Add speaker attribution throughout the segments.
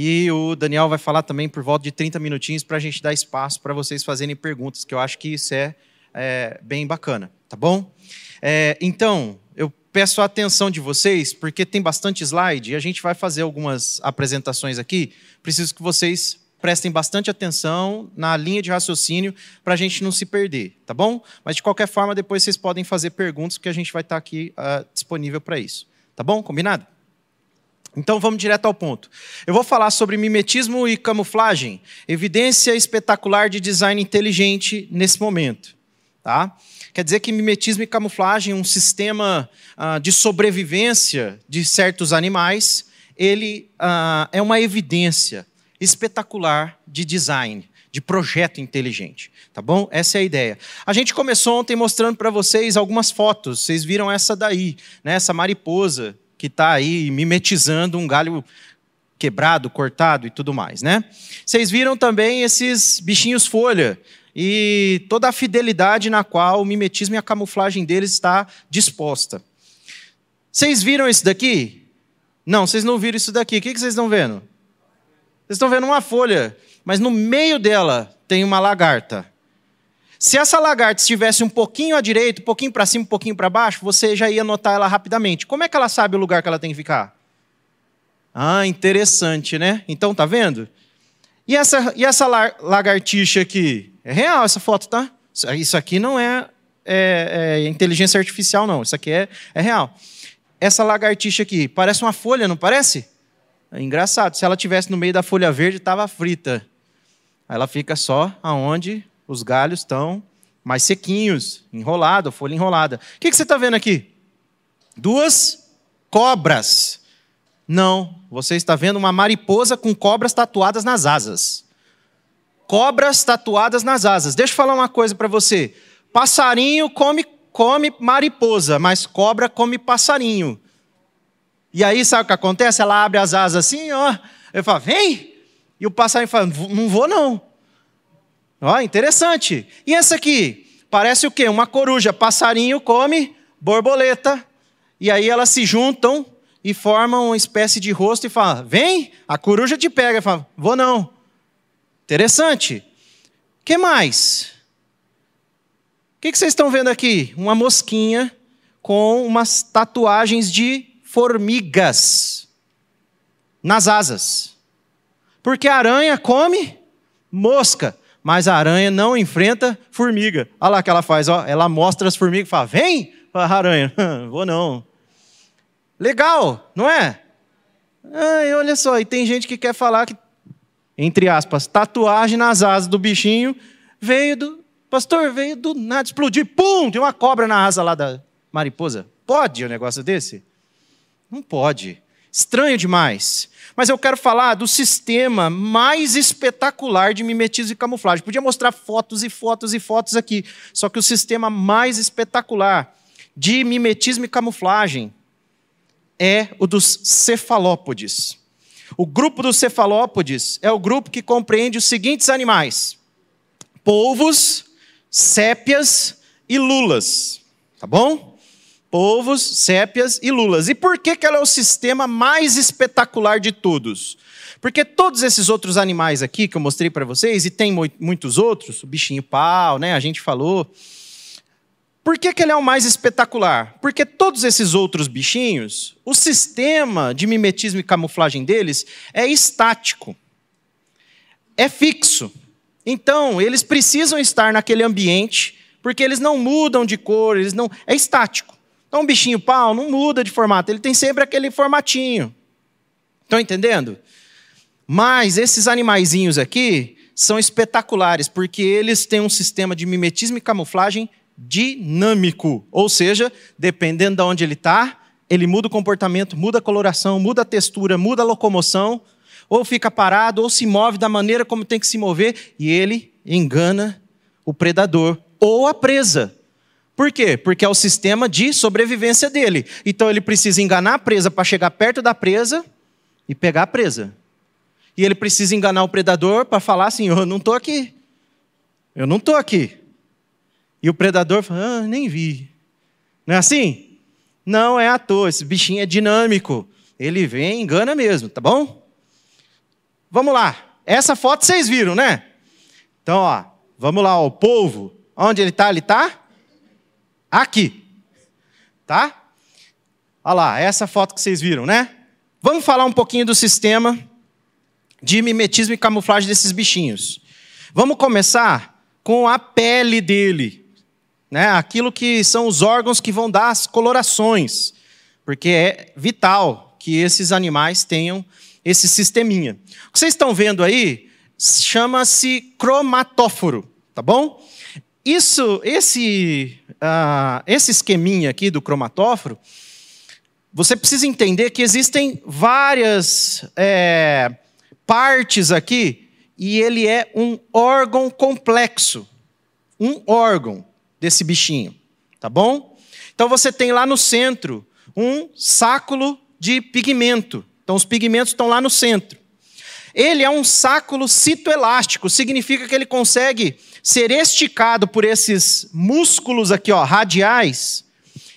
Speaker 1: E o Daniel vai falar também por volta de 30 minutinhos para a gente dar espaço para vocês fazerem perguntas, que eu acho que isso é, é bem bacana, tá bom? É, então, eu peço a atenção de vocês, porque tem bastante slide e a gente vai fazer algumas apresentações aqui. Preciso que vocês prestem bastante atenção na linha de raciocínio para a gente não se perder, tá bom? Mas de qualquer forma, depois vocês podem fazer perguntas, porque a gente vai estar tá aqui uh, disponível para isso. Tá bom? Combinado? Então vamos direto ao ponto. Eu vou falar sobre mimetismo e camuflagem, evidência espetacular de design inteligente nesse momento. Tá? Quer dizer que mimetismo e camuflagem, um sistema uh, de sobrevivência de certos animais, ele uh, é uma evidência espetacular de design, de projeto inteligente, tá bom? Essa é a ideia. A gente começou ontem mostrando para vocês algumas fotos. Vocês viram essa daí, né? Essa mariposa que está aí mimetizando um galho quebrado, cortado e tudo mais, né? Vocês viram também esses bichinhos folha e toda a fidelidade na qual o mimetismo e a camuflagem deles está disposta. Vocês viram isso daqui? Não, vocês não viram isso daqui. O que vocês estão vendo? Vocês estão vendo uma folha, mas no meio dela tem uma lagarta. Se essa lagarta estivesse um pouquinho à direita, um pouquinho para cima, um pouquinho para baixo, você já ia notar ela rapidamente. Como é que ela sabe o lugar que ela tem que ficar? Ah, interessante, né? Então, tá vendo? E essa, e essa lagartixa aqui? É real essa foto, tá? Isso aqui não é, é, é inteligência artificial, não. Isso aqui é, é real. Essa lagartixa aqui, parece uma folha, não parece? É engraçado, se ela tivesse no meio da folha verde, estava frita. Ela fica só aonde os galhos estão mais sequinhos, enrolado, folha enrolada. O que, que você está vendo aqui? Duas cobras. Não, você está vendo uma mariposa com cobras tatuadas nas asas. Cobras tatuadas nas asas. Deixa eu falar uma coisa para você. Passarinho come, come mariposa, mas cobra come passarinho. E aí, sabe o que acontece? Ela abre as asas assim, ó. Eu falo, vem! E o passarinho fala, não vou não. Ó, interessante. E essa aqui? Parece o quê? Uma coruja. Passarinho come borboleta. E aí elas se juntam e formam uma espécie de rosto e falam, vem! A coruja te pega. E fala, vou não. Interessante. O que mais? O que, que vocês estão vendo aqui? Uma mosquinha com umas tatuagens de formigas nas asas. Porque a aranha come mosca, mas a aranha não enfrenta formiga. Olha lá o que ela faz, ó. ela mostra as formigas e fala: Vem, fala, aranha, vou não. Legal, não é? Ai, olha só, e tem gente que quer falar que, entre aspas, tatuagem nas asas do bichinho veio do. Pastor, veio do nada, explodiu, pum, tem uma cobra na asa lá da mariposa. Pode um negócio desse? Não pode. Estranho demais. Mas eu quero falar do sistema mais espetacular de mimetismo e camuflagem. Podia mostrar fotos e fotos e fotos aqui. Só que o sistema mais espetacular de mimetismo e camuflagem é o dos cefalópodes. O grupo dos cefalópodes é o grupo que compreende os seguintes animais: polvos, sépias e lulas. Tá bom? Polvos, sépias e lulas. E por que, que ela é o sistema mais espetacular de todos? Porque todos esses outros animais aqui que eu mostrei para vocês, e tem muitos outros, o bichinho pau, né, a gente falou. Por que, que ele é o mais espetacular? Porque todos esses outros bichinhos, o sistema de mimetismo e camuflagem deles é estático, é fixo. Então, eles precisam estar naquele ambiente, porque eles não mudam de cor, eles não. É estático. Então, um bichinho pau não muda de formato, ele tem sempre aquele formatinho. Estão entendendo? Mas esses animaizinhos aqui são espetaculares, porque eles têm um sistema de mimetismo e camuflagem dinâmico. Ou seja, dependendo de onde ele está, ele muda o comportamento, muda a coloração, muda a textura, muda a locomoção, ou fica parado, ou se move da maneira como tem que se mover, e ele engana o predador ou a presa. Por quê? Porque é o sistema de sobrevivência dele. Então ele precisa enganar a presa para chegar perto da presa e pegar a presa. E ele precisa enganar o predador para falar assim: Eu não estou aqui. Eu não estou aqui. E o predador fala: ah, nem vi. Não é assim? Não é à toa. Esse bichinho é dinâmico. Ele vem engana mesmo, tá bom? vamos lá. Essa foto vocês viram, né? Então, ó, vamos lá, ó, o polvo. Onde ele está? Ele está aqui. Tá? Olha lá, essa foto que vocês viram, né? Vamos falar um pouquinho do sistema de mimetismo e camuflagem desses bichinhos. Vamos começar com a pele dele, né? Aquilo que são os órgãos que vão dar as colorações, porque é vital que esses animais tenham esse sisteminha. O que vocês estão vendo aí chama-se cromatóforo, tá bom? Isso, esse, uh, esse esqueminha aqui do cromatóforo, você precisa entender que existem várias é, partes aqui e ele é um órgão complexo, um órgão desse bichinho, tá bom? Então você tem lá no centro um sáculo de pigmento. Então os pigmentos estão lá no centro. Ele é um sáculo citoelástico, significa que ele consegue ser esticado por esses músculos aqui, ó, radiais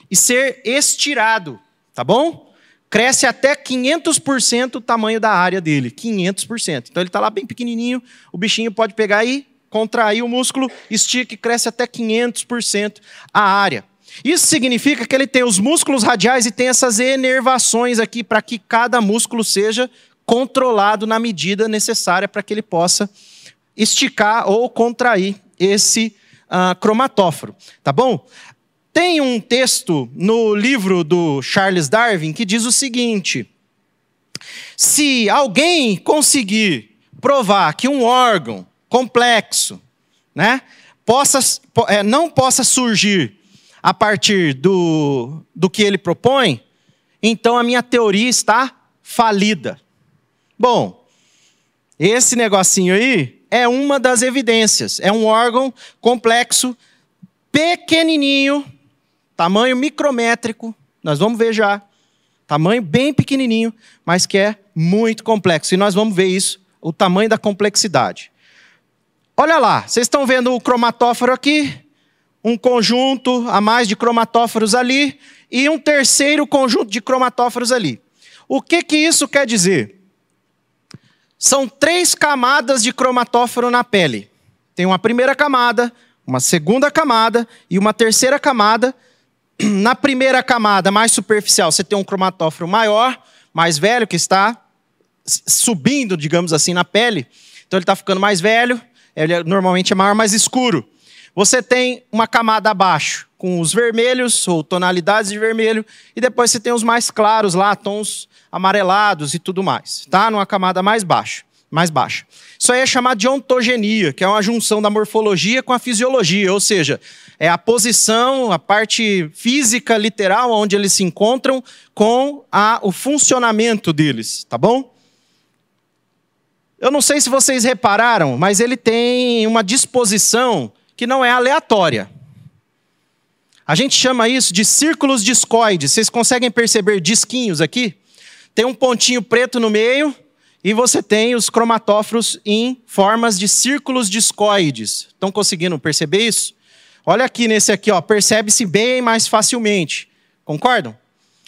Speaker 1: e ser estirado, tá bom? Cresce até 500% o tamanho da área dele, 500%. Então ele está lá bem pequenininho, o bichinho pode pegar e contrair o músculo, estica e cresce até 500% a área. Isso significa que ele tem os músculos radiais e tem essas enervações aqui para que cada músculo seja controlado na medida necessária para que ele possa esticar ou contrair esse uh, cromatóforo. Tá bom? Tem um texto no livro do Charles Darwin que diz o seguinte: se alguém conseguir provar que um órgão complexo, né, possa, é, não possa surgir a partir do, do que ele propõe, então a minha teoria está falida. Bom, esse negocinho aí é uma das evidências. É um órgão complexo, pequenininho, tamanho micrométrico. Nós vamos ver já. Tamanho bem pequenininho, mas que é muito complexo. E nós vamos ver isso, o tamanho da complexidade. Olha lá, vocês estão vendo o cromatóforo aqui, um conjunto a mais de cromatóforos ali e um terceiro conjunto de cromatóforos ali. O que que isso quer dizer? São três camadas de cromatóforo na pele. Tem uma primeira camada, uma segunda camada e uma terceira camada. Na primeira camada, mais superficial, você tem um cromatóforo maior, mais velho, que está subindo, digamos assim, na pele. Então ele está ficando mais velho, ele normalmente é maior, mais escuro. Você tem uma camada abaixo, com os vermelhos, ou tonalidades de vermelho, e depois você tem os mais claros lá, tons amarelados e tudo mais, tá? Numa camada mais baixa, mais baixa. Isso aí é chamado de ontogenia, que é uma junção da morfologia com a fisiologia, ou seja, é a posição, a parte física literal onde eles se encontram com a, o funcionamento deles, tá bom? Eu não sei se vocês repararam, mas ele tem uma disposição que não é aleatória. A gente chama isso de círculos discoides. Vocês conseguem perceber disquinhos aqui? Tem um pontinho preto no meio e você tem os cromatóforos em formas de círculos discoides. Estão conseguindo perceber isso? Olha aqui nesse aqui, ó, percebe-se bem mais facilmente. Concordam?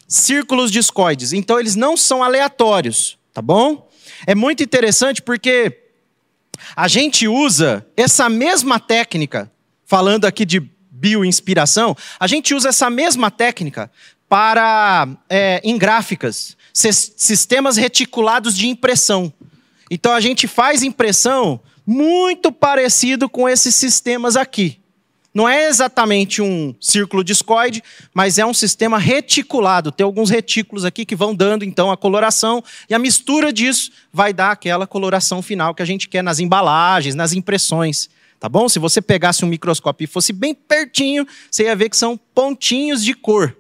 Speaker 1: Círculos discoides. Então eles não são aleatórios, tá bom? É muito interessante porque a gente usa essa mesma técnica, falando aqui de bioinspiração, a gente usa essa mesma técnica para é, em gráficas sistemas reticulados de impressão. Então a gente faz impressão muito parecido com esses sistemas aqui. Não é exatamente um círculo discoide, mas é um sistema reticulado. Tem alguns retículos aqui que vão dando então a coloração e a mistura disso vai dar aquela coloração final que a gente quer nas embalagens, nas impressões. Tá bom? Se você pegasse um microscópio e fosse bem pertinho, você ia ver que são pontinhos de cor.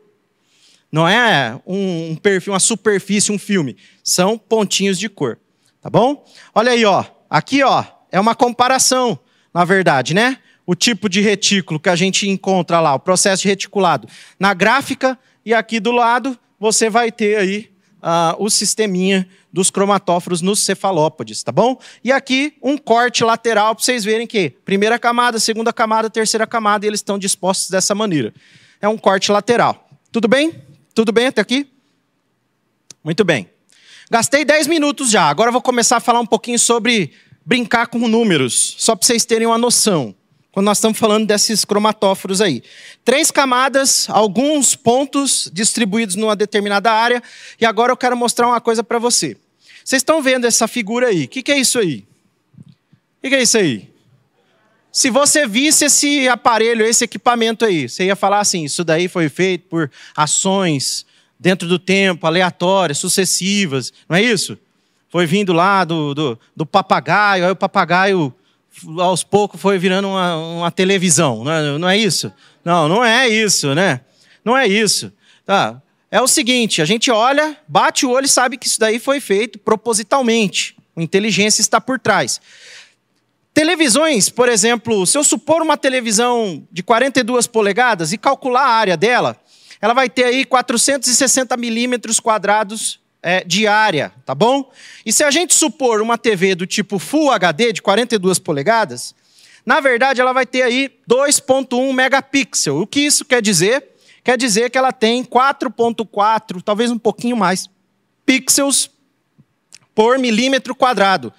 Speaker 1: Não é um perfil, uma superfície, um filme. São pontinhos de cor. Tá bom? Olha aí, ó. Aqui, ó, é uma comparação, na verdade, né? O tipo de retículo que a gente encontra lá, o processo de reticulado. Na gráfica e aqui do lado, você vai ter aí uh, o sisteminha dos cromatóforos nos cefalópodes, tá bom? E aqui um corte lateral para vocês verem que primeira camada, segunda camada, terceira camada, e eles estão dispostos dessa maneira. É um corte lateral. Tudo bem? Tudo bem até aqui? Muito bem. Gastei 10 minutos já. Agora vou começar a falar um pouquinho sobre brincar com números, só para vocês terem uma noção. Quando nós estamos falando desses cromatóforos aí. Três camadas, alguns pontos distribuídos numa determinada área. E agora eu quero mostrar uma coisa para você. Vocês estão vendo essa figura aí? O que, que é isso aí? O que, que é isso aí? Se você visse esse aparelho, esse equipamento aí, você ia falar assim: isso daí foi feito por ações dentro do tempo, aleatórias, sucessivas, não é isso? Foi vindo lá do, do, do papagaio, aí o papagaio aos poucos foi virando uma, uma televisão, não é, não é, isso? Não, não é isso, né? Não é isso. Tá. É o seguinte, a gente olha, bate o olho e sabe que isso daí foi feito propositalmente. A inteligência está por trás. Televisões, por exemplo, se eu supor uma televisão de 42 polegadas e calcular a área dela, ela vai ter aí 460 milímetros quadrados é, de área, tá bom? E se a gente supor uma TV do tipo Full HD de 42 polegadas, na verdade ela vai ter aí 2.1 megapixel. O que isso quer dizer? Quer dizer que ela tem 4.4, talvez um pouquinho mais, pixels por milímetro quadrado.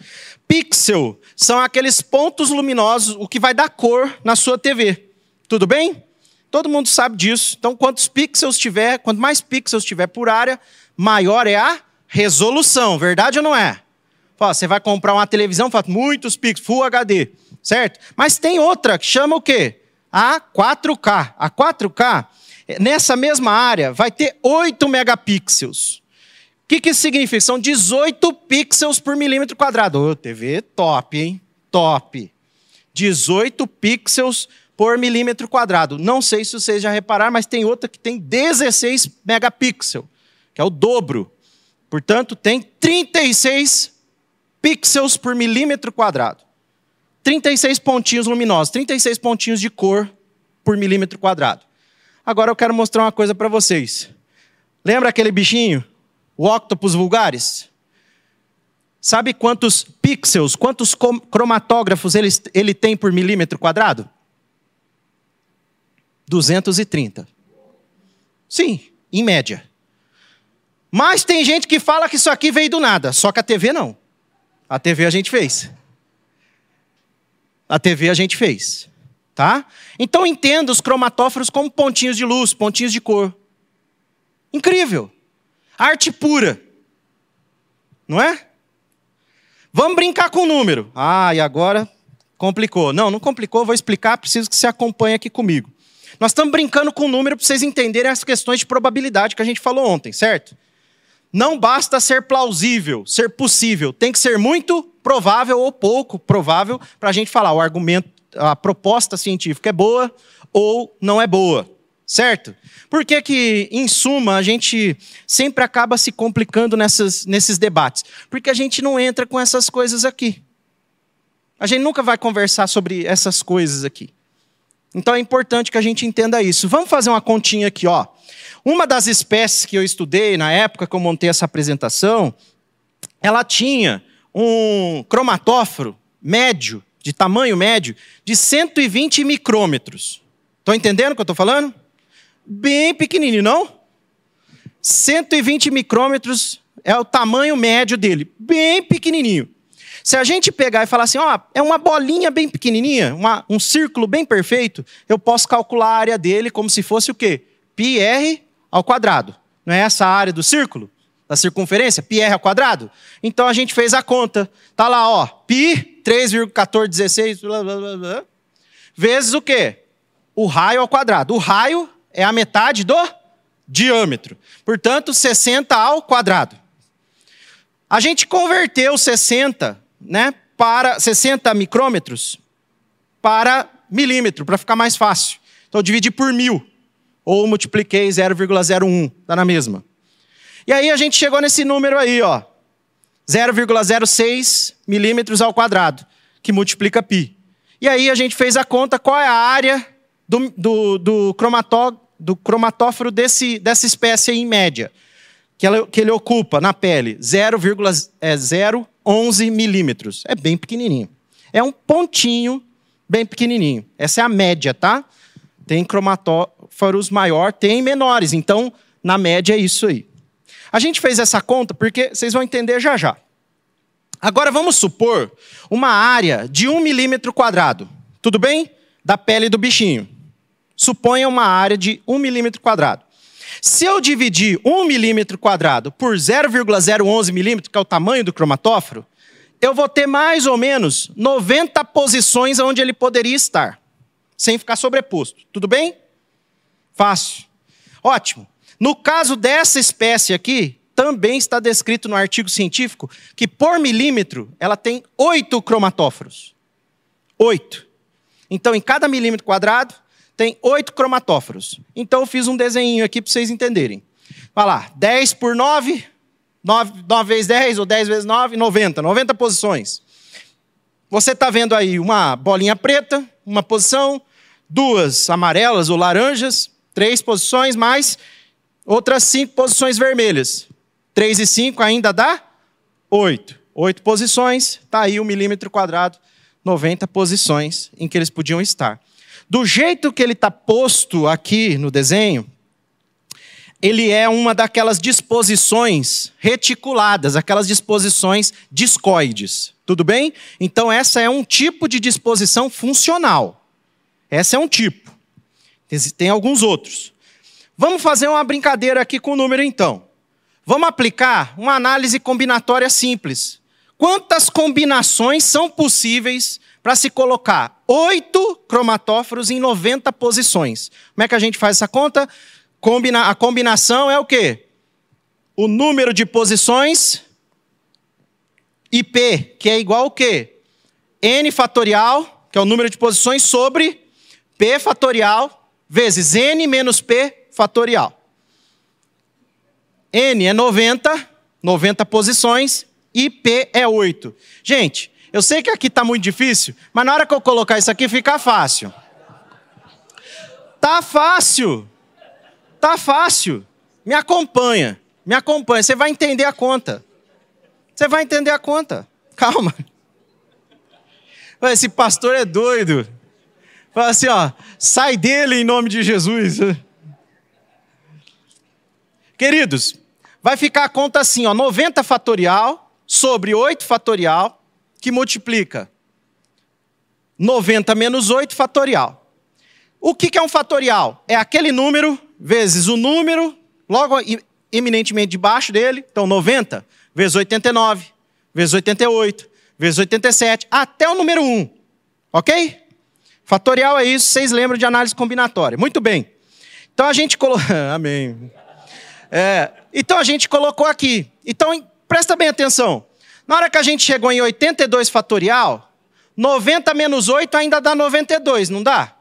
Speaker 1: Pixel são aqueles pontos luminosos, o que vai dar cor na sua TV. Tudo bem? Todo mundo sabe disso. Então, quantos pixels tiver, quanto mais pixels tiver por área, maior é a resolução. Verdade ou não é? Você vai comprar uma televisão, fala, muitos pixels, Full HD, certo? Mas tem outra que chama o quê? A 4K. A 4K, nessa mesma área, vai ter 8 megapixels. O que, que isso significa? São 18 pixels por milímetro quadrado. Ô, TV top, hein? Top. 18 pixels por milímetro quadrado. Não sei se vocês já repararam, mas tem outra que tem 16 megapixels, que é o dobro. Portanto, tem 36 pixels por milímetro quadrado. 36 pontinhos luminosos, 36 pontinhos de cor por milímetro quadrado. Agora eu quero mostrar uma coisa para vocês. Lembra aquele bichinho? o octopus vulgaris? Sabe quantos pixels, quantos cromatógrafos ele, ele tem por milímetro quadrado? 230. Sim, em média. Mas tem gente que fala que isso aqui veio do nada, só que a TV não. A TV a gente fez. A TV a gente fez. Tá? Então entenda os cromatóforos como pontinhos de luz, pontinhos de cor. Incrível. Arte pura. Não é? Vamos brincar com o número. Ah, e agora complicou. Não, não complicou, vou explicar, preciso que você acompanhe aqui comigo. Nós estamos brincando com o número para vocês entenderem as questões de probabilidade que a gente falou ontem, certo? Não basta ser plausível, ser possível, tem que ser muito provável ou pouco provável para a gente falar o argumento, a proposta científica é boa ou não é boa. Certo? Por que, que, em suma, a gente sempre acaba se complicando nessas, nesses debates? Porque a gente não entra com essas coisas aqui. A gente nunca vai conversar sobre essas coisas aqui. Então é importante que a gente entenda isso. Vamos fazer uma continha aqui, ó. Uma das espécies que eu estudei na época que eu montei essa apresentação, ela tinha um cromatóforo médio, de tamanho médio, de 120 micrômetros. Estão entendendo o que eu estou falando? bem pequenininho, não? 120 micrômetros é o tamanho médio dele, bem pequenininho. Se a gente pegar e falar assim, ó, é uma bolinha bem pequenininha, uma, um círculo bem perfeito, eu posso calcular a área dele como se fosse o quê? πr ao quadrado. Não é essa a área do círculo? Da circunferência? πr ao quadrado? Então a gente fez a conta. Tá lá, ó, π 3,1416 blá, blá, blá, blá, vezes o quê? O raio ao quadrado. O raio é a metade do diâmetro. Portanto, 60 ao quadrado. A gente converteu 60, né, para 60 micrômetros para milímetro, para ficar mais fácil. Então, eu dividi por mil, ou multipliquei 0,01, está na mesma. E aí a gente chegou nesse número aí, ó, 0,06 milímetros ao quadrado, que multiplica π. E aí a gente fez a conta qual é a área do, do, do cromató, do cromatóforo desse, dessa espécie aí, em média, que, ela, que ele ocupa na pele 0,011 é milímetros. É bem pequenininho. É um pontinho bem pequenininho. Essa é a média, tá? Tem cromatóforos maior, tem menores. Então, na média é isso aí. A gente fez essa conta porque vocês vão entender já já. Agora vamos supor uma área de um milímetro quadrado, tudo bem? Da pele do bichinho. Suponha uma área de um milímetro quadrado. Se eu dividir um milímetro quadrado por 0,011 milímetro, que é o tamanho do cromatóforo, eu vou ter mais ou menos 90 posições onde ele poderia estar, sem ficar sobreposto. Tudo bem? Fácil. Ótimo. No caso dessa espécie aqui, também está descrito no artigo científico que por milímetro ela tem oito cromatóforos. Oito. Então, em cada milímetro quadrado, tem oito cromatóforos. Então, eu fiz um desenho aqui para vocês entenderem. Vai lá, 10 por 9, 9, 9 vezes 10, ou 10 vezes 9, 90. 90 posições. Você está vendo aí uma bolinha preta, uma posição, duas amarelas ou laranjas, três posições, mais outras cinco posições vermelhas. 3 e 5 ainda dá 8. 8 posições, está aí um milímetro quadrado, 90 posições em que eles podiam estar. Do jeito que ele está posto aqui no desenho, ele é uma daquelas disposições reticuladas, aquelas disposições discoides. Tudo bem? Então, essa é um tipo de disposição funcional. Essa é um tipo. Tem alguns outros. Vamos fazer uma brincadeira aqui com o número, então. Vamos aplicar uma análise combinatória simples. Quantas combinações são possíveis para se colocar oito cromatóforos em 90 posições? Como é que a gente faz essa conta? Combina a combinação é o quê? O número de posições IP, que é igual ao quê? N fatorial, que é o número de posições, sobre P fatorial, vezes N menos P fatorial. N é 90, 90 posições, e P é 8. Gente, eu sei que aqui está muito difícil, mas na hora que eu colocar isso aqui fica fácil. Tá fácil. Tá fácil. Me acompanha. Me acompanha. Você vai entender a conta. Você vai entender a conta. Calma. Esse pastor é doido. Fala assim, ó, sai dele em nome de Jesus. Queridos, vai ficar a conta assim, ó, 90 fatorial sobre 8 fatorial, que multiplica 90 menos 8 fatorial. O que é um fatorial? É aquele número vezes o número, logo eminentemente debaixo dele, então 90 vezes 89, vezes 88, vezes 87, até o número 1. Ok? Fatorial é isso, vocês lembram de análise combinatória. Muito bem. Então a gente colocou. Amém. É, então a gente colocou aqui. Então presta bem atenção. Na hora que a gente chegou em 82 fatorial, 90 menos 8 ainda dá 92, não dá?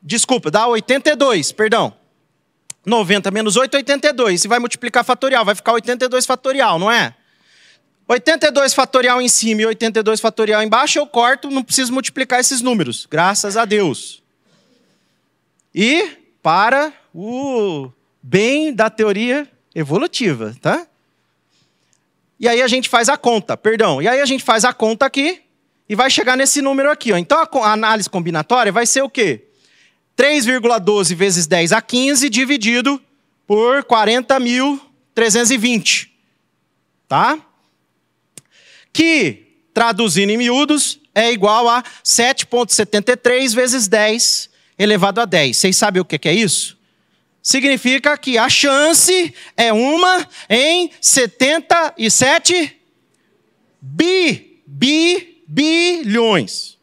Speaker 1: Desculpa, dá 82, perdão. 90 menos 8, 82. Se vai multiplicar fatorial, vai ficar 82 fatorial, não é? 82 fatorial em cima e 82 fatorial embaixo, eu corto, não preciso multiplicar esses números. Graças a Deus. E para o bem da teoria evolutiva, tá? E aí a gente faz a conta, perdão. E aí a gente faz a conta aqui e vai chegar nesse número aqui. Ó. Então a análise combinatória vai ser o quê? 3,12 vezes 10 a 15 dividido por 40.320. Tá? Que, traduzindo em miúdos, é igual a 7,73 vezes 10 elevado a 10. Vocês sabem o que é isso? Significa que a chance é uma em 77 bi, bi, bilhões.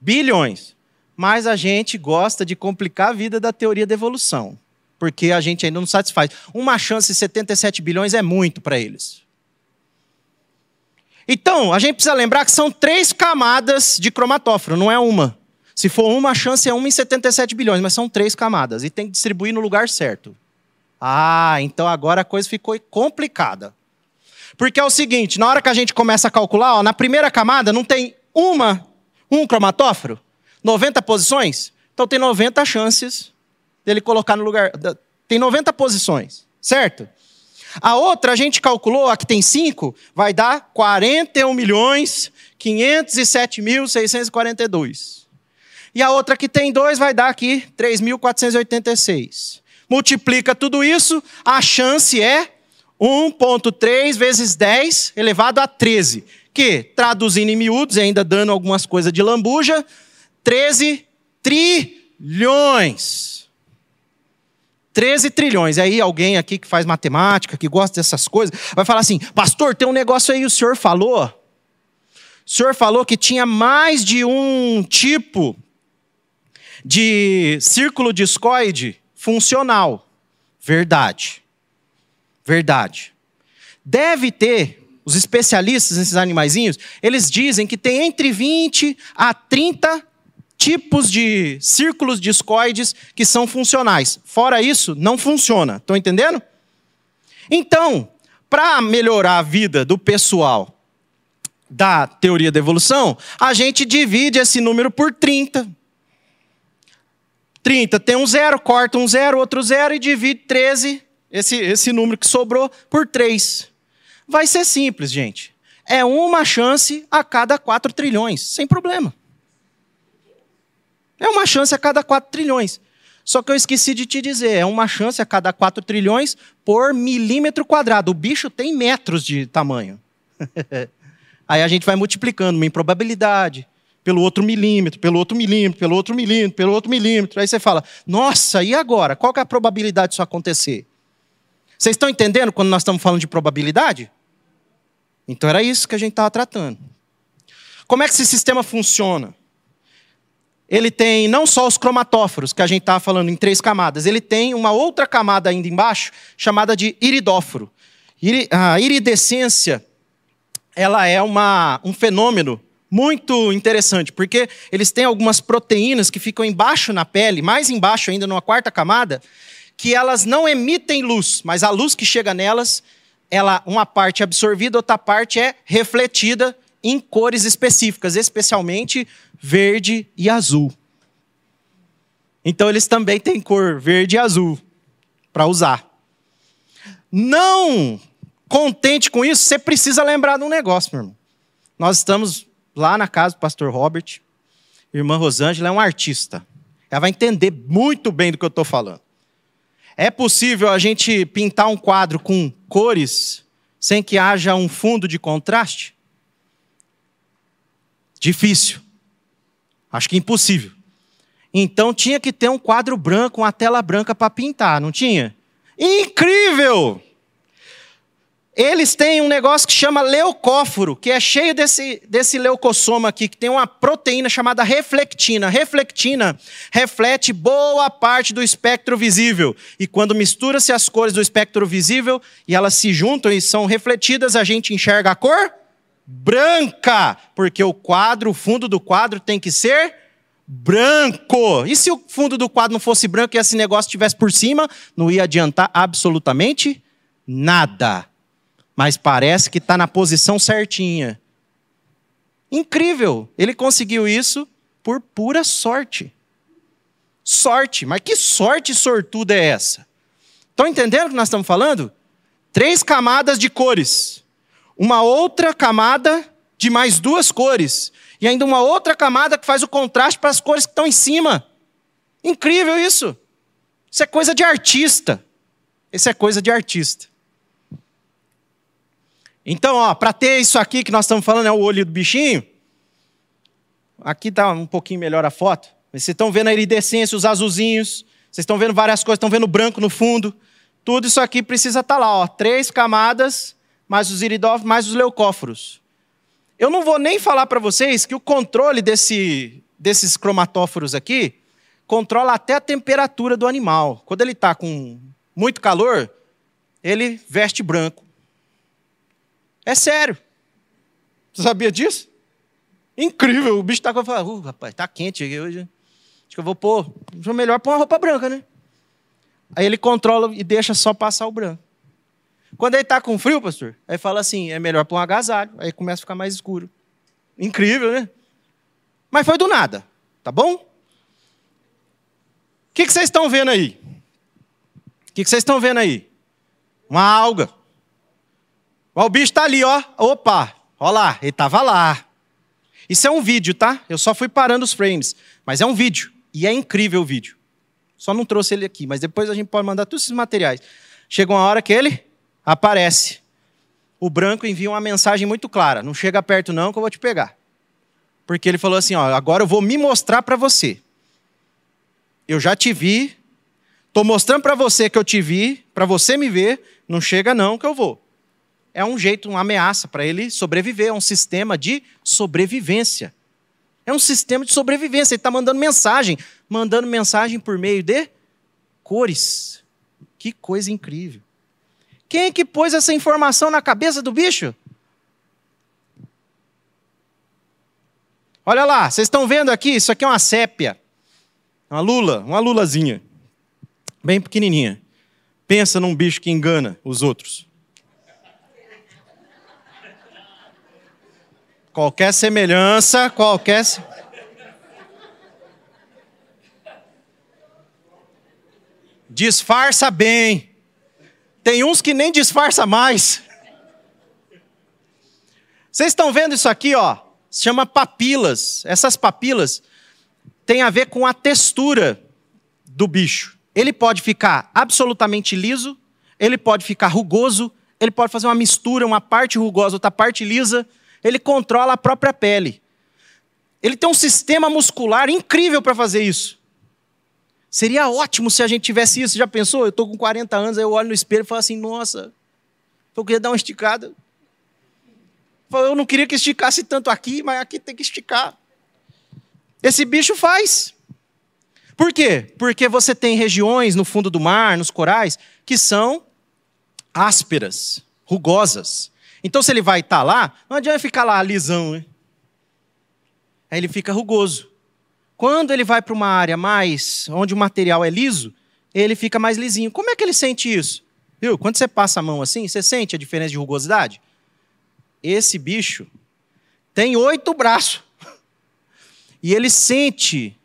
Speaker 1: Bilhões. Mas a gente gosta de complicar a vida da teoria da evolução, porque a gente ainda não satisfaz. Uma chance de 77 bilhões é muito para eles. Então, a gente precisa lembrar que são três camadas de cromatóforo, não é uma. Se for uma, a chance é 1 em 77 bilhões, mas são três camadas e tem que distribuir no lugar certo. Ah, então agora a coisa ficou complicada. Porque é o seguinte, na hora que a gente começa a calcular, ó, na primeira camada não tem uma, um cromatóforo, 90 posições, então tem 90 chances dele colocar no lugar, tem 90 posições, certo? A outra a gente calculou, a que tem 5, vai dar 41 milhões 507 mil 642. E a outra que tem dois vai dar aqui 3.486. Multiplica tudo isso, a chance é 1,3 vezes 10 elevado a 13. Que, traduzindo em miúdos, ainda dando algumas coisas de lambuja, 13 trilhões. 13 trilhões. Aí alguém aqui que faz matemática, que gosta dessas coisas, vai falar assim: Pastor, tem um negócio aí, o senhor falou. O senhor falou que tinha mais de um tipo de círculo discoide funcional. Verdade. Verdade. Deve ter, os especialistas nesses animaizinhos, eles dizem que tem entre 20 a 30 tipos de círculos discoides que são funcionais. Fora isso, não funciona. Estão entendendo? Então, para melhorar a vida do pessoal da teoria da evolução, a gente divide esse número por 30. 30 tem um zero, corta um zero, outro zero e divide 13, esse, esse número que sobrou, por 3. Vai ser simples, gente. É uma chance a cada 4 trilhões, sem problema. É uma chance a cada 4 trilhões. Só que eu esqueci de te dizer, é uma chance a cada 4 trilhões por milímetro quadrado. O bicho tem metros de tamanho. Aí a gente vai multiplicando uma improbabilidade, pelo outro milímetro, pelo outro milímetro, pelo outro milímetro, pelo outro milímetro. Aí você fala, nossa, e agora? Qual é a probabilidade disso acontecer? Vocês estão entendendo quando nós estamos falando de probabilidade? Então era isso que a gente estava tratando. Como é que esse sistema funciona? Ele tem não só os cromatóforos, que a gente estava falando em três camadas, ele tem uma outra camada ainda embaixo, chamada de iridóforo. A iridescência, ela é uma, um fenômeno muito interessante, porque eles têm algumas proteínas que ficam embaixo na pele, mais embaixo ainda, numa quarta camada, que elas não emitem luz, mas a luz que chega nelas, ela uma parte é absorvida, outra parte é refletida em cores específicas, especialmente verde e azul. Então eles também têm cor verde e azul para usar. Não contente com isso, você precisa lembrar de um negócio, meu irmão. Nós estamos lá na casa do pastor Robert. Irmã Rosângela é um artista. Ela vai entender muito bem do que eu estou falando. É possível a gente pintar um quadro com cores sem que haja um fundo de contraste? Difícil. Acho que impossível. Então tinha que ter um quadro branco, uma tela branca para pintar, não tinha? Incrível! Eles têm um negócio que chama leucóforo, que é cheio desse, desse leucossoma aqui, que tem uma proteína chamada reflectina. Reflectina reflete boa parte do espectro visível. E quando mistura-se as cores do espectro visível e elas se juntam e são refletidas, a gente enxerga a cor branca, porque o quadro, o fundo do quadro tem que ser branco. E se o fundo do quadro não fosse branco e esse negócio estivesse por cima, não ia adiantar absolutamente nada mas parece que está na posição certinha. Incrível! Ele conseguiu isso por pura sorte. Sorte, mas que sorte sortuda é essa? Estão entendendo o que nós estamos falando? Três camadas de cores, uma outra camada de mais duas cores, e ainda uma outra camada que faz o contraste para as cores que estão em cima. Incrível isso! Isso é coisa de artista. Isso é coisa de artista. Então, ó, para ter isso aqui que nós estamos falando, é o olho do bichinho. Aqui está um pouquinho melhor a foto. Vocês estão vendo a iridescência, os azulzinhos. Vocês estão vendo várias coisas, estão vendo branco no fundo. Tudo isso aqui precisa estar tá lá, ó. Três camadas, mais os iridófilos, mais os leucóforos. Eu não vou nem falar para vocês que o controle desse, desses cromatóforos aqui controla até a temperatura do animal. Quando ele está com muito calor, ele veste branco. É sério. Você sabia disso? Incrível. O bicho está com a uh, rapaz, tá quente aqui hoje. Acho que eu vou pôr. Melhor pôr uma roupa branca, né? Aí ele controla e deixa só passar o branco. Quando ele está com frio, pastor, aí fala assim: é melhor pôr um agasalho. Aí começa a ficar mais escuro. Incrível, né? Mas foi do nada, tá bom? O que, vocês estão vendo aí? O que vocês estão vendo aí? Uma alga. O bicho está ali, ó. Opa, ó lá, ele estava lá. Isso é um vídeo, tá? Eu só fui parando os frames. Mas é um vídeo. E é incrível o vídeo. Só não trouxe ele aqui, mas depois a gente pode mandar todos esses materiais. Chega uma hora que ele aparece. O branco envia uma mensagem muito clara: não chega perto, não, que eu vou te pegar. Porque ele falou assim: ó, agora eu vou me mostrar para você. Eu já te vi, estou mostrando para você que eu te vi, para você me ver, não chega, não, que eu vou. É um jeito, uma ameaça para ele sobreviver, é um sistema de sobrevivência. É um sistema de sobrevivência. Ele está mandando mensagem, mandando mensagem por meio de cores. Que coisa incrível. Quem é que pôs essa informação na cabeça do bicho? Olha lá, vocês estão vendo aqui? Isso aqui é uma sépia. Uma lula, uma lulazinha. Bem pequenininha. Pensa num bicho que engana os outros. Qualquer semelhança, qualquer. Disfarça bem. Tem uns que nem disfarça mais. Vocês estão vendo isso aqui, ó? Se chama papilas. Essas papilas têm a ver com a textura do bicho. Ele pode ficar absolutamente liso, ele pode ficar rugoso, ele pode fazer uma mistura, uma parte rugosa, outra parte lisa ele controla a própria pele. Ele tem um sistema muscular incrível para fazer isso. Seria ótimo se a gente tivesse isso. Já pensou? Eu estou com 40 anos, aí eu olho no espelho e falo assim: nossa, eu queria dar uma esticada. Eu não queria que esticasse tanto aqui, mas aqui tem que esticar. Esse bicho faz. Por quê? Porque você tem regiões no fundo do mar, nos corais, que são ásperas, rugosas. Então, se ele vai estar tá lá, não adianta ficar lá lisão. Né? Aí ele fica rugoso. Quando ele vai para uma área mais onde o material é liso, ele fica mais lisinho. Como é que ele sente isso? Viu? Quando você passa a mão assim, você sente a diferença de rugosidade? Esse bicho tem oito braços. E ele sente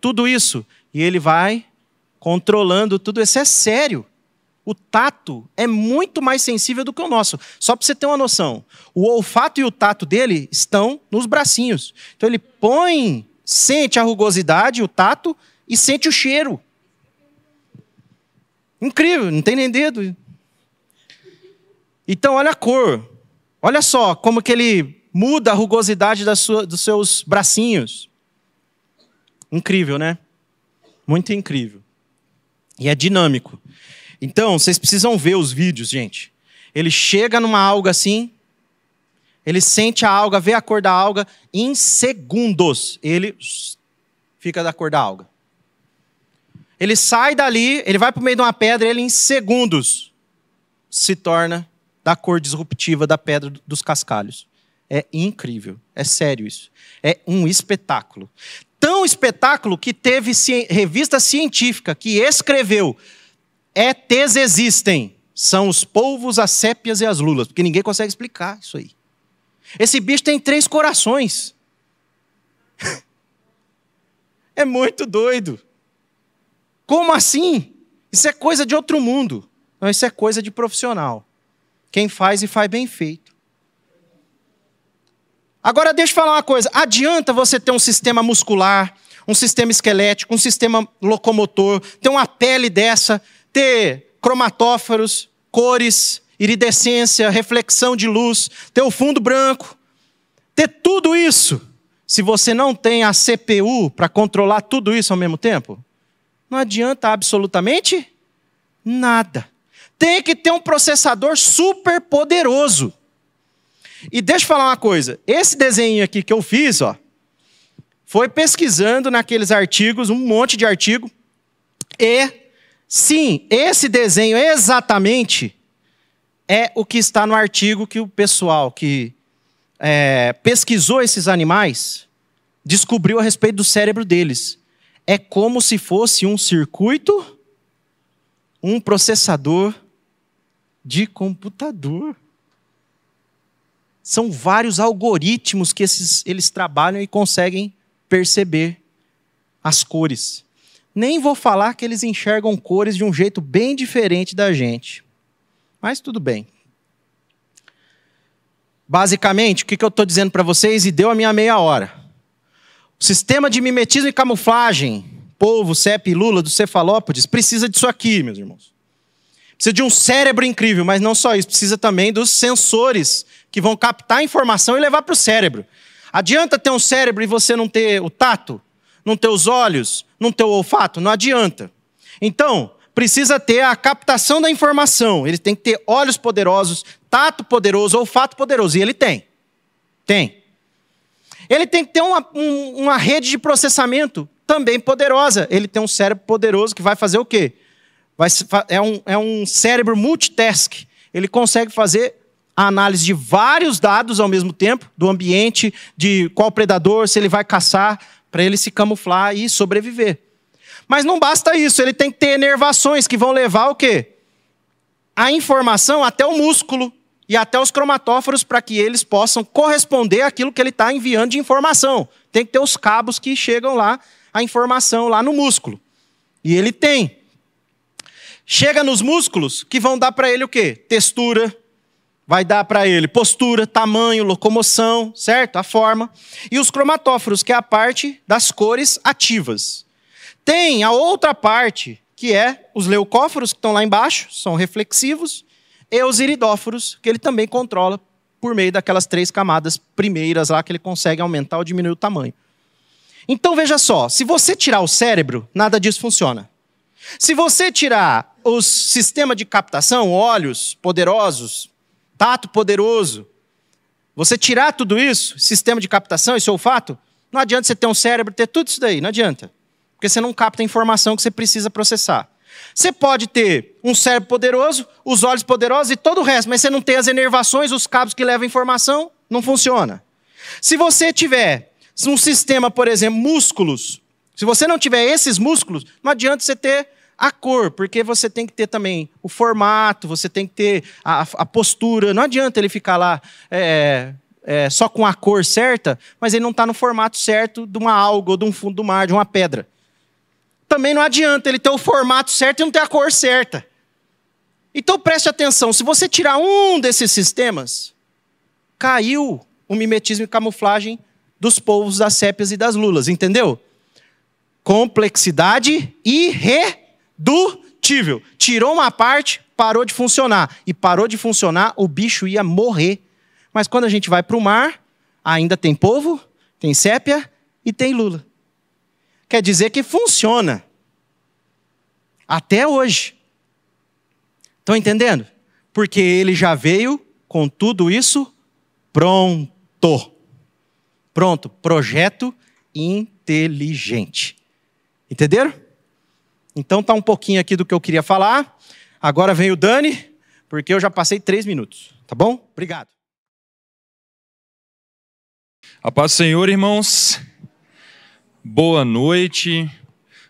Speaker 1: tudo isso. E ele vai controlando tudo isso. É sério o tato é muito mais sensível do que o nosso. Só para você ter uma noção, o olfato e o tato dele estão nos bracinhos. Então ele põe, sente a rugosidade, o tato e sente o cheiro. Incrível, não tem nem dedo. Então olha a cor. Olha só como que ele muda a rugosidade da sua, dos seus bracinhos. Incrível, né? Muito incrível. E é dinâmico. Então, vocês precisam ver os vídeos, gente. Ele chega numa alga assim, ele sente a alga, vê a cor da alga, em segundos ele fica da cor da alga. Ele sai dali, ele vai para o meio de uma pedra, ele em segundos se torna da cor disruptiva da pedra dos cascalhos. É incrível, é sério isso. É um espetáculo. Tão espetáculo que teve revista científica que escreveu ETs existem. São os polvos, as sépias e as lulas, porque ninguém consegue explicar isso aí. Esse bicho tem três corações. é muito doido. Como assim? Isso é coisa de outro mundo. Não, isso é coisa de profissional. Quem faz e faz bem feito. Agora deixa eu falar uma coisa. Adianta você ter um sistema muscular, um sistema esquelético, um sistema locomotor, ter uma pele dessa, ter cromatóforos, cores, iridescência, reflexão de luz, ter o fundo branco, ter tudo isso. Se você não tem a CPU para controlar tudo isso ao mesmo tempo, não adianta absolutamente nada. Tem que ter um processador super poderoso. E deixa eu falar uma coisa: esse desenho aqui que eu fiz, ó, foi pesquisando naqueles artigos, um monte de artigo, e Sim, esse desenho exatamente é o que está no artigo que o pessoal que é, pesquisou esses animais descobriu a respeito do cérebro deles. É como se fosse um circuito, um processador de computador. São vários algoritmos que esses, eles trabalham e conseguem perceber as cores. Nem vou falar que eles enxergam cores de um jeito bem diferente da gente. Mas tudo bem. Basicamente, o que eu estou dizendo para vocês e deu a minha meia hora. O sistema de mimetismo e camuflagem, polvo, CEP e lula dos cefalópodes, precisa disso aqui, meus irmãos. Precisa de um cérebro incrível, mas não só isso, precisa também dos sensores que vão captar a informação e levar para o cérebro. Adianta ter um cérebro e você não ter o tato, não ter os olhos, ter o olfato? Não adianta. Então, precisa ter a captação da informação. Ele tem que ter olhos poderosos, tato poderoso, olfato poderoso. E ele tem. Tem. Ele tem que ter uma, um, uma rede de processamento também poderosa. Ele tem um cérebro poderoso que vai fazer o quê? Vai, é, um, é um cérebro multitask. Ele consegue fazer a análise de vários dados ao mesmo tempo, do ambiente, de qual predador, se ele vai caçar, para ele se camuflar e sobreviver. Mas não basta isso, ele tem que ter enervações que vão levar o quê? A informação até o músculo e até os cromatóforos para que eles possam corresponder àquilo que ele está enviando de informação. Tem que ter os cabos que chegam lá, a informação lá no músculo. E ele tem. Chega nos músculos que vão dar para ele o quê? Textura, vai dar para ele postura, tamanho, locomoção, certo? A forma. E os cromatóforos, que é a parte das cores ativas. Tem a outra parte, que é os leucóforos, que estão lá embaixo, são reflexivos, e os iridóforos, que ele também controla por meio daquelas três camadas primeiras lá, que ele consegue aumentar ou diminuir o tamanho. Então veja só, se você tirar o cérebro, nada disso funciona. Se você tirar os sistemas de captação, olhos poderosos, tato poderoso. Você tirar tudo isso, sistema de captação, esse olfato, não adianta você ter um cérebro, ter tudo isso daí, não adianta. Porque você não capta a informação que você precisa processar. Você pode ter um cérebro poderoso, os olhos poderosos e todo o resto, mas você não tem as enervações, os cabos que levam a informação, não funciona. Se você tiver um sistema, por exemplo, músculos, se você não tiver esses músculos, não adianta você ter a cor, porque você tem que ter também o formato, você tem que ter a, a postura. Não adianta ele ficar lá é, é, só com a cor certa, mas ele não está no formato certo de uma alga ou de um fundo do mar, de uma pedra. Também não adianta ele ter o formato certo e não ter a cor certa. Então preste atenção: se você tirar um desses sistemas, caiu o mimetismo e camuflagem dos povos das sépias e das lulas, entendeu? Complexidade e irredutível. Tirou uma parte, parou de funcionar. E parou de funcionar, o bicho ia morrer. Mas quando a gente vai para o mar, ainda tem povo, tem sépia e tem lula. Quer dizer que funciona. Até hoje. Estão entendendo? Porque ele já veio com tudo isso pronto. Pronto, projeto inteligente. Entenderam? Então tá um pouquinho aqui do que eu queria falar. Agora vem o Dani, porque eu já passei três minutos. Tá bom? Obrigado.
Speaker 2: A paz do Senhor, irmãos. Boa noite.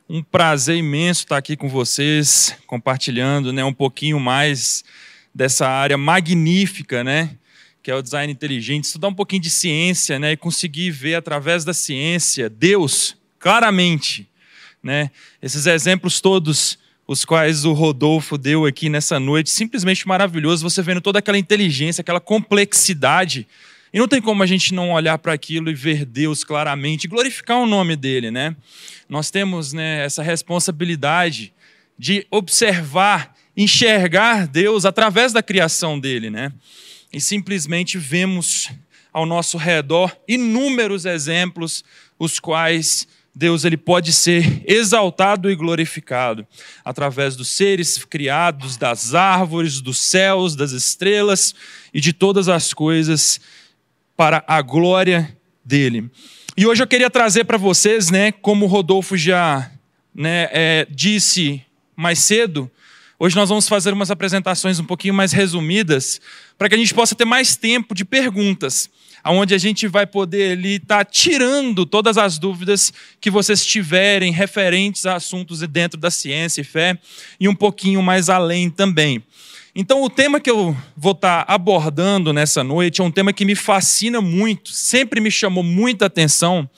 Speaker 2: Um prazer imenso estar aqui com vocês, compartilhando né, um pouquinho mais dessa área magnífica, né? Que é o design inteligente, estudar um pouquinho de ciência, né? E conseguir ver através da ciência Deus claramente né? Esses exemplos todos, os quais o Rodolfo deu aqui nessa noite, simplesmente maravilhoso, você vendo toda aquela inteligência, aquela complexidade. E não tem como a gente não olhar para aquilo e ver Deus claramente, glorificar o nome dele, né? Nós temos né, essa responsabilidade de observar, enxergar Deus através da criação dele, né? E simplesmente vemos ao nosso redor inúmeros exemplos, os quais Deus ele pode ser exaltado e glorificado através dos seres criados, das árvores, dos céus, das estrelas e de todas as coisas para a glória dele. E hoje eu queria trazer para vocês, né, como o Rodolfo já né, é, disse mais cedo, hoje nós vamos fazer umas apresentações um pouquinho mais resumidas para que a gente possa ter mais tempo de perguntas onde a gente vai poder ali estar tá tirando todas as dúvidas que vocês tiverem referentes a assuntos dentro da ciência e fé e um pouquinho mais além também. Então, o tema que eu vou estar tá abordando nessa noite é um tema que me fascina muito, sempre me chamou muita atenção,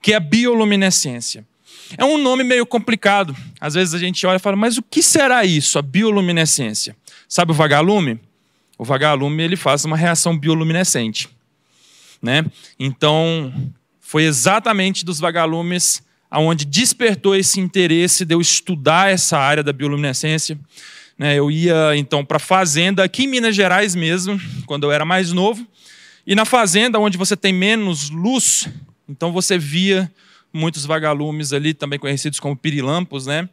Speaker 2: que é a bioluminescência. É um nome meio complicado. Às vezes a gente olha e fala, mas o que será isso, a bioluminescência? Sabe o vagalume? O vagalume ele faz uma reação bioluminescente né? Então, foi exatamente dos vagalumes aonde despertou esse interesse de eu estudar essa área da bioluminescência, Né? Eu ia então para a fazenda aqui em Minas Gerais mesmo, quando eu era mais novo. E na fazenda, onde você tem menos luz, então você via muitos vagalumes ali, também conhecidos como pirilampos, né?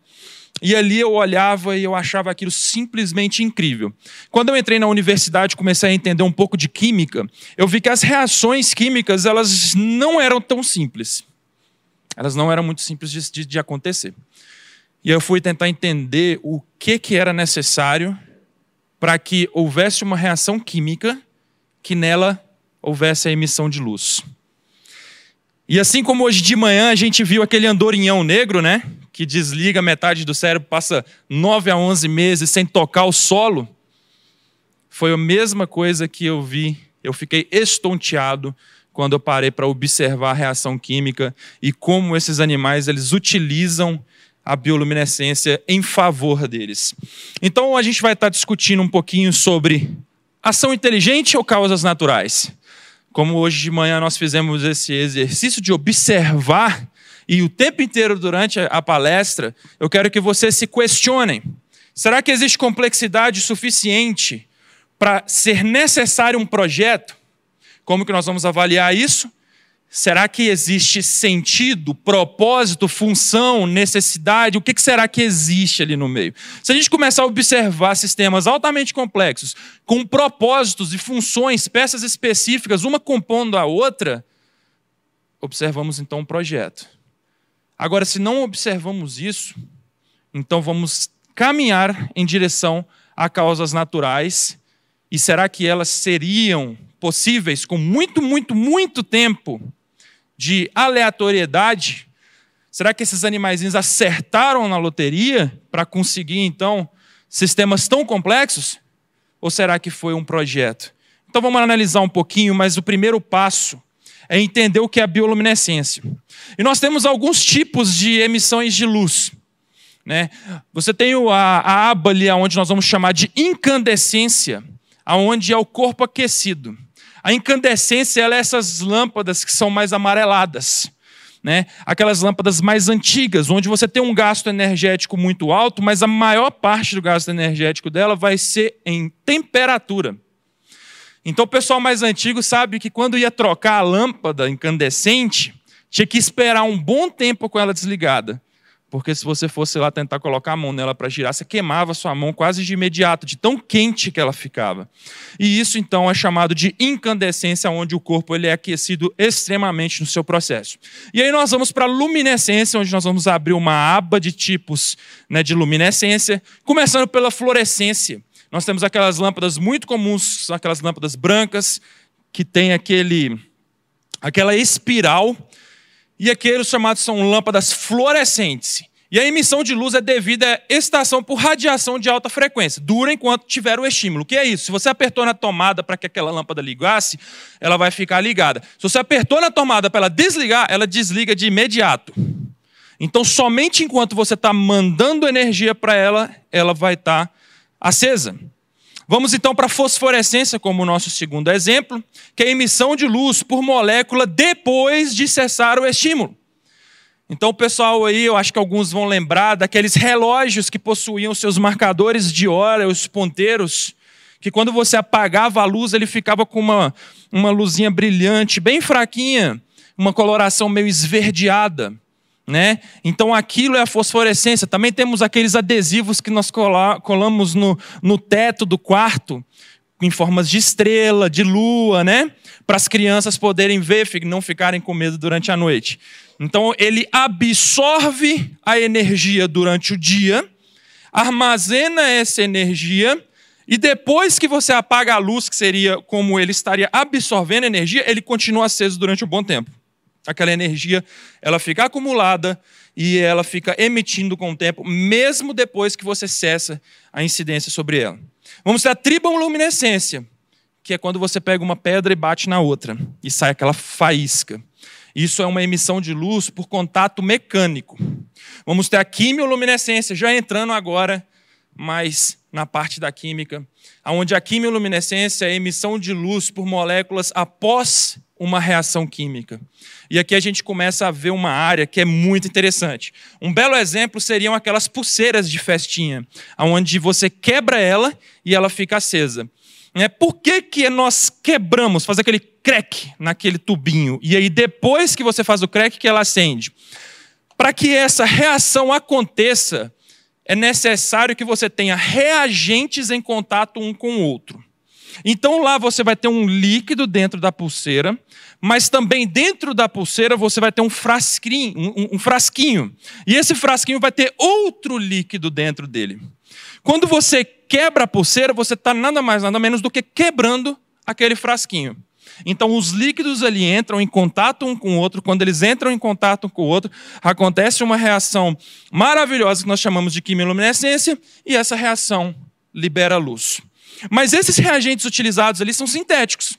Speaker 2: E ali eu olhava e eu achava aquilo simplesmente incrível. Quando eu entrei na universidade, comecei a entender um pouco de química, eu vi que as reações químicas, elas não eram tão simples. Elas não eram muito simples de, de, acontecer. E eu fui tentar entender o que, que era necessário para que houvesse uma reação química que nela houvesse a emissão de luz. E assim como hoje de manhã a gente viu aquele andorinhão negro, né? Que desliga metade do cérebro, passa 9 a 11 meses sem tocar o solo. Foi a mesma coisa que eu vi. Eu fiquei estonteado quando eu parei para observar a reação química e como esses animais eles utilizam a bioluminescência em favor deles. Então a gente vai estar discutindo um pouquinho sobre ação inteligente ou causas naturais. Como hoje de manhã nós fizemos esse exercício de observar e o tempo inteiro durante a palestra, eu quero que vocês se questionem. Será que existe complexidade suficiente para ser necessário um projeto? Como que nós vamos avaliar isso? Será que existe sentido, propósito, função, necessidade? O que será que existe ali no meio? Se a gente começar a observar sistemas altamente complexos, com propósitos e funções, peças específicas, uma compondo a outra, observamos então um projeto. Agora, se não observamos isso, então vamos caminhar em direção a causas naturais. E será que elas seriam possíveis com muito, muito, muito tempo de aleatoriedade? Será que esses animaizinhos acertaram na loteria para conseguir, então, sistemas tão complexos? Ou será que foi um projeto? Então vamos analisar um pouquinho, mas o primeiro passo é entender o que é a bioluminescência. E nós temos alguns tipos de emissões de luz. Né? Você tem a, a aba ali onde nós vamos chamar de incandescência, aonde é o corpo aquecido. A incandescência é essas lâmpadas que são mais amareladas. Né? Aquelas lâmpadas mais antigas, onde você tem um gasto energético muito alto, mas a maior parte do gasto energético dela vai ser em temperatura. Então o pessoal mais antigo sabe que quando ia trocar a lâmpada incandescente, tinha que esperar um bom tempo com ela desligada. Porque se você fosse lá tentar colocar a mão nela para girar, você queimava sua mão quase de imediato, de tão quente que ela ficava. E isso então é chamado de incandescência, onde o corpo ele é aquecido extremamente no seu processo. E aí nós vamos para a luminescência, onde nós vamos abrir uma aba de tipos né, de luminescência, começando pela fluorescência. Nós temos aquelas lâmpadas muito comuns, aquelas lâmpadas brancas, que tem aquele, aquela espiral e aqueles chamados são lâmpadas fluorescentes. E a emissão de luz é devida à estação por radiação de alta frequência, dura enquanto tiver o estímulo. O que é isso? Se você apertou na tomada para que aquela lâmpada ligasse, ela vai ficar ligada. Se você apertou na tomada para ela desligar, ela desliga de imediato. Então, somente enquanto você está mandando energia para ela, ela vai estar tá acesa. Vamos então para a fosforescência como nosso segundo exemplo, que é a emissão de luz por molécula depois de cessar o estímulo. Então, pessoal aí, eu acho que alguns vão lembrar daqueles relógios que possuíam seus marcadores de hora, os ponteiros, que quando você apagava a luz, ele ficava com uma, uma luzinha brilhante, bem fraquinha, uma coloração meio esverdeada né? Então aquilo é a fosforescência. Também temos aqueles adesivos que nós colamos no, no teto do quarto, em formas de estrela, de lua, né? Para as crianças poderem ver, e não ficarem com medo durante a noite. Então ele absorve a energia durante o dia, armazena essa energia e depois que você apaga a luz, que seria como ele estaria absorvendo energia, ele continua aceso durante um bom tempo aquela energia ela fica acumulada e ela fica emitindo com o tempo, mesmo depois que você cessa a incidência sobre ela. Vamos ter a triboluminescência, que é quando você pega uma pedra e bate na outra e sai aquela faísca. Isso é uma emissão de luz por contato mecânico. Vamos ter a quimioluminescência, já entrando agora mais na parte da química, onde a quimioluminescência é a emissão de luz por moléculas após uma reação química. E aqui a gente começa a ver uma área que é muito interessante. Um belo exemplo seriam aquelas pulseiras de festinha, onde você quebra ela e ela fica acesa. É, por que, que nós quebramos, faz aquele crack naquele tubinho, e aí depois que você faz o crack que ela acende? Para que essa reação aconteça, é necessário que você tenha reagentes em contato um com o outro. Então lá você vai ter um líquido dentro da pulseira, mas também dentro da pulseira você vai ter um frasquinho, um, um frasquinho. E esse frasquinho vai ter outro líquido dentro dele. Quando você quebra a pulseira, você está nada mais, nada menos do que quebrando aquele frasquinho. Então, os líquidos ali entram em contato um com o outro. Quando eles entram em contato um com o outro, acontece uma reação maravilhosa que nós chamamos de quimiluminescência, e essa reação libera luz. Mas esses reagentes utilizados ali são sintéticos.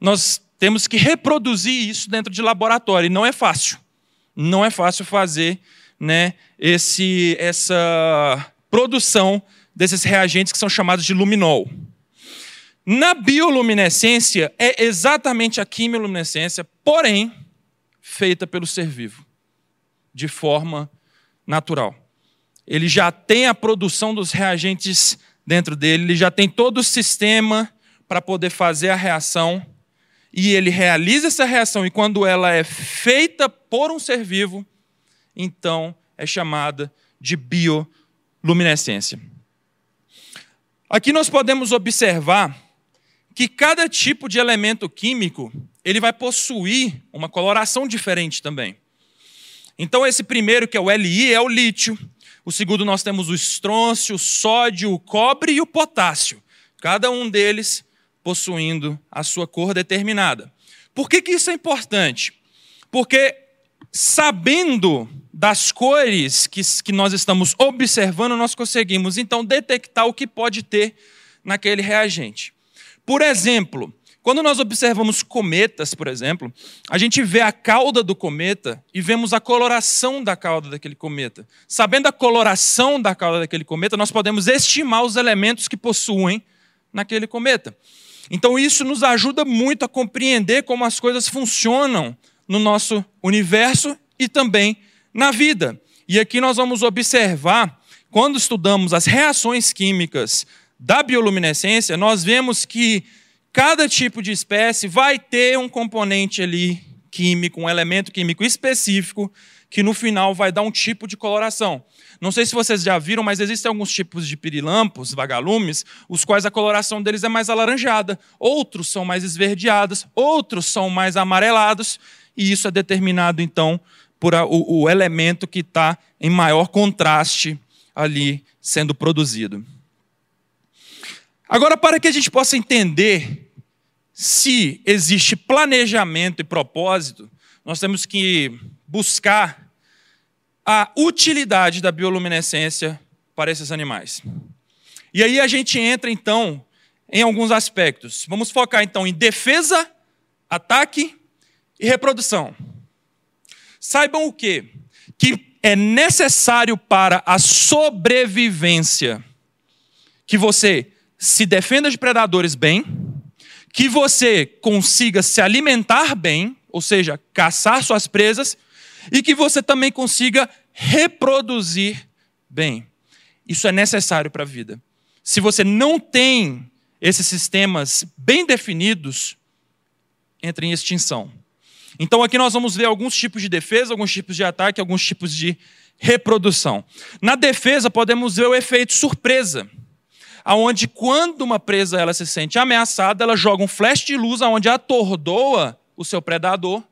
Speaker 2: Nós temos que reproduzir isso dentro de laboratório, e não é fácil. Não é fácil fazer né, esse, essa produção desses reagentes que são chamados de luminol. Na bioluminescência, é exatamente a quimiluminescência, porém, feita pelo ser vivo, de forma natural. Ele já tem a produção dos reagentes dentro dele, ele já tem todo o sistema para poder fazer a reação, e ele realiza essa reação, e quando ela é feita por um ser vivo, então é chamada de bioluminescência. Aqui nós podemos observar que cada tipo de elemento químico ele vai possuir uma coloração diferente também. Então esse primeiro que é o Li é o lítio. O segundo nós temos o estrôncio, o sódio, o cobre e o potássio. Cada um deles possuindo a sua cor determinada. Por que, que isso é importante? Porque sabendo das cores que, que nós estamos observando, nós conseguimos então detectar o que pode ter naquele reagente. Por exemplo, quando nós observamos cometas, por exemplo, a gente vê a cauda do cometa e vemos a coloração da cauda daquele cometa. Sabendo a coloração da cauda daquele cometa, nós podemos estimar os elementos que possuem naquele cometa. Então, isso nos ajuda muito a compreender como as coisas funcionam no nosso universo e também na vida. E aqui nós vamos observar, quando estudamos as reações químicas da bioluminescência, nós vemos que cada tipo de espécie vai ter um componente ali químico, um elemento químico específico, que no final vai dar um tipo de coloração. Não sei se vocês já viram, mas existem alguns tipos de pirilampos, vagalumes, os quais a coloração deles é mais alaranjada, outros são mais esverdeados, outros são mais amarelados, e isso é determinado então por a, o, o elemento que está em maior contraste ali sendo produzido. Agora, para que a gente possa entender se existe planejamento e propósito, nós temos que buscar a utilidade da bioluminescência para esses animais. E aí a gente entra, então, em alguns aspectos. Vamos focar, então, em defesa, ataque e reprodução. Saibam o quê? Que é necessário para a sobrevivência que você se defenda de predadores bem, que você consiga se alimentar bem, ou seja, caçar suas presas, e que você também consiga reproduzir bem. Isso é necessário para a vida. Se você não tem esses sistemas bem definidos, entra em extinção. Então aqui nós vamos ver alguns tipos de defesa, alguns tipos de ataque, alguns tipos de reprodução. Na defesa podemos ver o efeito surpresa, aonde quando uma presa ela se sente ameaçada, ela joga um flash de luz aonde atordoa o seu predador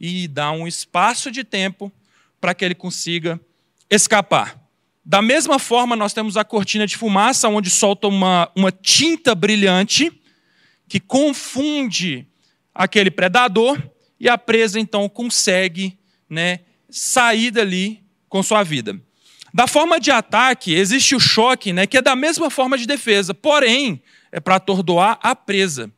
Speaker 2: e dá um espaço de tempo para que ele consiga escapar. Da mesma forma, nós temos a cortina de fumaça, onde solta uma, uma tinta brilhante que confunde aquele predador e a presa então consegue né, sair dali com sua vida. Da forma de ataque, existe o choque, né, que é da mesma forma de defesa, porém, é para atordoar a presa.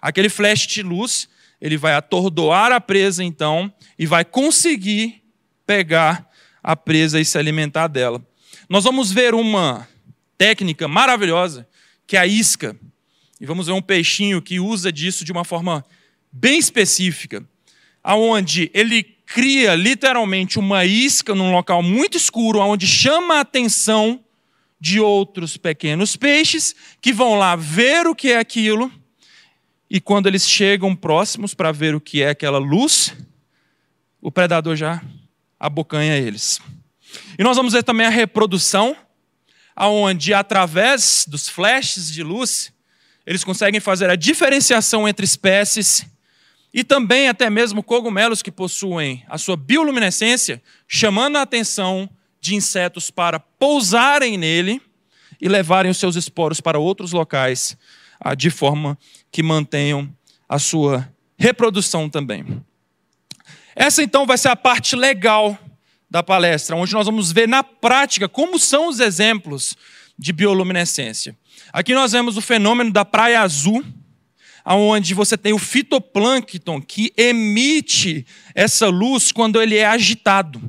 Speaker 2: Aquele flash de luz, ele vai atordoar a presa, então, e vai conseguir pegar a presa e se alimentar dela. Nós vamos ver uma técnica maravilhosa, que é a isca. E vamos ver um peixinho que usa disso de uma forma bem específica, aonde ele cria literalmente uma isca num local muito escuro, onde chama a atenção de outros pequenos peixes que vão lá ver o que é aquilo, e quando eles chegam próximos para ver o que é aquela luz, o predador já abocanha eles. E nós vamos ver também a reprodução, aonde através dos flashes de luz, eles conseguem fazer a diferenciação entre espécies e também até mesmo cogumelos que possuem a sua bioluminescência, chamando a atenção de insetos para pousarem nele e levarem os seus esporos para outros locais, ah, de forma que mantenham a sua reprodução também. Essa então vai ser a parte legal da palestra, onde nós vamos ver na prática como são os exemplos de bioluminescência. Aqui nós vemos o fenômeno da praia azul, onde você tem o fitoplâncton que emite essa luz quando ele é agitado.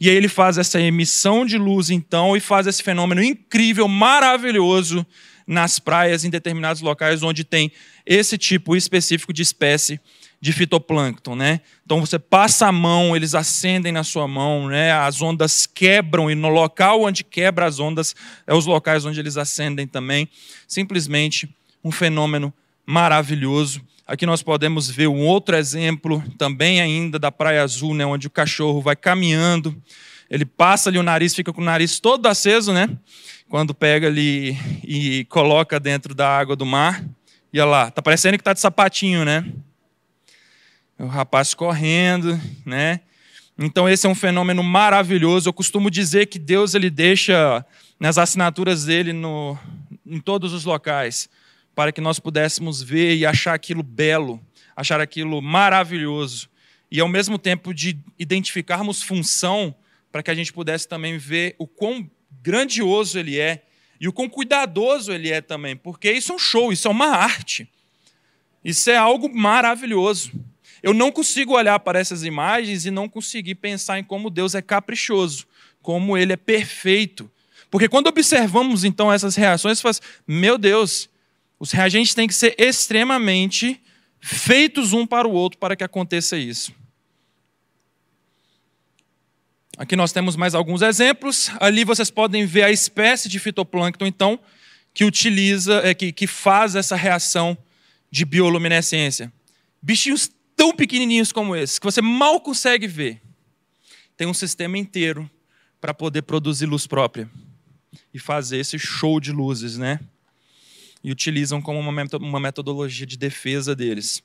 Speaker 2: E aí ele faz essa emissão de luz, então, e faz esse fenômeno incrível, maravilhoso, nas praias, em determinados locais onde tem esse tipo específico de espécie de fitoplâncton, né? Então você passa a mão, eles acendem na sua mão, né? As ondas quebram e no local onde quebra as ondas é os locais onde eles acendem também. Simplesmente um fenômeno maravilhoso. Aqui nós podemos ver um outro exemplo, também ainda da Praia Azul, né, onde o cachorro vai caminhando, ele passa ali o nariz, fica com o nariz todo aceso, né? Quando pega ali e coloca dentro da água do mar. E olha lá, tá parecendo que tá de sapatinho, né? O rapaz correndo, né? Então esse é um fenômeno maravilhoso. Eu costumo dizer que Deus ele deixa nas assinaturas dele no, em todos os locais para que nós pudéssemos ver e achar aquilo belo, achar aquilo maravilhoso, e ao mesmo tempo de identificarmos função para que a gente pudesse também ver o quão grandioso ele é e o quão cuidadoso ele é também, porque isso é um show, isso é uma arte. Isso é algo maravilhoso. Eu não consigo olhar para essas imagens e não conseguir pensar em como Deus é caprichoso, como ele é perfeito. Porque quando observamos então essas reações, faz, meu Deus, os reagentes têm que ser extremamente feitos um para o outro para que aconteça isso. Aqui nós temos mais alguns exemplos. Ali vocês podem ver a espécie de fitoplâncton, então, que utiliza, é, que, que faz essa reação de bioluminescência. Bichinhos tão pequenininhos como esses, que você mal consegue ver, tem um sistema inteiro para poder produzir luz própria e fazer esse show de luzes, né? E utilizam como uma metodologia de defesa deles.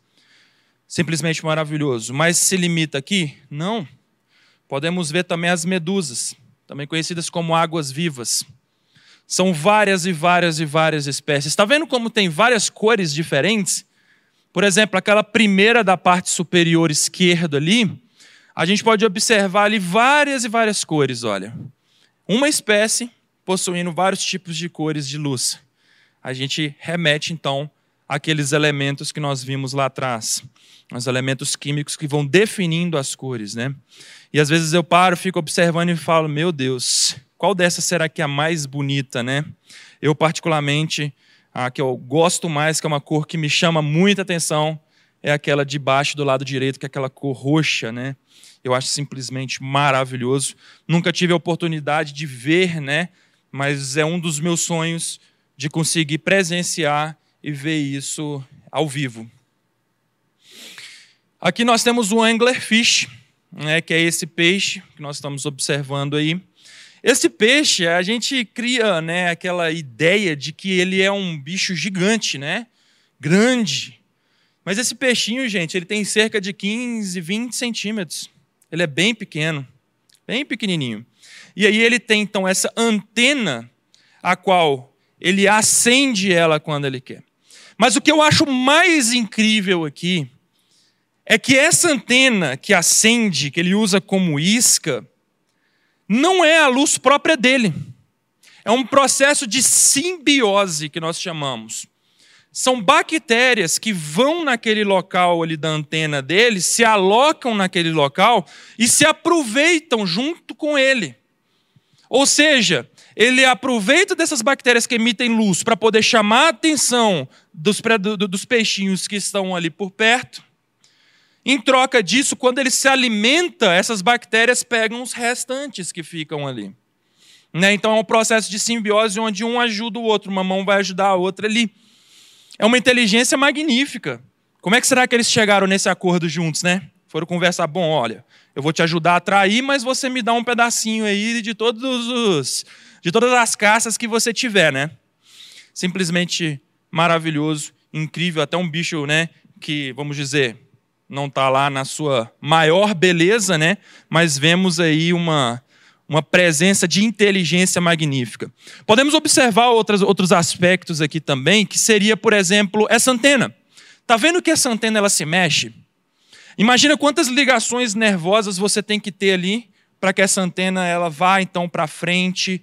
Speaker 2: Simplesmente maravilhoso. Mas se limita aqui? Não. Podemos ver também as medusas, também conhecidas como águas vivas. São várias e várias e várias espécies. Está vendo como tem várias cores diferentes? Por exemplo, aquela primeira da parte superior esquerda ali, a gente pode observar ali várias e várias cores, olha. Uma espécie possuindo vários tipos de cores de luz a gente remete então àqueles elementos que nós vimos lá atrás, os elementos químicos que vão definindo as cores, né? E às vezes eu paro, fico observando e falo, meu Deus, qual dessas será que é a mais bonita, né? Eu particularmente, a que eu gosto mais, que é uma cor que me chama muita atenção, é aquela de baixo do lado direito, que é aquela cor roxa, né? Eu acho simplesmente maravilhoso. Nunca tive a oportunidade de ver, né? Mas é um dos meus sonhos de conseguir presenciar e ver isso ao vivo. Aqui nós temos o anglerfish, né, que é esse peixe que nós estamos observando aí. Esse peixe, a gente cria né, aquela ideia de que ele é um bicho gigante, né? grande. Mas esse peixinho, gente, ele tem cerca de 15, 20 centímetros. Ele é bem pequeno, bem pequenininho. E aí ele tem, então, essa antena, a qual ele acende ela quando ele quer. Mas o que eu acho mais incrível aqui é que essa antena que acende, que ele usa como isca, não é a luz própria dele. É um processo de simbiose que nós chamamos. São bactérias que vão naquele local ali da antena dele, se alocam naquele local e se aproveitam junto com ele. Ou seja, ele aproveita dessas bactérias que emitem luz para poder chamar a atenção dos, dos peixinhos que estão ali por perto, Em troca disso, quando ele se alimenta, essas bactérias pegam os restantes que ficam ali. Né? Então é um processo de simbiose onde um ajuda o outro, uma mão vai ajudar a outra ali. É uma inteligência magnífica. Como é que será que eles chegaram nesse acordo juntos, né? Foram conversar, bom, olha, eu vou te ajudar a atrair, mas você me dá um pedacinho aí de todos os de todas as caças que você tiver, né? Simplesmente maravilhoso, incrível, até um bicho, né, que vamos dizer, não está lá na sua maior beleza, né? Mas vemos aí uma uma presença de inteligência magnífica. Podemos observar outros, outros aspectos aqui também, que seria, por exemplo, essa antena. Tá vendo que essa antena ela se mexe? Imagina quantas ligações nervosas você tem que ter ali para que essa antena ela vá então para frente,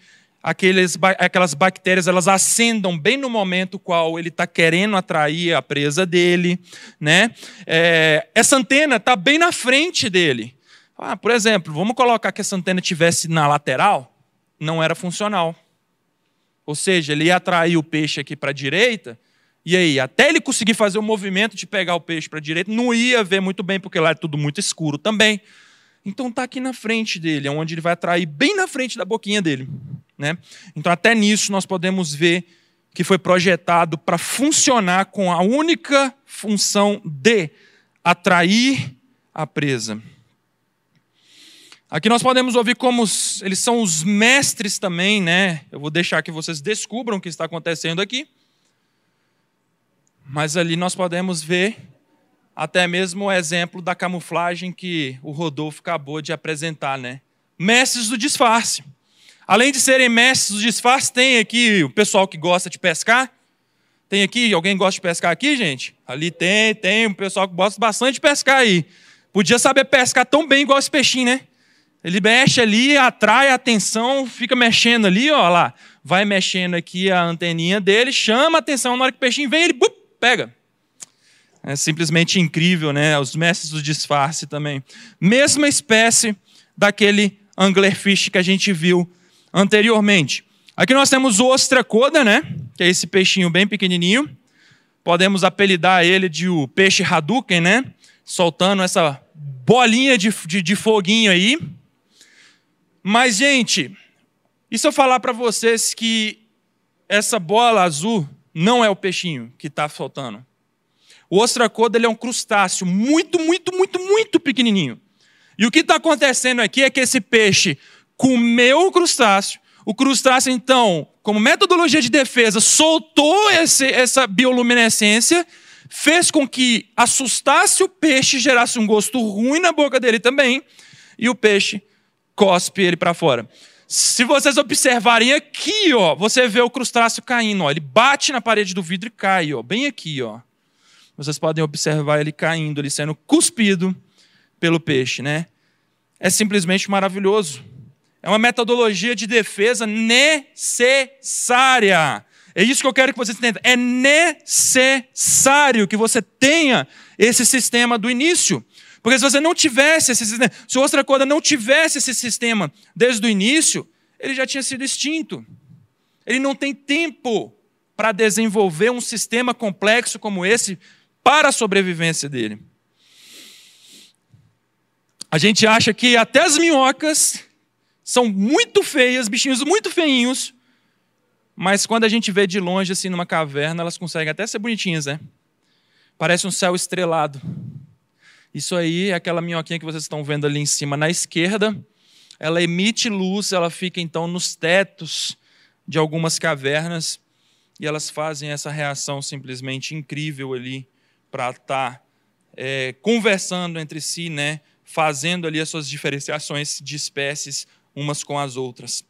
Speaker 2: aqueles, aquelas bactérias elas acendam bem no momento qual ele está querendo atrair a presa dele, né? É, essa antena está bem na frente dele. Ah, por exemplo, vamos colocar que essa antena tivesse na lateral, não era funcional. Ou seja, ele ia atrair o peixe aqui para a direita, e aí, até ele conseguir fazer o movimento de pegar o peixe para a direita, não ia ver muito bem, porque lá é tudo muito escuro também. Então está aqui na frente dele, é onde ele vai atrair bem na frente da boquinha dele. Né? Então, até nisso, nós podemos ver que foi projetado para funcionar com a única função de atrair a presa. Aqui nós podemos ouvir como eles são os mestres também, né? Eu vou deixar que vocês descubram o que está acontecendo aqui. Mas ali nós podemos ver até mesmo o exemplo da camuflagem que o Rodolfo acabou de apresentar, né? Mestres do disfarce. Além de serem mestres do disfarce, tem aqui o pessoal que gosta de pescar. Tem aqui, alguém gosta de pescar aqui, gente? Ali tem, tem um pessoal que gosta bastante de pescar aí. Podia saber pescar tão bem igual esse peixinho, né? Ele mexe ali, atrai a atenção, fica mexendo ali, ó lá. Vai mexendo aqui a anteninha dele, chama a atenção, na hora que o peixinho vem, ele bup, pega. É simplesmente incrível, né? Os mestres do disfarce também. Mesma espécie daquele anglerfish que a gente viu anteriormente. Aqui nós temos o ostracoda, né? Que é esse peixinho bem pequenininho. Podemos apelidar ele de o peixe Hadouken, né? Soltando essa bolinha de, de, de foguinho aí. Mas, gente, e se eu falar para vocês que essa bola azul não é o peixinho que está soltando? O ostracoda ele é um crustáceo muito, muito, muito, muito pequenininho. E o que está acontecendo aqui é que esse peixe comeu o crustáceo. O crustáceo, então, como metodologia de defesa, soltou esse, essa bioluminescência, fez com que assustasse o peixe, gerasse um gosto ruim na boca dele também, e o peixe cospe ele para fora. Se vocês observarem aqui, ó, você vê o crustáceo caindo, ó, ele bate na parede do vidro e cai, ó, bem aqui, ó. Vocês podem observar ele caindo, ele sendo cuspido pelo peixe, né? É simplesmente maravilhoso. É uma metodologia de defesa necessária. É isso que eu quero que vocês entendam. É necessário que você tenha esse sistema do início. Porque se você não tivesse esse sistema, se o Ostracoda não tivesse esse sistema desde o início, ele já tinha sido extinto. Ele não tem tempo para desenvolver um sistema complexo como esse para a sobrevivência dele. A gente acha que até as minhocas são muito feias, bichinhos muito feinhos, mas quando a gente vê de longe, assim, numa caverna, elas conseguem até ser bonitinhas, né? Parece um céu estrelado. Isso aí é aquela minhoquinha que vocês estão vendo ali em cima na esquerda. Ela emite luz, ela fica então nos tetos de algumas cavernas e elas fazem essa reação simplesmente incrível ali para estar tá, é, conversando entre si, né? Fazendo ali as suas diferenciações de espécies umas com as outras.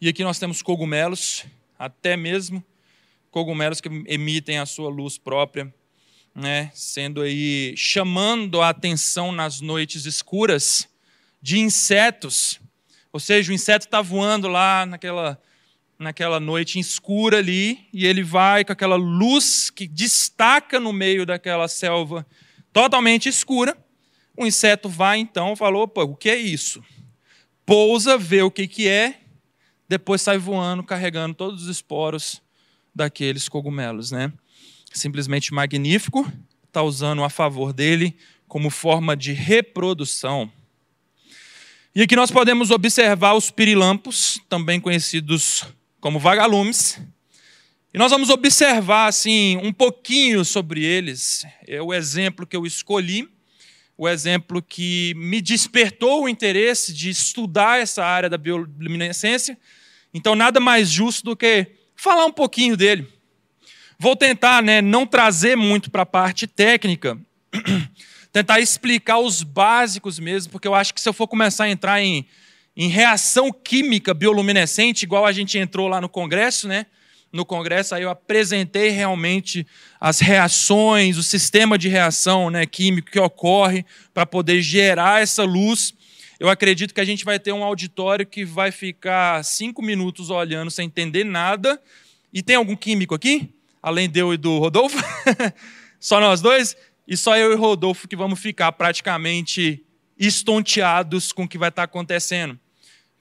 Speaker 2: E aqui nós temos cogumelos, até mesmo cogumelos que emitem a sua luz própria né, sendo aí chamando a atenção nas noites escuras de insetos. Ou seja, o inseto está voando lá naquela, naquela noite escura ali, e ele vai com aquela luz que destaca no meio daquela selva totalmente escura. O inseto vai então, falou: opa, o que é isso? Pousa, vê o que, que é, depois sai voando, carregando todos os esporos daqueles cogumelos, né? simplesmente magnífico. está usando a favor dele como forma de reprodução. E aqui nós podemos observar os pirilampos, também conhecidos como vagalumes. E nós vamos observar assim um pouquinho sobre eles. É o exemplo que eu escolhi, o exemplo que me despertou o interesse de estudar essa área da bioluminescência. Então nada mais justo do que falar um pouquinho dele. Vou tentar, né, não trazer muito para a parte técnica, tentar explicar os básicos mesmo, porque eu acho que se eu for começar a entrar em, em reação química bioluminescente, igual a gente entrou lá no congresso, né? No congresso aí eu apresentei realmente as reações, o sistema de reação né, químico que ocorre para poder gerar essa luz. Eu acredito que a gente vai ter um auditório que vai ficar cinco minutos olhando sem entender nada. E tem algum químico aqui? Além de eu e do Rodolfo? só nós dois? e só eu e Rodolfo que vamos ficar praticamente estonteados com o que vai estar acontecendo.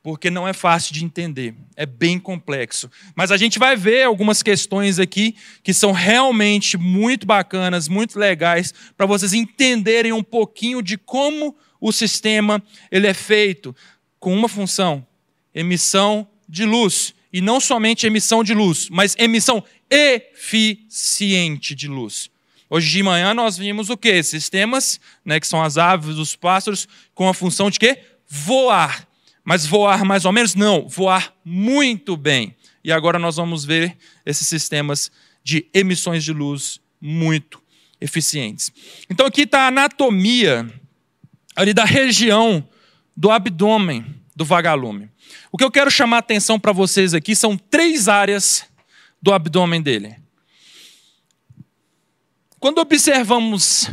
Speaker 2: Porque não é fácil de entender, é bem complexo. Mas a gente vai ver algumas questões aqui que são realmente muito bacanas, muito legais, para vocês entenderem um pouquinho de como o sistema ele é feito com uma função: emissão de luz. E não somente emissão de luz, mas emissão eficiente de luz. Hoje de manhã nós vimos o quê? Sistemas, né, que são as aves, os pássaros, com a função de quê? Voar. Mas voar mais ou menos? Não, voar muito bem. E agora nós vamos ver esses sistemas de emissões de luz muito eficientes. Então aqui está a anatomia ali da região do abdômen do vagalume. O que eu quero chamar a atenção para vocês aqui são três áreas do abdômen dele. Quando observamos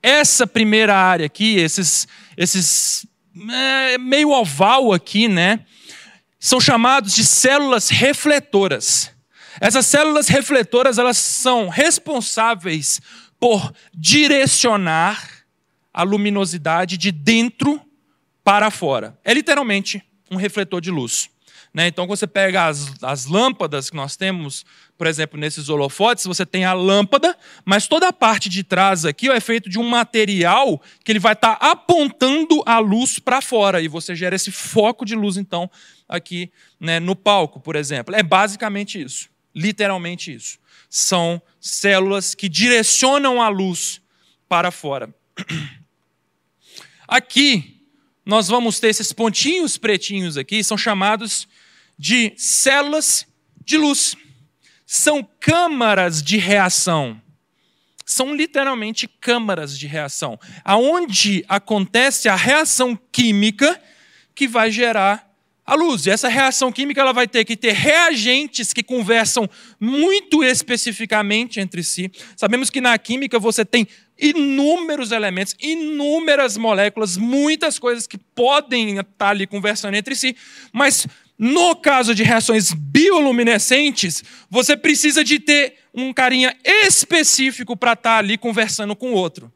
Speaker 2: essa primeira área aqui, esses, esses é, meio oval aqui, né? São chamados de células refletoras. Essas células refletoras, elas são responsáveis por direcionar a luminosidade de dentro para fora. É literalmente um refletor de luz. Né? Então, quando você pega as, as lâmpadas que nós temos, por exemplo, nesses holofotes, você tem a lâmpada, mas toda a parte de trás aqui é feito de um material que ele vai estar tá apontando a luz para fora, e você gera esse foco de luz, então, aqui né, no palco, por exemplo. É basicamente isso, literalmente isso. São células que direcionam a luz para fora. Aqui, nós vamos ter esses pontinhos pretinhos aqui, são chamados de células de luz. São câmaras de reação. São literalmente câmaras de reação, aonde acontece a reação química que vai gerar a luz. E essa reação química ela vai ter que ter reagentes que conversam muito especificamente entre si. Sabemos que na química você tem inúmeros elementos, inúmeras moléculas, muitas coisas que podem estar ali conversando entre si, mas no caso de reações bioluminescentes, você precisa de ter um carinha específico para estar tá ali conversando com o outro.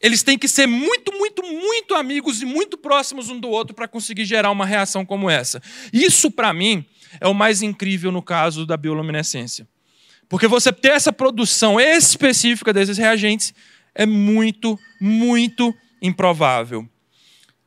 Speaker 2: Eles têm que ser muito, muito, muito amigos e muito próximos um do outro para conseguir gerar uma reação como essa. Isso, para mim, é o mais incrível no caso da bioluminescência. Porque você ter essa produção específica desses reagentes é muito, muito improvável.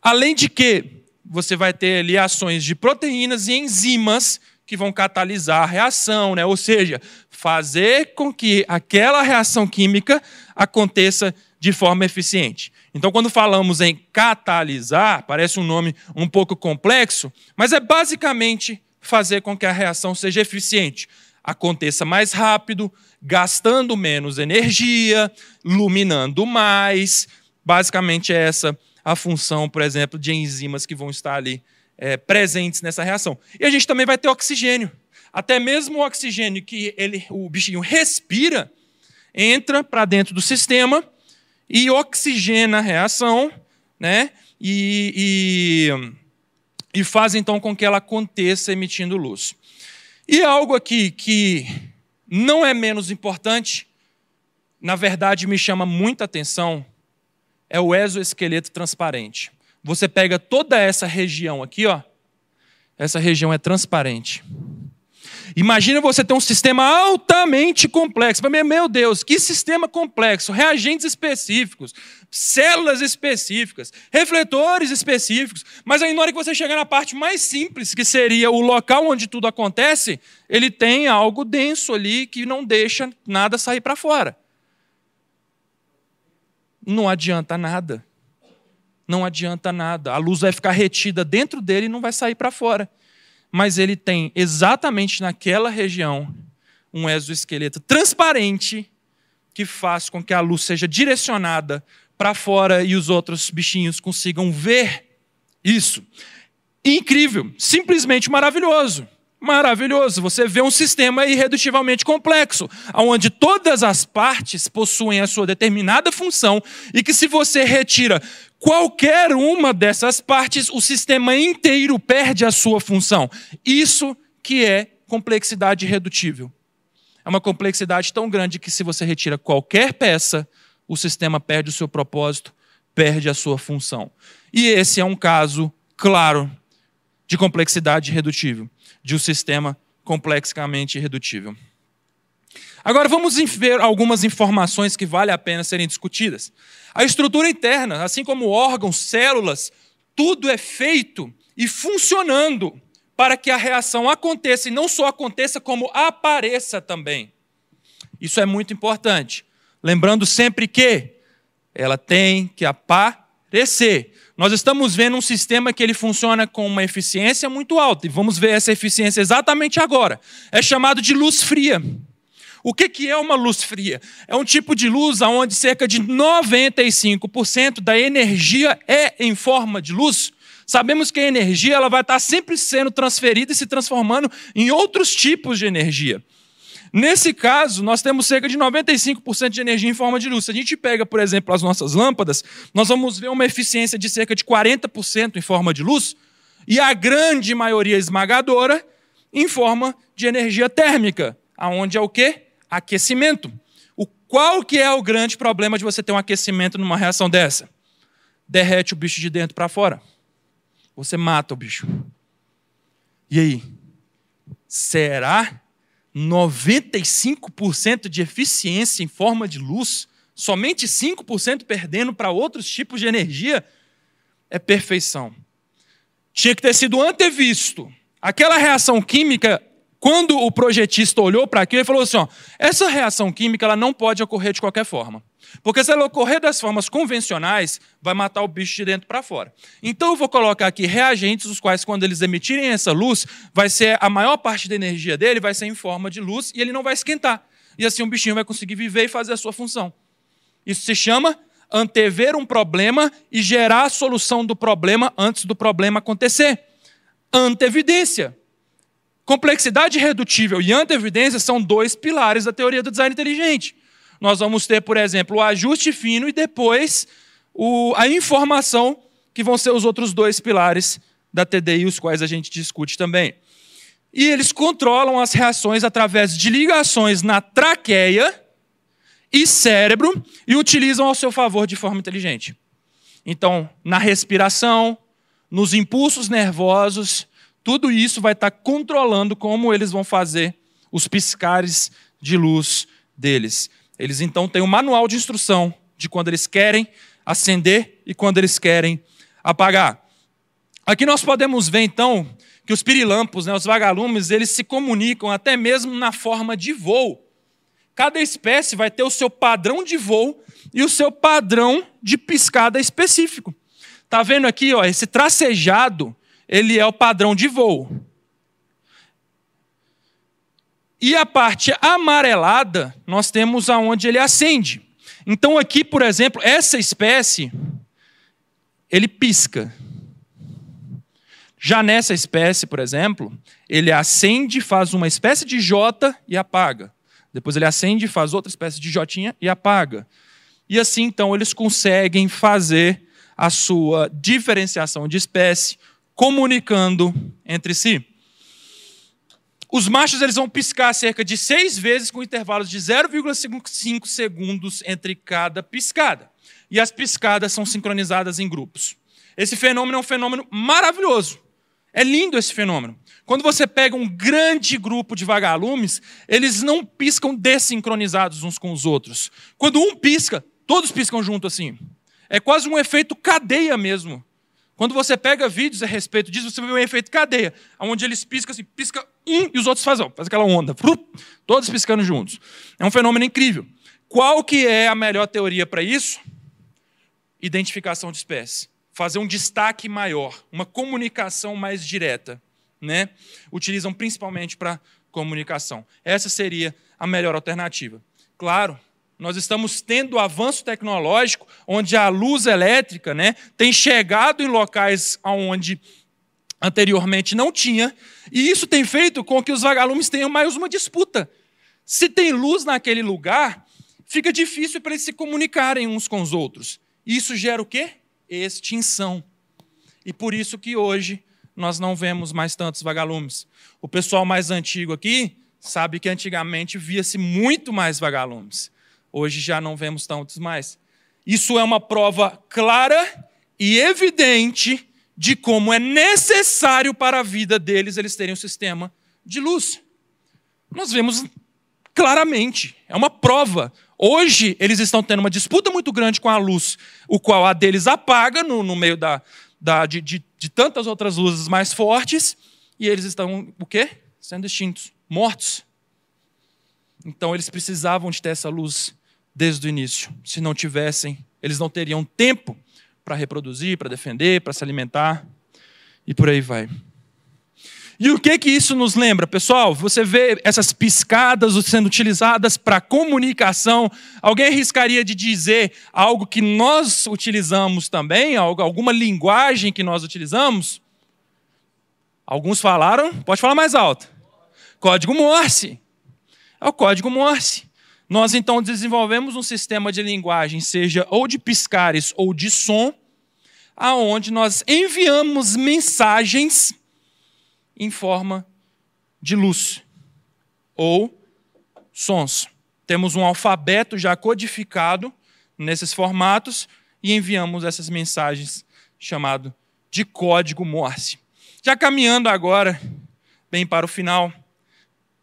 Speaker 2: Além de que, você vai ter ali ações de proteínas e enzimas que vão catalisar a reação, né? ou seja, fazer com que aquela reação química aconteça de forma eficiente. Então, quando falamos em catalisar, parece um nome um pouco complexo, mas é basicamente fazer com que a reação seja eficiente, aconteça mais rápido, gastando menos energia, iluminando mais. Basicamente é essa a função, por exemplo, de enzimas que vão estar ali é, presentes nessa reação. E a gente também vai ter oxigênio. Até mesmo o oxigênio que ele, o bichinho respira entra para dentro do sistema e oxigena a reação, né? E, e, e faz então com que ela aconteça emitindo luz. E algo aqui que não é menos importante, na verdade me chama muita atenção, é o exoesqueleto transparente. Você pega toda essa região aqui, ó, essa região é transparente. Imagina você ter um sistema altamente complexo. Meu Deus, que sistema complexo! Reagentes específicos, células específicas, refletores específicos. Mas aí, na hora que você chegar na parte mais simples, que seria o local onde tudo acontece, ele tem algo denso ali que não deixa nada sair para fora. Não adianta nada. Não adianta nada. A luz vai ficar retida dentro dele e não vai sair para fora mas ele tem exatamente naquela região um exoesqueleto transparente que faz com que a luz seja direcionada para fora e os outros bichinhos consigam ver isso. Incrível, simplesmente maravilhoso. Maravilhoso. Você vê um sistema irredutivelmente complexo, onde todas as partes possuem a sua determinada função e que, se você retira qualquer uma dessas partes, o sistema inteiro perde a sua função. Isso que é complexidade irredutível. É uma complexidade tão grande que, se você retira qualquer peça, o sistema perde o seu propósito, perde a sua função. E esse é um caso claro de complexidade irredutível de um sistema complexamente irredutível. Agora vamos ver algumas informações que vale a pena serem discutidas. A estrutura interna, assim como órgãos, células, tudo é feito e funcionando para que a reação aconteça e não só aconteça, como apareça também. Isso é muito importante. Lembrando sempre que ela tem que aparecer. Nós estamos vendo um sistema que ele funciona com uma eficiência muito alta, e vamos ver essa eficiência exatamente agora. É chamado de luz fria. O que é uma luz fria? É um tipo de luz onde cerca de 95% da energia é em forma de luz. Sabemos que a energia ela vai estar sempre sendo transferida e se transformando em outros tipos de energia. Nesse caso, nós temos cerca de 95% de energia em forma de luz. Se a gente pega, por exemplo, as nossas lâmpadas, nós vamos ver uma eficiência de cerca de 40% em forma de luz e a grande maioria esmagadora em forma de energia térmica, aonde é o quê? Aquecimento. O qual que é o grande problema de você ter um aquecimento numa reação dessa? Derrete o bicho de dentro para fora. Você mata o bicho. E aí? Será 95% de eficiência em forma de luz, somente 5% perdendo para outros tipos de energia, é perfeição. Tinha que ter sido antevisto. Aquela reação química, quando o projetista olhou para aquilo, ele falou assim: ó, essa reação química ela não pode ocorrer de qualquer forma. Porque se ela ocorrer das formas convencionais, vai matar o bicho de dentro para fora. Então eu vou colocar aqui reagentes, os quais, quando eles emitirem essa luz, vai ser a maior parte da energia dele vai ser em forma de luz e ele não vai esquentar. E assim o bichinho vai conseguir viver e fazer a sua função. Isso se chama antever um problema e gerar a solução do problema antes do problema acontecer. Antevidência. Complexidade redutível e antevidência são dois pilares da teoria do design inteligente nós vamos ter, por exemplo, o ajuste fino e depois o, a informação, que vão ser os outros dois pilares da TDI, os quais a gente discute também. E eles controlam as reações através de ligações na traqueia e cérebro e utilizam ao seu favor de forma inteligente. Então, na respiração, nos impulsos nervosos, tudo isso vai estar controlando como eles vão fazer os piscares de luz deles. Eles então têm um manual de instrução de quando eles querem acender e quando eles querem apagar. Aqui nós podemos ver então que os pirilampos, né, os vagalumes, eles se comunicam até mesmo na forma de voo. Cada espécie vai ter o seu padrão de voo e o seu padrão de piscada específico. Tá vendo aqui, ó, esse tracejado, ele é o padrão de voo. E a parte amarelada, nós temos aonde ele acende. Então aqui, por exemplo, essa espécie, ele pisca. Já nessa espécie, por exemplo, ele acende, faz uma espécie de J e apaga. Depois ele acende, faz outra espécie de J e apaga. E assim, então, eles conseguem fazer a sua diferenciação de espécie, comunicando entre si. Os machos eles vão piscar cerca de seis vezes com intervalos de 0,5 segundos entre cada piscada. E as piscadas são sincronizadas em grupos. Esse fenômeno é um fenômeno maravilhoso. É lindo esse fenômeno. Quando você pega um grande grupo de vagalumes, eles não piscam desincronizados uns com os outros. Quando um pisca, todos piscam junto assim. É quase um efeito cadeia mesmo. Quando você pega vídeos a respeito disso, você vê um efeito cadeia, onde eles piscam assim, pisca um e os outros fazem, faz aquela onda, todos piscando juntos. É um fenômeno incrível. Qual que é a melhor teoria para isso? Identificação de espécie. Fazer um destaque maior, uma comunicação mais direta. Né? Utilizam principalmente para comunicação. Essa seria a melhor alternativa. Claro, nós estamos tendo avanço tecnológico onde a luz elétrica né, tem chegado em locais onde anteriormente não tinha, e isso tem feito com que os vagalumes tenham mais uma disputa. Se tem luz naquele lugar, fica difícil para eles se comunicarem uns com os outros. Isso gera o quê? Extinção. E por isso que hoje nós não vemos mais tantos vagalumes. O pessoal mais antigo aqui sabe que antigamente via-se muito mais vagalumes. Hoje já não vemos tantos mais. Isso é uma prova clara e evidente de como é necessário para a vida deles eles terem um sistema de luz. Nós vemos claramente, é uma prova. Hoje, eles estão tendo uma disputa muito grande com a luz, o qual a deles apaga no, no meio da, da de, de, de, tantas outras luzes mais fortes, e eles estão, o quê? Sendo extintos, mortos. Então, eles precisavam de ter essa luz desde o início. Se não tivessem, eles não teriam tempo para reproduzir, para defender, para se alimentar, e por aí vai. E o que que isso nos lembra, pessoal? Você vê essas piscadas sendo utilizadas para comunicação. Alguém arriscaria de dizer algo que nós utilizamos também, alguma linguagem que nós utilizamos? Alguns falaram, pode falar mais alto. Código Morse. É o código Morse. Nós então desenvolvemos um sistema de linguagem, seja ou de piscares ou de som, aonde nós enviamos mensagens em forma de luz ou sons. Temos um alfabeto já codificado nesses formatos e enviamos essas mensagens chamado de código Morse. Já caminhando agora bem para o final,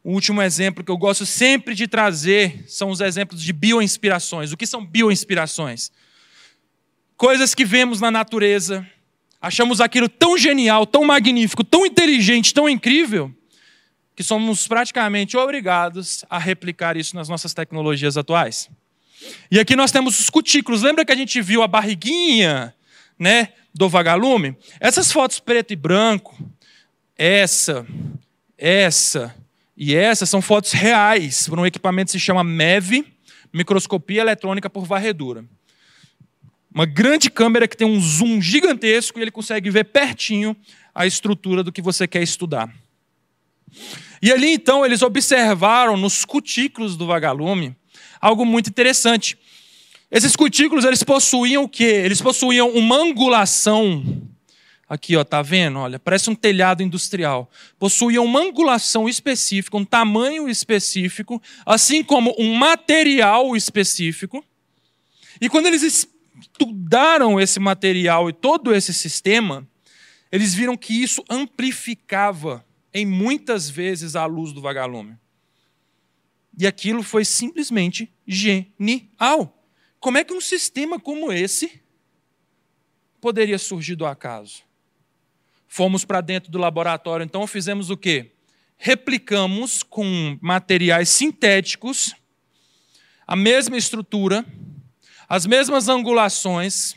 Speaker 2: o último exemplo que eu gosto sempre de trazer são os exemplos de bioinspirações. O que são bioinspirações? Coisas que vemos na natureza, achamos aquilo tão genial, tão magnífico, tão inteligente, tão incrível, que somos praticamente obrigados a replicar isso nas nossas tecnologias atuais. E aqui nós temos os cutículos. Lembra que a gente viu a barriguinha, né, do vagalume? Essas fotos preto e branco, essa, essa e essa são fotos reais por um equipamento que se chama MEV, microscopia eletrônica por varredura. Uma grande câmera que tem um zoom gigantesco e ele consegue ver pertinho a estrutura do que você quer estudar. E ali então eles observaram nos cutículos do vagalume algo muito interessante. Esses cutículos eles possuíam o quê? Eles possuíam uma angulação. Aqui, ó, tá vendo? Olha, parece um telhado industrial. Possuíam uma angulação específica, um tamanho específico, assim como um material específico. E quando eles estudaram esse material e todo esse sistema, eles viram que isso amplificava em muitas vezes a luz do vagalume. E aquilo foi simplesmente genial. Como é que um sistema como esse poderia surgir do acaso? Fomos para dentro do laboratório, então fizemos o quê? Replicamos com materiais sintéticos a mesma estrutura, as mesmas angulações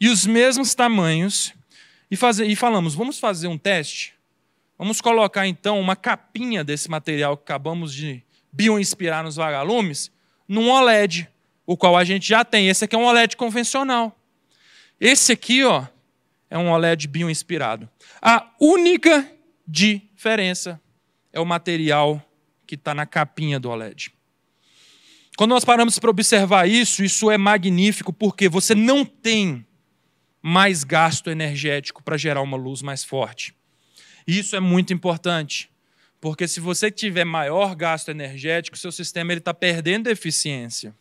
Speaker 2: e os mesmos tamanhos e, fazer, e falamos: vamos fazer um teste? Vamos colocar então uma capinha desse material que acabamos de bioinspirar nos vagalumes num OLED, o qual a gente já tem. Esse aqui é um OLED convencional. Esse aqui, ó, é um OLED bioinspirado. A única diferença é o material que está na capinha do OLED. Quando nós paramos para observar isso, isso é magnífico porque você não tem mais gasto energético para gerar uma luz mais forte. Isso é muito importante, porque se você tiver maior gasto energético, seu sistema está perdendo eficiência.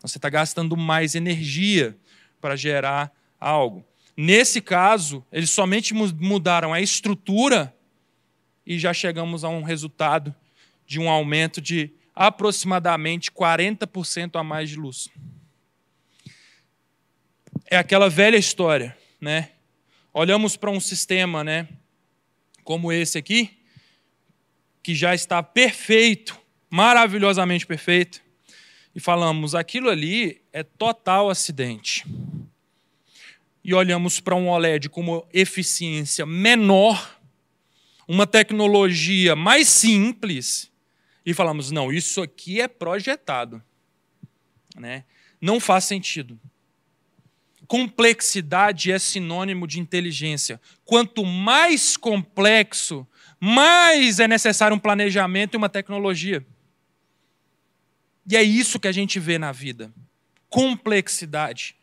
Speaker 2: Você está gastando mais energia para gerar algo. Nesse caso, eles somente mudaram a estrutura e já chegamos a um resultado de um aumento de aproximadamente 40% a mais de luz. É aquela velha história, né? Olhamos para um sistema, né, como esse aqui, que já está perfeito, maravilhosamente perfeito, e falamos, aquilo ali é total acidente. E olhamos para um OLED com uma eficiência menor, uma tecnologia mais simples, e falamos: não, isso aqui é projetado. Né? Não faz sentido. Complexidade é sinônimo de inteligência. Quanto mais complexo, mais é necessário um planejamento e uma tecnologia. E é isso que a gente vê na vida. Complexidade.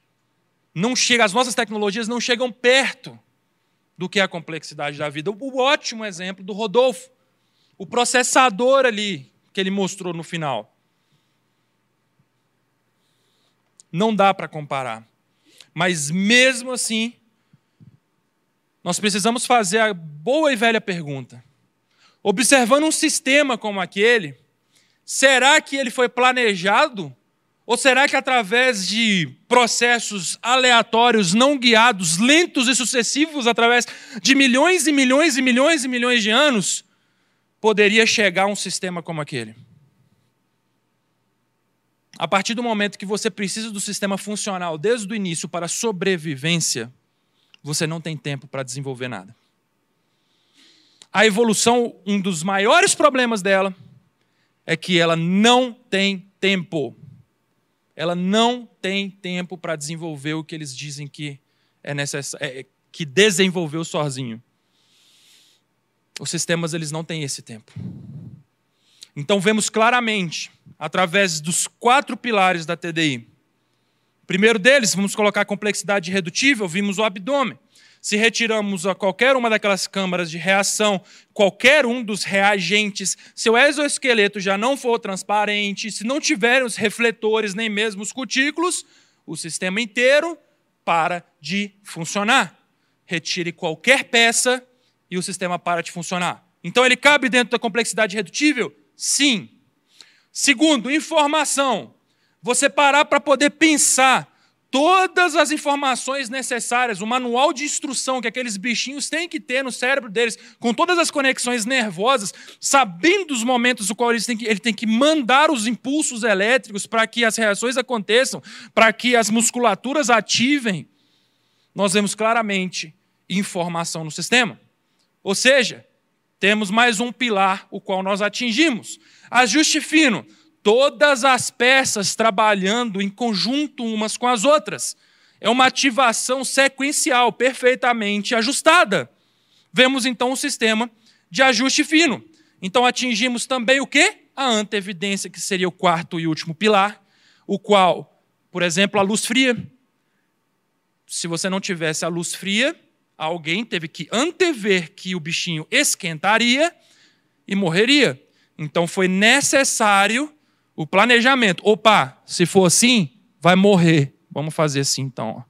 Speaker 2: Não chega, as nossas tecnologias não chegam perto do que é a complexidade da vida. O ótimo exemplo do Rodolfo. O processador ali que ele mostrou no final. Não dá para comparar. Mas mesmo assim, nós precisamos fazer a boa e velha pergunta. Observando um sistema como aquele, será que ele foi planejado? Ou será que através de processos aleatórios, não guiados, lentos e sucessivos, através de milhões e milhões e milhões e milhões de anos, poderia chegar a um sistema como aquele? A partir do momento que você precisa do sistema funcional desde o início para sobrevivência, você não tem tempo para desenvolver nada. A evolução, um dos maiores problemas dela é que ela não tem tempo. Ela não tem tempo para desenvolver o que eles dizem que é necessário, é, que desenvolveu sozinho. Os sistemas eles não têm esse tempo. Então vemos claramente, através dos quatro pilares da TDI. Primeiro deles, vamos colocar a complexidade redutível, vimos o abdômen. Se retiramos a qualquer uma daquelas câmaras de reação, qualquer um dos reagentes, se o exoesqueleto já não for transparente, se não tiver os refletores nem mesmo os cutículos, o sistema inteiro para de funcionar. Retire qualquer peça e o sistema para de funcionar. Então ele cabe dentro da complexidade redutível? Sim. Segundo, informação. Você parar para poder pensar todas as informações necessárias, o manual de instrução que aqueles bichinhos têm que ter no cérebro deles, com todas as conexões nervosas, sabendo os momentos no qual eles têm que, ele tem que mandar os impulsos elétricos para que as reações aconteçam, para que as musculaturas ativem, nós vemos claramente informação no sistema. Ou seja, temos mais um pilar, o qual nós atingimos. Ajuste fino. Todas as peças trabalhando em conjunto umas com as outras. É uma ativação sequencial, perfeitamente ajustada. Vemos então um sistema de ajuste fino. Então atingimos também o quê? A antevidência, que seria o quarto e último pilar, o qual, por exemplo, a luz fria. Se você não tivesse a luz fria, alguém teve que antever que o bichinho esquentaria e morreria. Então foi necessário o planejamento. Opa, se for assim, vai morrer. Vamos fazer assim então.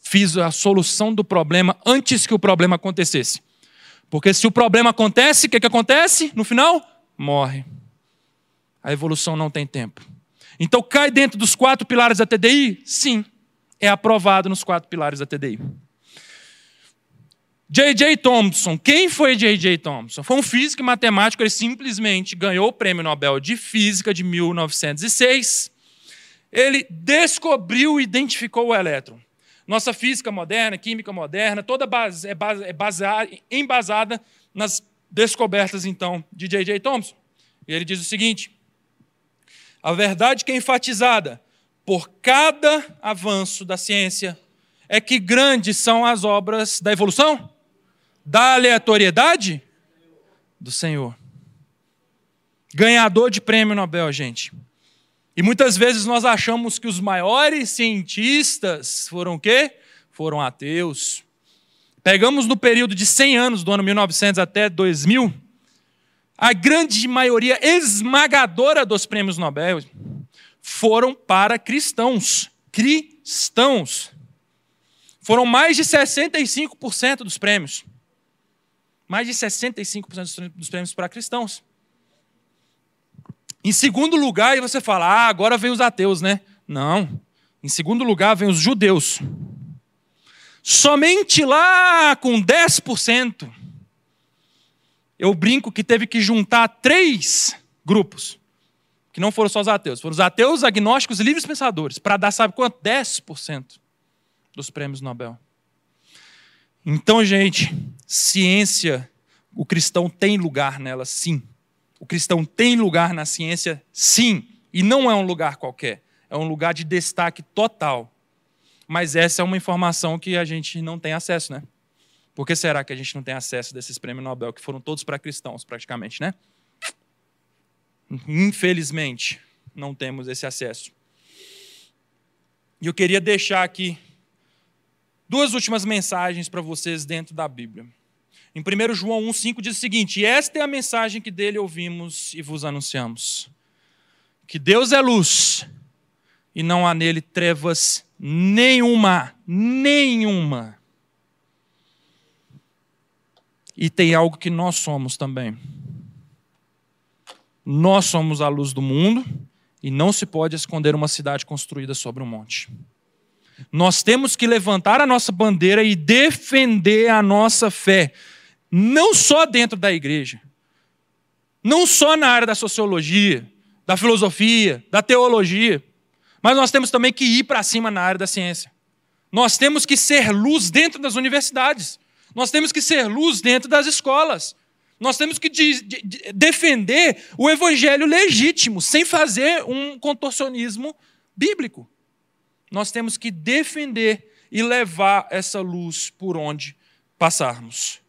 Speaker 2: Fiz a solução do problema antes que o problema acontecesse. Porque se o problema acontece, o que, que acontece no final? Morre. A evolução não tem tempo. Então cai dentro dos quatro pilares da TDI? Sim. É aprovado nos quatro pilares da TDI. J.J. Thompson. Quem foi J.J. Thompson? Foi um físico e matemático, ele simplesmente ganhou o Prêmio Nobel de Física de 1906. Ele descobriu e identificou o elétron. Nossa física moderna, química moderna, toda base, é, base, é baseada, embasada nas descobertas, então, de J.J. Thompson. E ele diz o seguinte: a verdade que é enfatizada por cada avanço da ciência é que grandes são as obras da evolução da aleatoriedade? Do Senhor. Ganhador de prêmio Nobel, gente. E muitas vezes nós achamos que os maiores cientistas foram o quê? Foram ateus. Pegamos no período de 100 anos, do ano 1900 até 2000, a grande maioria esmagadora dos prêmios Nobel foram para cristãos. Cristãos. Foram mais de 65% dos prêmios. Mais de 65% dos prêmios para cristãos. Em segundo lugar, aí você fala, ah, agora vem os ateus, né? Não. Em segundo lugar, vem os judeus. Somente lá com 10%, eu brinco que teve que juntar três grupos, que não foram só os ateus, foram os ateus, agnósticos e livres pensadores, para dar, sabe quanto? 10% dos prêmios Nobel. Então, gente, ciência, o cristão tem lugar nela, sim. O cristão tem lugar na ciência, sim. E não é um lugar qualquer, é um lugar de destaque total. Mas essa é uma informação que a gente não tem acesso, né? Por que será que a gente não tem acesso desses prêmios Nobel, que foram todos para cristãos, praticamente, né? Infelizmente, não temos esse acesso. E eu queria deixar aqui duas últimas mensagens para vocês dentro da Bíblia. Em 1 João 1,5 diz o seguinte: Esta é a mensagem que dele ouvimos e vos anunciamos: que Deus é luz e não há nele trevas nenhuma, nenhuma. E tem algo que nós somos também. Nós somos a luz do mundo e não se pode esconder uma cidade construída sobre um monte. Nós temos que levantar a nossa bandeira e defender a nossa fé, não só dentro da igreja, não só na área da sociologia, da filosofia, da teologia, mas nós temos também que ir para cima na área da ciência. Nós temos que ser luz dentro das universidades. Nós temos que ser luz dentro das escolas. Nós temos que de, de, de defender o evangelho legítimo, sem fazer um contorcionismo bíblico. Nós temos que defender e levar essa luz por onde passarmos.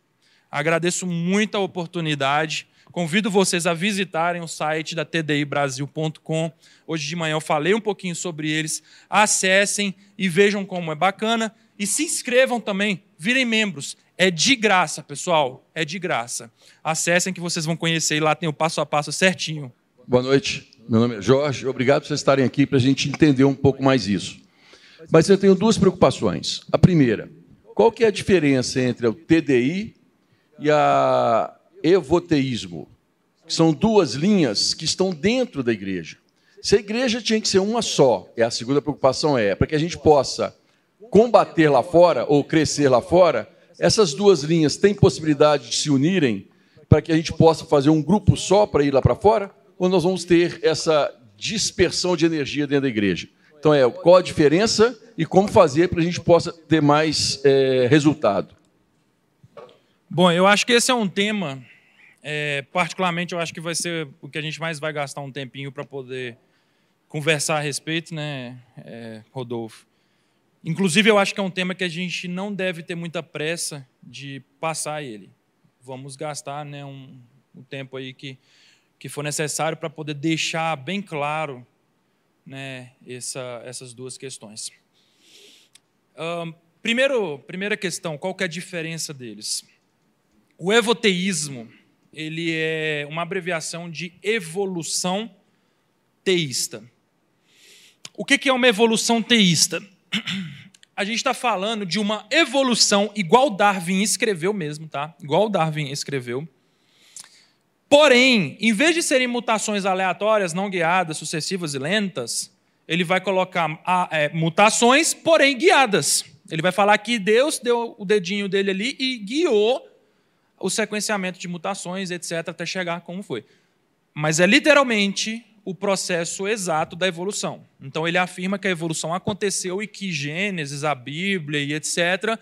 Speaker 2: Agradeço muito a oportunidade. Convido vocês a visitarem o site da tdibrasil.com. Hoje de manhã eu falei um pouquinho sobre eles. Acessem e vejam como é bacana. E se inscrevam também, virem membros. É de graça, pessoal. É de graça. Acessem que vocês vão conhecer e lá tem o passo a passo certinho.
Speaker 3: Boa noite. Meu nome é Jorge. Obrigado por vocês estarem aqui para a gente entender um pouco mais isso. Mas eu tenho duas preocupações. A primeira, qual que é a diferença entre o TDI e a evoteísmo, que são duas linhas que estão dentro da igreja. Se a igreja tinha que ser uma só, é a segunda preocupação é, para que a gente possa combater lá fora ou crescer lá fora, essas duas linhas têm possibilidade de se unirem para que a gente possa fazer um grupo só para ir lá para fora? Ou nós vamos ter essa dispersão de energia dentro da igreja? Então, é qual a diferença e como fazer para a gente possa ter mais é, resultado?
Speaker 2: Bom, eu acho que esse é um tema é, particularmente, eu acho que vai ser o que a gente mais vai gastar um tempinho para poder conversar a respeito, né, é, Rodolfo? Inclusive, eu acho que é um tema que a gente não deve ter muita pressa de passar ele. Vamos gastar né, um, um tempo aí que, que for necessário para poder deixar bem claro né, essa, essas duas questões. primeiro, primeira questão, qual que é a diferença deles? O evoteísmo ele é uma abreviação de evolução teísta. O que é uma evolução teísta? A gente está falando de uma evolução igual Darwin escreveu mesmo, tá? Igual Darwin escreveu. Porém, em vez de serem mutações aleatórias, não guiadas, sucessivas e lentas, ele vai colocar ah, é, mutações, porém guiadas. Ele vai falar que Deus deu o dedinho dele ali e guiou o sequenciamento de mutações, etc., até chegar como foi. Mas é literalmente o processo exato da evolução. Então ele afirma que a evolução aconteceu e que Gênesis, a Bíblia e etc.,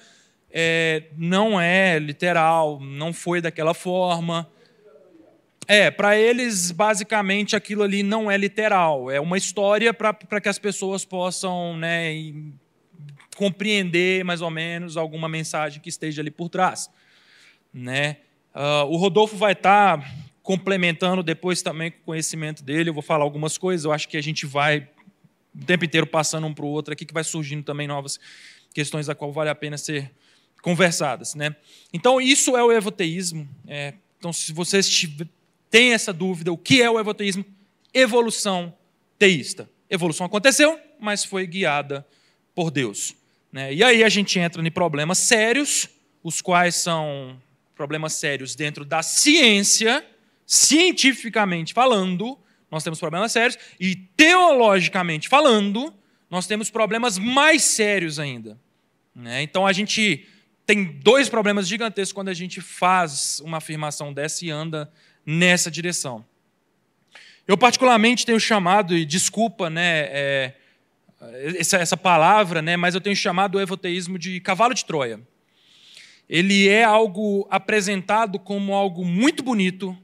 Speaker 2: é, não é literal, não foi daquela forma. É, para eles, basicamente, aquilo ali não é literal. É uma história para que as pessoas possam né, compreender mais ou menos alguma mensagem que esteja ali por trás. Né? Uh, o Rodolfo vai estar tá complementando depois também com o conhecimento dele. Eu vou falar algumas coisas. Eu acho que a gente vai o tempo inteiro passando um para o outro aqui, que vai surgindo também novas questões a qual vale a pena ser conversadas. Né? Então, isso é o evoteísmo. É, então, se vocês têm essa dúvida, o que é o evoteísmo? Evolução teísta. Evolução aconteceu, mas foi guiada por Deus. Né? E aí a gente entra em problemas sérios, os quais são problemas sérios dentro da ciência, cientificamente falando, nós temos problemas sérios, e teologicamente falando, nós temos problemas mais sérios ainda. Né? Então a gente tem dois problemas gigantescos quando a gente faz uma afirmação dessa e anda nessa direção. Eu, particularmente, tenho chamado, e desculpa né, é, essa, essa palavra, né, mas eu tenho chamado o evoteísmo de cavalo de Troia. Ele é algo apresentado como algo muito bonito.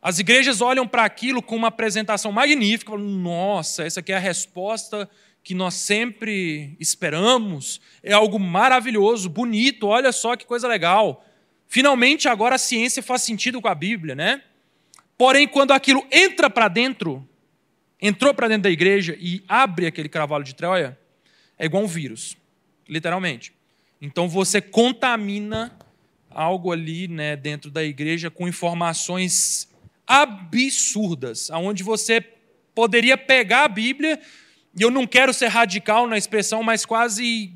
Speaker 2: As igrejas olham para aquilo com uma apresentação magnífica, falam, nossa, essa aqui é a resposta que nós sempre esperamos, é algo maravilhoso, bonito, olha só que coisa legal. Finalmente agora a ciência faz sentido com a Bíblia, né? Porém, quando aquilo entra para dentro, entrou para dentro da igreja e abre aquele cavalo de Troia, é igual um vírus, literalmente. Então você contamina algo ali, né, dentro da igreja com informações absurdas, aonde você poderia pegar a Bíblia e eu não quero ser radical na expressão, mas quase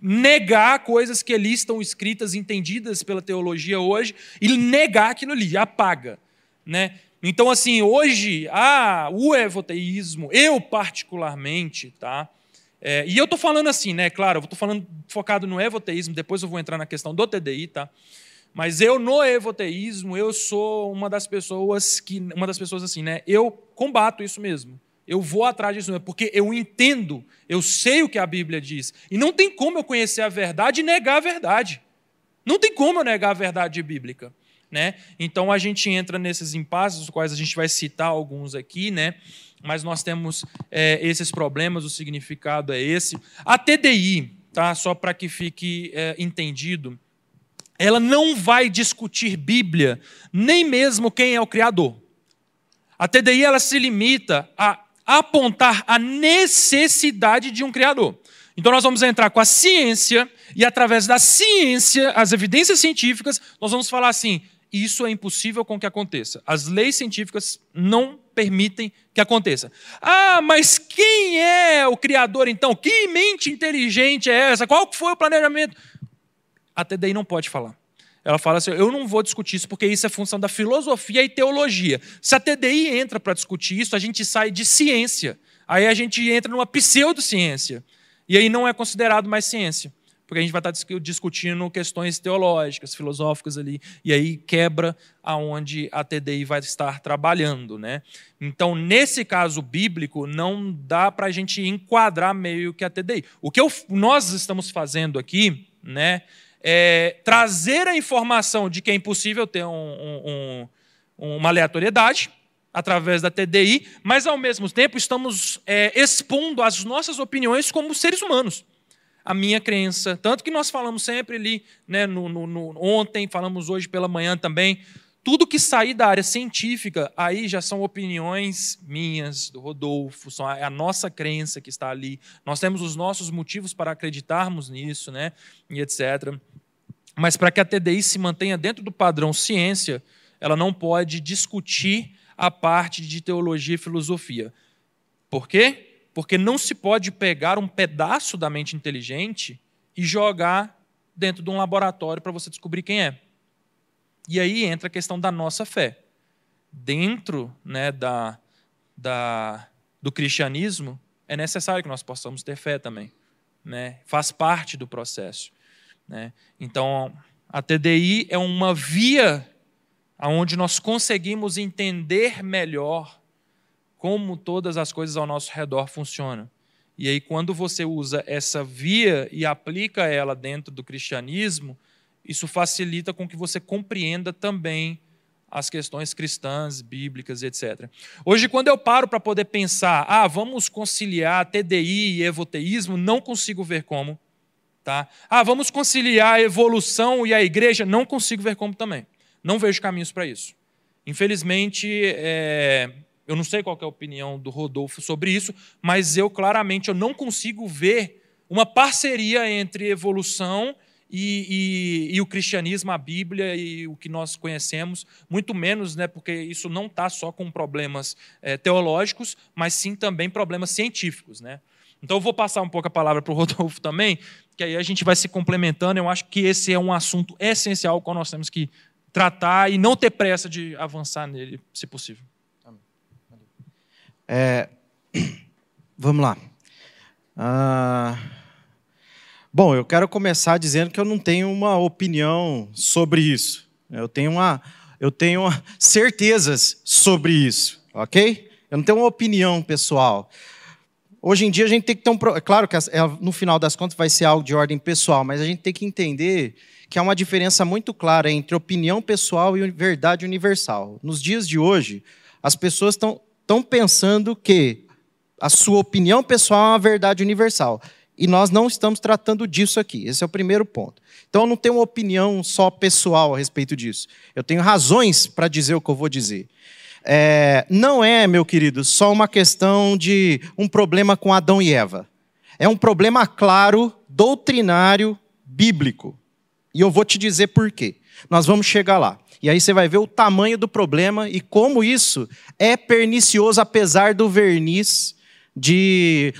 Speaker 2: negar coisas que ali estão escritas, entendidas pela teologia hoje, e negar aquilo ali, apaga. Né? Então, assim, hoje, ah, o evoteísmo, eu particularmente, tá? É, e eu estou falando assim, né? Claro, eu estou falando focado no evoteísmo, depois eu vou entrar na questão do TDI, tá? Mas eu, no evoteísmo, eu sou uma das pessoas que. Uma das pessoas assim, né? Eu combato isso mesmo. Eu vou atrás disso, porque eu entendo, eu sei o que a Bíblia diz. E não tem como eu conhecer a verdade e negar a verdade. Não tem como eu negar a verdade bíblica. Né? Então a gente entra nesses impasses, os quais a gente vai citar alguns aqui, né? mas nós temos é, esses problemas, o significado é esse. A TDI, tá? só para que fique é, entendido, ela não vai discutir Bíblia, nem mesmo quem é o Criador. A TDI ela se limita a apontar a necessidade de um Criador. Então, nós vamos entrar com a ciência, e através da ciência, as evidências científicas, nós vamos falar assim: isso é impossível com que aconteça. As leis científicas não permitem que aconteça. Ah, mas quem é o Criador então? Que mente inteligente é essa? Qual foi o planejamento? Até daí não pode falar. Ela fala assim: eu não vou discutir isso porque isso é função da filosofia e teologia. Se a TDI entra para discutir isso, a gente sai de ciência. Aí a gente entra numa pseudociência. E aí não é considerado mais ciência. Porque a gente vai estar discutindo questões teológicas, filosóficas ali. E aí quebra aonde a TDI vai estar trabalhando. Né? Então, nesse caso bíblico, não dá para a gente enquadrar meio que a TDI. O que eu, nós estamos fazendo aqui, né? é, trazer a informação de que é impossível ter um, um, uma aleatoriedade através da TDI, mas ao mesmo tempo estamos é, expondo as nossas opiniões como seres humanos. A minha crença, tanto que nós falamos sempre ali, né, no, no, no, ontem, falamos hoje pela manhã também, tudo que sair da área científica, aí já são opiniões minhas, do Rodolfo, são a, a, nossa crença que está ali. Nós temos os nossos motivos para acreditarmos nisso, né? E etc. Mas para que a TDI se mantenha dentro do padrão ciência, ela não pode discutir a parte de teologia e filosofia. Por quê? Porque não se pode pegar um pedaço da mente inteligente e jogar dentro de um laboratório para você descobrir quem é. E aí entra a questão da nossa fé. Dentro né, da, da, do cristianismo, é necessário que nós possamos ter fé também. Né? Faz parte do processo. Né? Então, a TDI é uma via onde nós conseguimos entender melhor como todas as coisas ao nosso redor funcionam. E aí, quando você usa essa via e aplica ela dentro do cristianismo, isso facilita com que você compreenda também as questões cristãs, bíblicas, etc. Hoje, quando eu paro para poder pensar, ah, vamos conciliar TDI e evoteísmo, não consigo ver como. Tá? Ah, vamos conciliar a evolução e a igreja, não consigo ver como também. Não vejo caminhos para isso. Infelizmente, é, eu não sei qual é a opinião do Rodolfo sobre isso, mas eu claramente eu não consigo ver uma parceria entre evolução e, e, e, o cristianismo, a Bíblia e o que nós conhecemos, muito menos, né, porque isso não está só com problemas é, teológicos, mas sim também problemas científicos. Né? Então eu vou passar um pouco a palavra para o Rodolfo também, que aí a gente vai se complementando. Eu acho que esse é um assunto essencial que nós temos que tratar e não ter pressa de avançar nele, se possível.
Speaker 1: É, vamos lá. Ah, bom, eu quero começar dizendo que eu não tenho uma opinião sobre isso. Eu tenho, uma, eu tenho certezas sobre isso, ok? Eu não tenho uma opinião pessoal. Hoje em dia a gente tem que ter um. É claro que no final das contas vai ser algo de ordem pessoal, mas a gente tem que entender que há uma diferença muito clara entre opinião pessoal e verdade universal. Nos dias de hoje, as pessoas estão pensando que a sua opinião pessoal é uma verdade universal. E nós não estamos tratando disso aqui. Esse é o primeiro ponto. Então eu não tenho uma opinião só pessoal a respeito disso. Eu tenho razões para dizer o que eu vou dizer. É, não é, meu querido, só uma questão de um problema com Adão e Eva. É um problema claro, doutrinário, bíblico. E eu vou te dizer por quê. Nós vamos chegar lá. E aí você vai ver o tamanho do problema e como isso é pernicioso, apesar do verniz de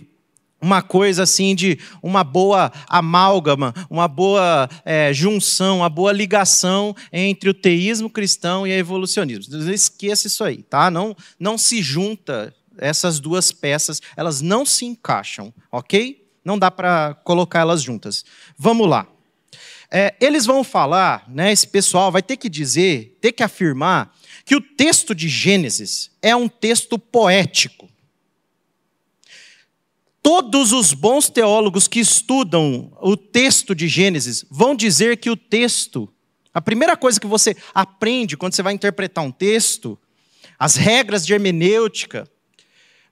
Speaker 1: uma coisa assim de uma boa amálgama, uma boa é, junção, uma boa ligação entre o teísmo cristão e o evolucionismo. Esqueça isso aí, tá? Não, não se junta essas duas peças, elas não se encaixam, ok? Não dá para colocar elas juntas. Vamos lá. É, eles vão falar, né, esse pessoal vai ter que dizer, ter que afirmar, que o texto de Gênesis é um texto poético. Todos os bons teólogos que estudam o texto de Gênesis vão dizer que o texto, a primeira coisa que você aprende quando você vai interpretar um texto, as regras de hermenêutica,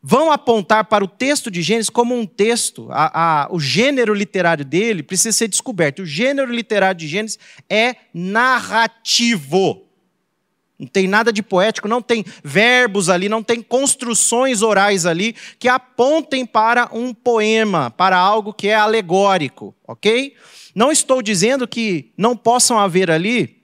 Speaker 1: vão apontar para o texto de Gênesis como um texto. A, a, o gênero literário dele precisa ser descoberto. O gênero literário de Gênesis é narrativo. Não tem nada de poético, não tem verbos ali, não tem construções orais ali que apontem para um poema, para algo que é alegórico, ok? Não estou dizendo que não possam haver ali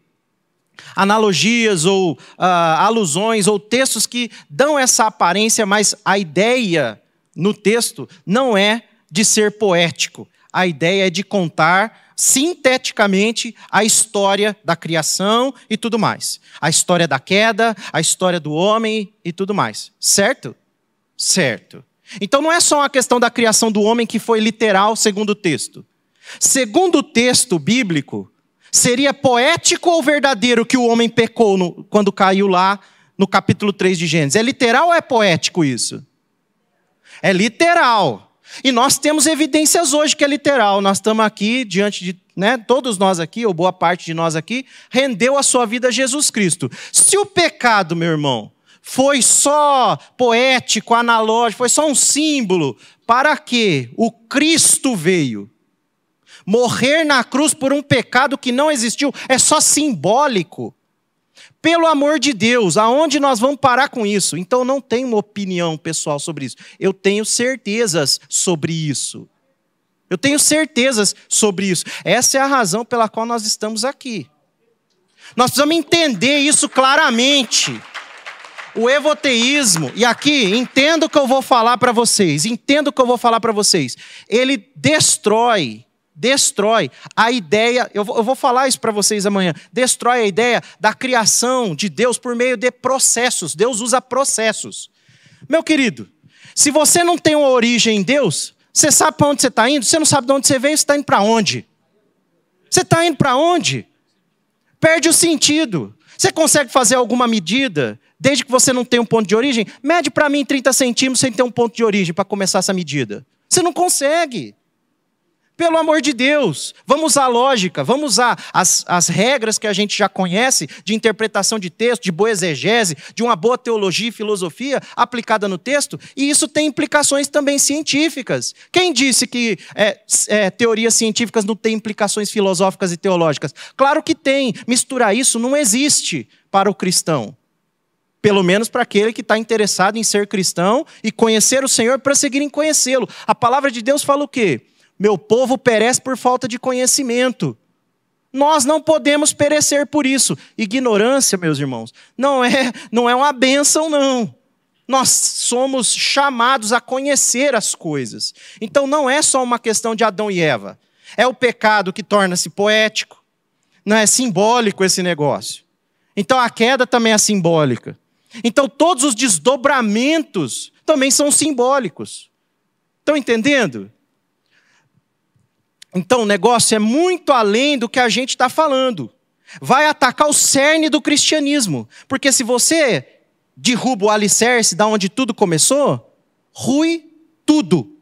Speaker 1: analogias ou uh, alusões ou textos que dão essa aparência, mas a ideia no texto não é de ser poético. A ideia é de contar sinteticamente a história da criação e tudo mais. A história da queda, a história do homem e tudo mais. Certo? Certo. Então não é só uma questão da criação do homem que foi literal, segundo o texto. Segundo o texto bíblico, seria poético ou verdadeiro que o homem pecou no, quando caiu lá no capítulo 3 de Gênesis? É literal ou é poético isso? É literal. E nós temos evidências hoje que é literal. Nós estamos aqui diante de, né, todos nós aqui, ou boa parte de nós aqui, rendeu a sua vida a Jesus Cristo. Se o pecado, meu irmão, foi só poético, analógico, foi só um símbolo, para que o Cristo veio? Morrer na cruz por um pecado que não existiu é só simbólico. Pelo amor de Deus, aonde nós vamos parar com isso? Então não tenho uma opinião pessoal sobre isso. Eu tenho certezas sobre isso. Eu tenho certezas sobre isso. Essa é a razão pela qual nós estamos aqui. Nós precisamos entender isso claramente. O evoteísmo, e aqui, entendo o que eu vou falar para vocês, entendo o que eu vou falar para vocês. Ele destrói destrói a ideia, eu vou, eu vou falar isso para vocês amanhã, destrói a ideia da criação de Deus por meio de processos. Deus usa processos. Meu querido, se você não tem uma origem em Deus, você sabe para onde você está indo? Você não sabe de onde você veio, você está indo para onde? Você está indo para onde? Perde o sentido. Você consegue fazer alguma medida, desde que você não tenha um ponto de origem? Mede para mim 30 centímetros sem ter um ponto de origem para começar essa medida. Você não consegue. Pelo amor de Deus, vamos usar a lógica, vamos usar as, as regras que a gente já conhece de interpretação de texto, de boa exegese, de uma boa teologia e filosofia aplicada no texto, e isso tem implicações também científicas. Quem disse que é, é, teorias científicas não têm implicações filosóficas e teológicas? Claro que tem. Misturar isso não existe para o cristão. Pelo menos para aquele que está interessado em ser cristão e conhecer o Senhor, prosseguir em conhecê-lo. A palavra de Deus fala o quê? Meu povo perece por falta de conhecimento. Nós não podemos perecer por isso. Ignorância, meus irmãos, não é, não é uma bênção, não. Nós somos chamados a conhecer as coisas. Então não é só uma questão de Adão e Eva. É o pecado que torna-se poético. Não é simbólico esse negócio. Então a queda também é simbólica. Então todos os desdobramentos também são simbólicos. Estão entendendo? Então o negócio é muito além do que a gente está falando. Vai atacar o cerne do cristianismo. Porque se você derruba o alicerce da onde tudo começou, rui tudo.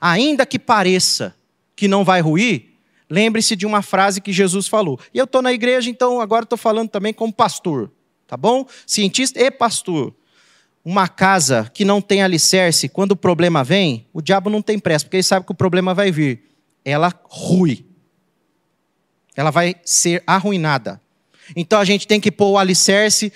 Speaker 1: Ainda que pareça que não vai ruir, lembre-se de uma frase que Jesus falou. E eu estou na igreja, então agora estou falando também como pastor, tá bom? Cientista e pastor. Uma casa que não tem alicerce, quando o problema vem, o diabo não tem pressa, porque ele sabe que o problema vai vir. Ela rui. Ela vai ser arruinada. Então a gente tem que pôr o alicerce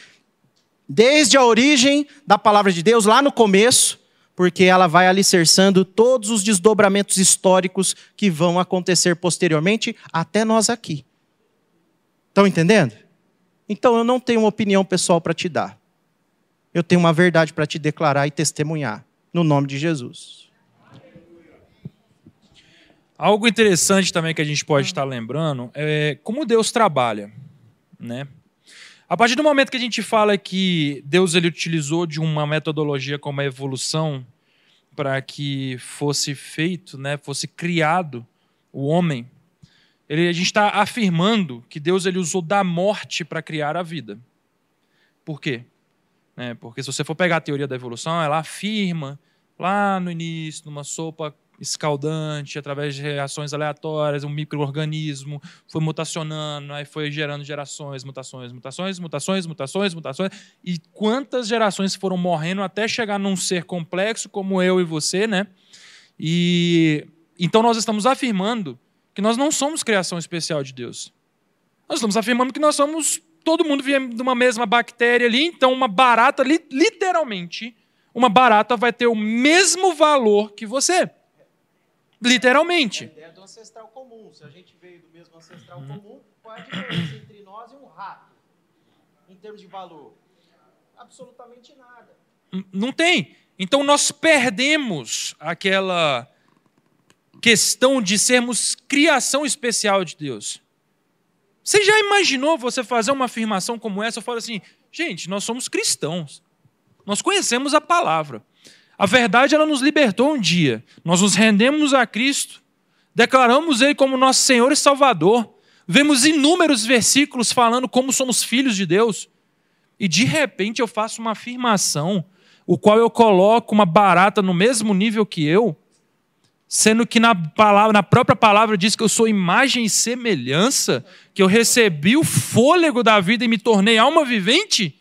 Speaker 1: desde a origem da palavra de Deus, lá no começo, porque ela vai alicerçando todos os desdobramentos históricos que vão acontecer posteriormente até nós aqui. Estão entendendo? Então eu não tenho uma opinião pessoal para te dar. Eu tenho uma verdade para te declarar e testemunhar, no nome de Jesus.
Speaker 2: Algo interessante também que a gente pode estar lembrando é como Deus trabalha, né? A partir do momento que a gente fala que Deus ele utilizou de uma metodologia como a evolução para que fosse feito, né, fosse criado o homem, ele, a gente está afirmando que Deus ele usou da morte para criar a vida. Por quê? É, porque se você for pegar a teoria da evolução, ela afirma lá no início, numa sopa escaldante, através de reações aleatórias, um microorganismo foi mutacionando, aí foi gerando gerações, mutações, mutações, mutações, mutações, mutações, e quantas gerações foram morrendo até chegar num ser complexo como eu e você, né? E então nós estamos afirmando que nós não somos criação especial de Deus. Nós estamos afirmando que nós somos todo mundo vem de uma mesma bactéria ali, então uma barata literalmente uma barata vai ter o mesmo valor que você. Literalmente.
Speaker 1: É a ideia do ancestral comum. Se a gente veio do mesmo ancestral uhum. comum, qual é a diferença entre nós e um rato? Em termos de valor? Absolutamente nada.
Speaker 2: Não tem. Então nós perdemos aquela questão de sermos criação especial de Deus. Você já imaginou você fazer uma afirmação como essa? Eu falo assim, gente, nós somos cristãos. Nós conhecemos a palavra. A verdade, ela nos libertou um dia. Nós nos rendemos a Cristo, declaramos Ele como nosso Senhor e Salvador. Vemos inúmeros versículos falando como somos filhos de Deus. E de repente eu faço uma afirmação, o qual eu coloco uma barata no mesmo nível que eu, sendo que na, palavra, na própria palavra diz que eu sou imagem e semelhança, que eu recebi o fôlego da vida e me tornei alma vivente.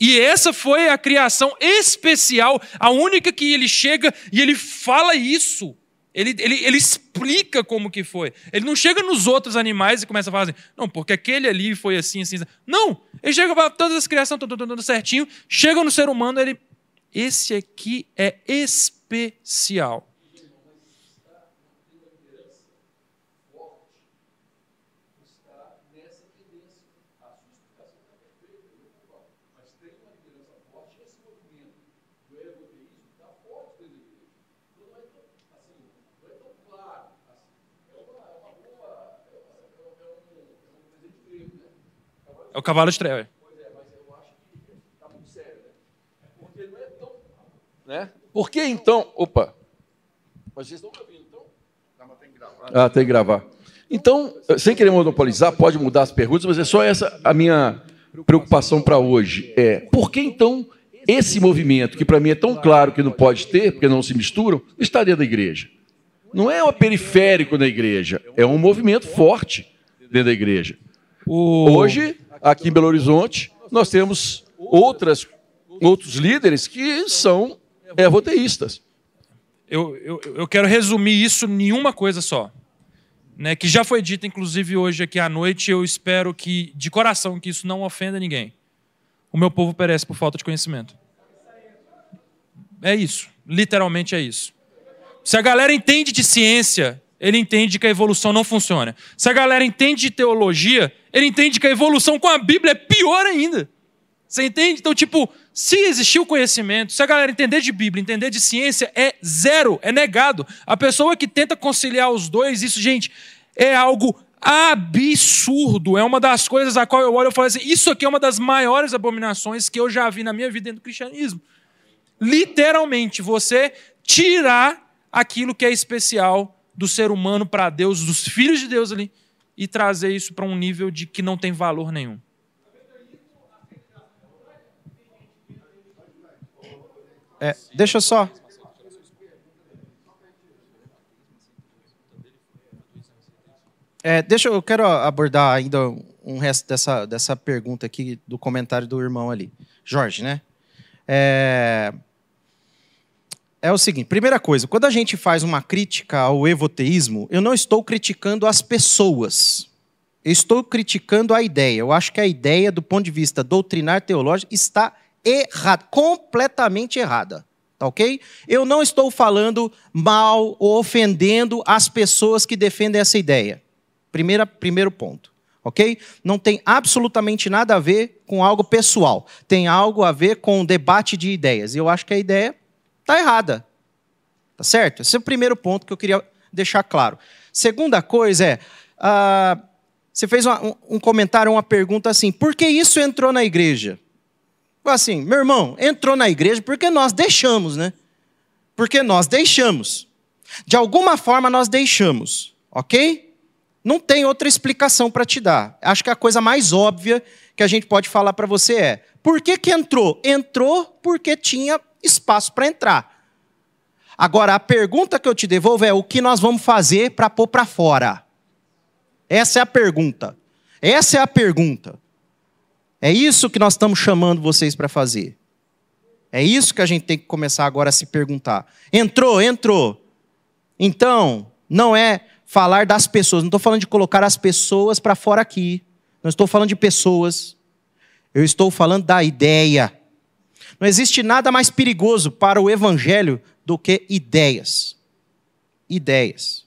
Speaker 2: E essa foi a criação especial, a única que ele chega e ele fala isso. Ele, ele, ele explica como que foi. Ele não chega nos outros animais e começa a falar assim, não, porque aquele ali foi assim, assim. assim. Não! Ele chega para todas as criações, tudo, tudo, certinho. Chega no ser humano, ele. Esse aqui é especial. É o cavalo de Troia.
Speaker 3: Né? Por que então. Opa! Mas vocês estão ouvindo, então? Ah, tem que gravar. Então, sem querer monopolizar, pode mudar as perguntas, mas é só essa a minha preocupação para hoje. É por que então esse movimento, que para mim é tão claro que não pode ter, porque não se misturam, está dentro da igreja? Não é um periférico da igreja, é um movimento forte dentro da igreja. Hoje, aqui em Belo Horizonte, nós temos outras, outros líderes que são evoteístas.
Speaker 2: Eu, eu, eu quero resumir isso em uma coisa só. Né, que já foi dito, inclusive, hoje aqui à noite. Eu espero que, de coração, que isso não ofenda ninguém. O meu povo perece por falta de conhecimento. É isso. Literalmente é isso. Se a galera entende de ciência, ele entende que a evolução não funciona. Se a galera entende de teologia, ele entende que a evolução com a Bíblia é pior ainda. Você entende? Então, tipo, Se existir o conhecimento, se a galera entender de Bíblia, entender de ciência, é zero, é negado. A pessoa que tenta conciliar os dois, isso, gente, é algo absurdo. É uma das coisas a qual eu olho e falo assim: isso aqui é uma das maiores abominações que eu já vi na minha vida dentro do cristianismo. Literalmente, você tirar aquilo que é especial do ser humano para Deus, dos filhos de Deus ali, e trazer isso para um nível de que não tem valor nenhum.
Speaker 1: É, deixa só. É, deixa eu quero abordar ainda um resto dessa, dessa pergunta aqui do comentário do irmão ali, Jorge, né? É, é o seguinte: primeira coisa, quando a gente faz uma crítica ao evoteísmo, eu não estou criticando as pessoas. Eu estou criticando a ideia. Eu acho que a ideia, do ponto de vista doutrinar teológico, está errada, completamente errada. Tá ok? Eu não estou falando mal ou ofendendo as pessoas que defendem essa ideia. Primeira, primeiro ponto. Ok? Não tem absolutamente nada a ver com algo pessoal. Tem algo a ver com debate de ideias. E eu acho que a ideia está errada. Tá certo? Esse é o primeiro ponto que eu queria deixar claro. Segunda coisa é. Uh, você fez uma, um, um comentário, uma pergunta assim: por que isso entrou na igreja? assim, meu irmão, entrou na igreja porque nós deixamos, né? Porque nós deixamos. De alguma forma nós deixamos, ok? Não tem outra explicação para te dar. Acho que a coisa mais óbvia que a gente pode falar para você é: por que, que entrou? Entrou porque tinha espaço para entrar. Agora, a pergunta que eu te devolvo é: o que nós vamos fazer para pôr para fora? Essa é a pergunta. Essa é a pergunta. É isso que nós estamos chamando vocês para fazer. É isso que a gente tem que começar agora a se perguntar. Entrou, entrou. Então, não é falar das pessoas. Não estou falando de colocar as pessoas para fora aqui. Não estou falando de pessoas. Eu estou falando da ideia. Não existe nada mais perigoso para o evangelho do que ideias. Ideias.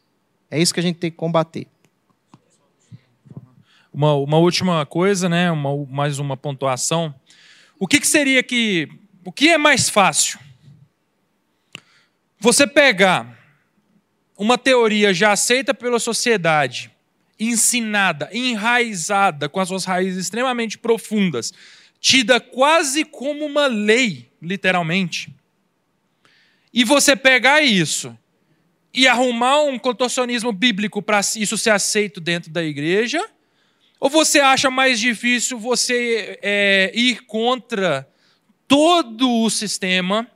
Speaker 1: É isso que a gente tem que combater.
Speaker 2: Uma, uma última coisa, né? Uma, mais uma pontuação. O que, que seria que. O que é mais fácil? Você pegar uma teoria já aceita pela sociedade, ensinada, enraizada, com as suas raízes extremamente profundas, tida quase como uma lei, literalmente, e você pegar isso e arrumar um contorcionismo bíblico para isso ser aceito dentro da igreja, ou você acha mais difícil você é, ir contra todo o sistema,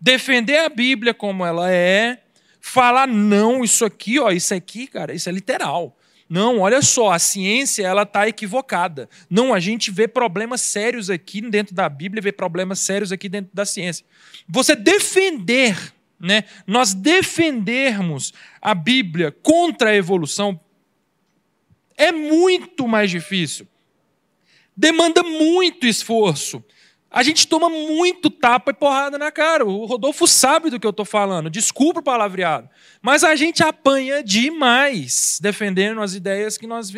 Speaker 2: defender a Bíblia como ela é, falar não, isso aqui, ó, isso aqui, cara, isso é literal. Não, olha só, a ciência ela está equivocada. Não, a gente vê problemas sérios aqui dentro da Bíblia, vê problemas sérios aqui dentro da ciência. Você defender, né? Nós defendermos a Bíblia contra a evolução é muito mais difícil. Demanda muito esforço. A gente toma muito tapa e porrada na cara. O Rodolfo sabe do que eu estou falando. Desculpa o palavreado. Mas a gente apanha demais defendendo as ideias que nós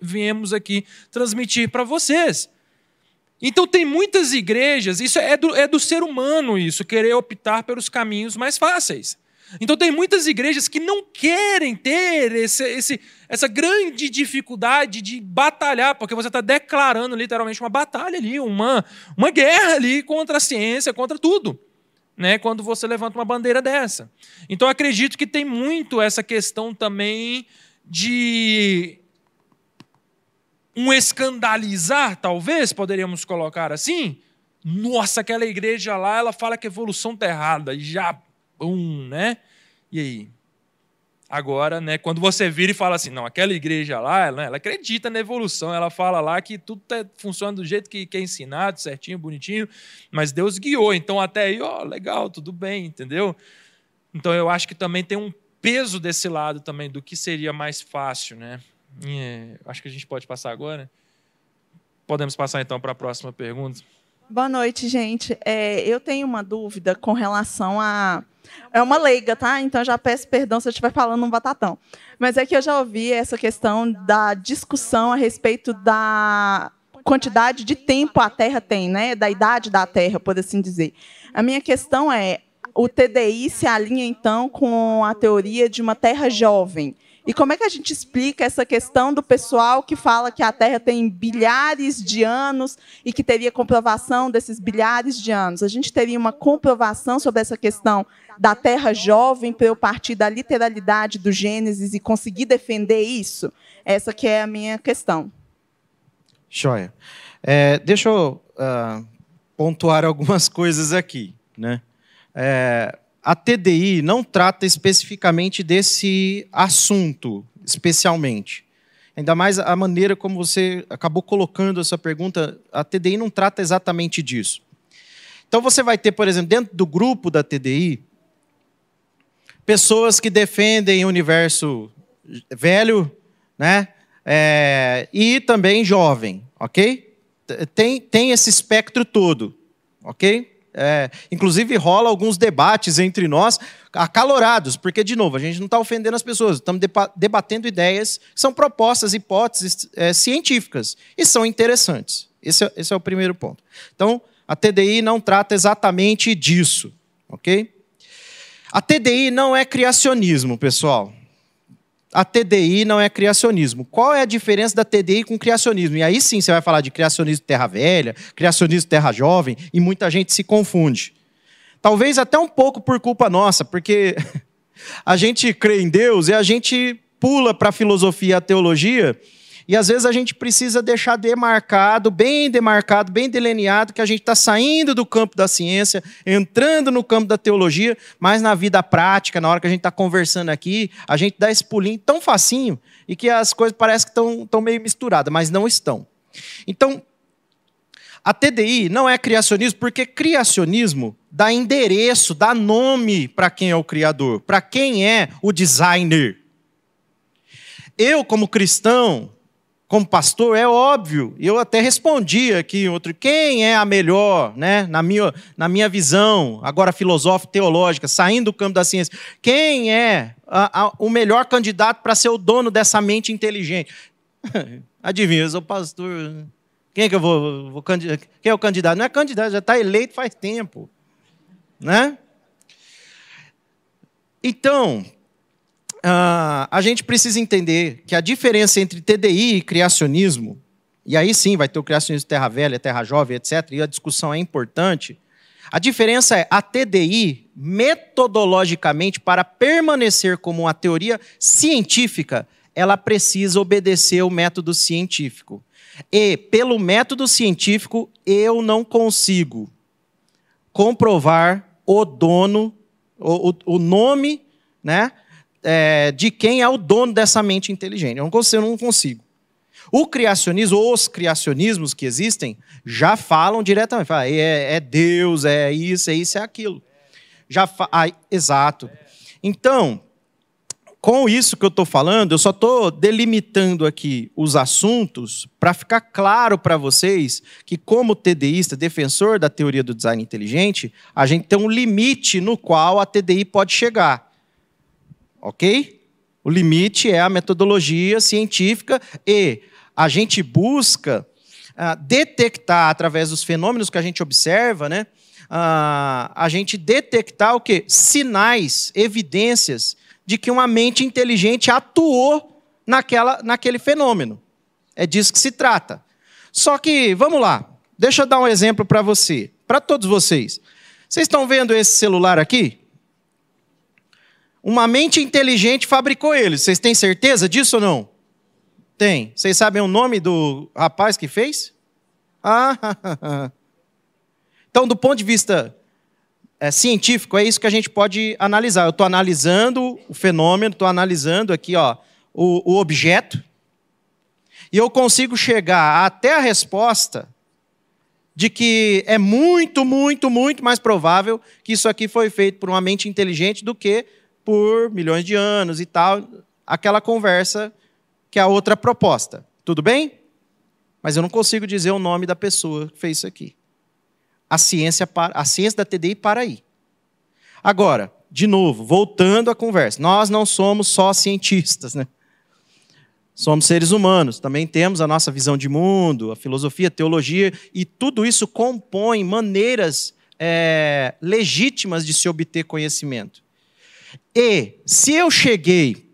Speaker 2: viemos aqui transmitir para vocês. Então tem muitas igrejas, isso é do, é do ser humano isso, querer optar pelos caminhos mais fáceis. Então tem muitas igrejas que não querem ter esse, esse, essa grande dificuldade de batalhar, porque você está declarando literalmente uma batalha ali, uma, uma guerra ali contra a ciência, contra tudo. Né, quando você levanta uma bandeira dessa. Então acredito que tem muito essa questão também de um escandalizar, talvez, poderíamos colocar assim. Nossa, aquela igreja lá, ela fala que a evolução está errada, e já um, né? E aí? Agora, né, quando você vira e fala assim, não, aquela igreja lá, ela, ela acredita na evolução, ela fala lá que tudo tá, funciona do jeito que, que é ensinado, certinho, bonitinho, mas Deus guiou, então até aí, ó, legal, tudo bem, entendeu? Então eu acho que também tem um peso desse lado também, do que seria mais fácil, né? É, acho que a gente pode passar agora. Podemos passar então para a próxima pergunta.
Speaker 4: Boa noite, gente. É, eu tenho uma dúvida com relação a. É uma leiga, tá? Então já peço perdão se eu estiver falando um batatão. Mas é que eu já ouvi essa questão da discussão a respeito da quantidade de tempo a Terra tem, né? Da idade da Terra, por assim dizer. A minha questão é: o TDI se alinha então com a teoria de uma Terra jovem? E como é que a gente explica essa questão do pessoal que fala que a Terra tem bilhares de anos e que teria comprovação desses bilhares de anos? A gente teria uma comprovação sobre essa questão da Terra jovem para eu partir da literalidade do Gênesis e conseguir defender isso? Essa que é a minha questão.
Speaker 1: Joia. É, deixa eu uh, pontuar algumas coisas aqui. Né? É, a TDI não trata especificamente desse assunto, especialmente. Ainda mais a maneira como você acabou colocando essa pergunta, a TDI não trata exatamente disso. Então você vai ter, por exemplo, dentro do grupo da TDI, pessoas que defendem o universo velho, né? É, e também jovem, ok? Tem, tem esse espectro todo, ok? É, inclusive rola alguns debates entre nós acalorados, porque, de novo, a gente não está ofendendo as pessoas, estamos debatendo ideias são propostas, hipóteses é, científicas, e são interessantes. Esse é, esse é o primeiro ponto. Então, a TDI não trata exatamente disso, ok? A TDI não é criacionismo, pessoal a TDI não é criacionismo. Qual é a diferença da TDI com criacionismo? E aí sim você vai falar de criacionismo terra velha, criacionismo terra jovem, e muita gente se confunde. Talvez até um pouco por culpa nossa, porque a gente crê em Deus e a gente pula para a filosofia e a teologia e às vezes a gente precisa deixar demarcado, bem demarcado, bem delineado, que a gente está saindo do campo da ciência, entrando no campo da teologia, mas na vida prática, na hora que a gente está conversando aqui, a gente dá esse pulinho tão facinho e que as coisas parecem que estão meio misturadas, mas não estão. Então, a TDI não é criacionismo, porque criacionismo dá endereço, dá nome para quem é o criador, para quem é o designer. Eu, como cristão, como pastor, é óbvio. Eu até respondi aqui outro, quem é a melhor, né, na minha, na minha visão, agora filosófica teológica, saindo do campo da ciência, quem é a, a, o melhor candidato para ser o dono dessa mente inteligente? Adivinha, eu sou pastor. Quem é que eu vou, vou Quem é o candidato? Não é candidato, já está eleito faz tempo, né? Então, uh, a gente precisa entender que a diferença entre TDI e criacionismo, e aí sim vai ter o criacionismo terra velha, terra jovem, etc., e a discussão é importante. A diferença é a TDI, metodologicamente, para permanecer como uma teoria científica, ela precisa obedecer o método científico. E, pelo método científico, eu não consigo comprovar o dono, o, o, o nome, né? É, de quem é o dono dessa mente inteligente. Eu não consigo. Eu não consigo. O criacionismo, os criacionismos que existem, já falam diretamente. Falam, é, é, Deus, é isso, é isso, é aquilo. Já fa... ah, exato. Então, com isso que eu estou falando, eu só estou delimitando aqui os assuntos para ficar claro para vocês que, como TDIsta, defensor da teoria do design inteligente, a gente tem um limite no qual a TDI pode chegar. Ok? O limite é a metodologia científica e a gente busca uh, detectar, através dos fenômenos que a gente observa, né, uh, a gente detectar o quê? Sinais, evidências de que uma mente inteligente atuou naquela, naquele fenômeno. É disso que se trata. Só que, vamos lá, deixa eu dar um exemplo para você, para todos vocês. Vocês estão vendo esse celular aqui? Uma mente inteligente fabricou ele. Vocês têm certeza disso ou não? Tem. Vocês sabem o nome do rapaz que fez? Ah, então, do ponto de vista é, científico, é isso que a gente pode analisar. Eu estou analisando o fenômeno, estou analisando aqui ó, o, o objeto, e eu consigo chegar até a resposta de que é muito, muito, muito mais provável que isso aqui foi feito por uma mente inteligente do que por milhões de anos e tal, aquela conversa que é a outra proposta. Tudo bem? Mas eu não consigo dizer o nome da pessoa que fez isso aqui. A ciência, a ciência da TDI para aí. Agora, de novo, voltando à conversa, nós não somos só cientistas, né? Somos seres humanos, também temos a nossa visão de mundo, a filosofia, a teologia, e tudo isso compõe maneiras é, legítimas de se obter conhecimento. E se eu cheguei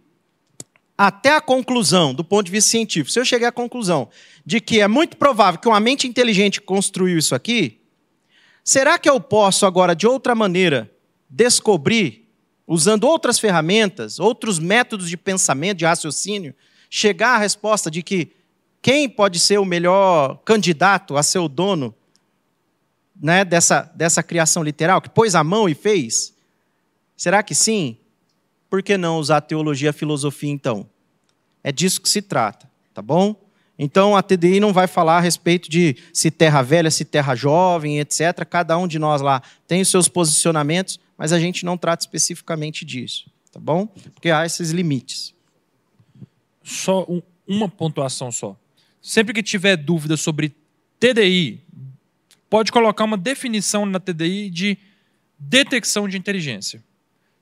Speaker 1: até a conclusão, do ponto de vista científico, se eu cheguei à conclusão de que é muito provável que uma mente inteligente construiu isso aqui, será que eu posso agora, de outra maneira, descobrir, usando outras ferramentas, outros métodos de pensamento, de raciocínio, chegar à resposta de que quem pode ser o melhor candidato a ser o dono né, dessa, dessa criação literal, que pôs a mão e fez? Será que sim? Por que não usar teologia e filosofia então? É disso que se trata, tá bom? Então a TDI não vai falar a respeito de se terra velha, se terra jovem, etc. Cada um de nós lá tem os seus posicionamentos, mas a gente não trata especificamente disso, tá bom? Porque há esses limites.
Speaker 2: Só um, uma pontuação só. Sempre que tiver dúvida sobre TDI, pode colocar uma definição na TDI de detecção de inteligência.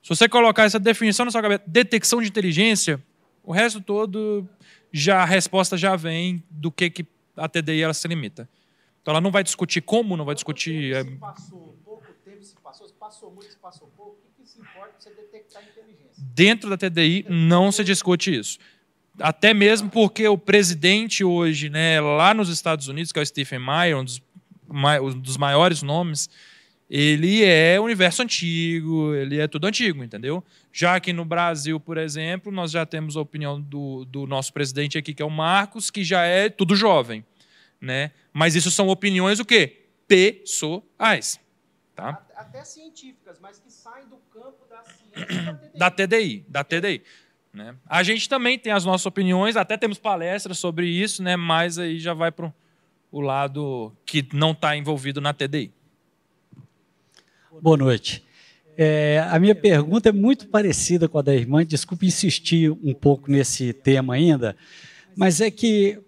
Speaker 2: Se você colocar essa definição na sua cabeça, detecção de inteligência, o resto todo já a resposta já vem do que, que a TDI ela se limita. Então ela não vai discutir como, não vai discutir.
Speaker 1: Se passou pouco tempo, se passou, se passou muito, se passou pouco, o que, que se importa você detectar a inteligência?
Speaker 2: Dentro da TDI não se discute isso. Até mesmo porque o presidente hoje, né, lá nos Estados Unidos, que é o Stephen Meyer, um dos, um dos maiores nomes, ele é universo antigo, ele é tudo antigo, entendeu? Já que no Brasil, por exemplo, nós já temos a opinião do, do nosso presidente aqui, que é o Marcos, que já é tudo jovem, né? Mas isso são opiniões o quê? Pessoais, tá?
Speaker 1: Até científicas, mas que saem do campo da ciência
Speaker 2: da TDI. Da TDI, né? A gente também tem as nossas opiniões, até temos palestras sobre isso, né? Mas aí já vai para o lado que não está envolvido na TDI.
Speaker 5: Boa noite. É, a minha pergunta é muito parecida com a da irmã, desculpe insistir um pouco nesse tema ainda, mas é que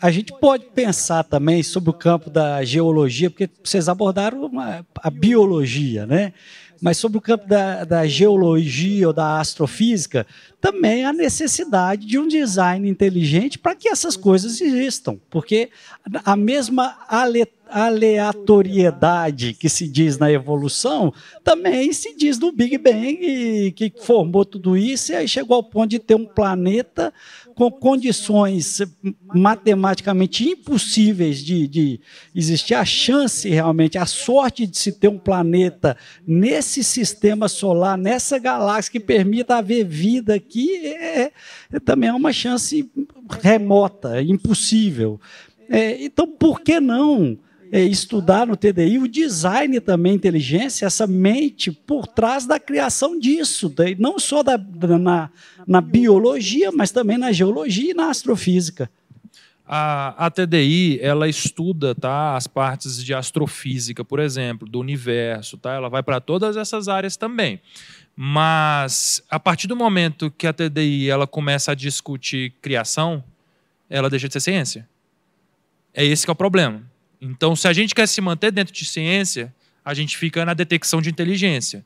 Speaker 5: a gente pode pensar também sobre o campo da geologia, porque vocês abordaram uma, a biologia, né? Mas sobre o campo da, da geologia ou da astrofísica, também há necessidade de um design inteligente para que essas coisas existam, porque a mesma aleatoriedade que se diz na evolução também se diz no Big Bang, que formou tudo isso e aí chegou ao ponto de ter um planeta com condições matematicamente impossíveis de, de existir, a chance realmente, a sorte de se ter um planeta nesse sistema solar, nessa galáxia que permita haver vida aqui, é, é também é uma chance remota, impossível. É, então, por que não? É, estudar no TDI o design também, inteligência, essa mente por trás da criação disso, não só da, na, na biologia, mas também na geologia e na astrofísica.
Speaker 2: A, a, TDI ela estuda tá, as partes de astrofísica, por exemplo, do universo, tá? Ela vai para todas essas áreas também. Mas a partir do momento que a TDI ela começa a discutir criação, ela deixa de ser ciência. É esse que é o problema. Então, se a gente quer se manter dentro de ciência, a gente fica na detecção de inteligência.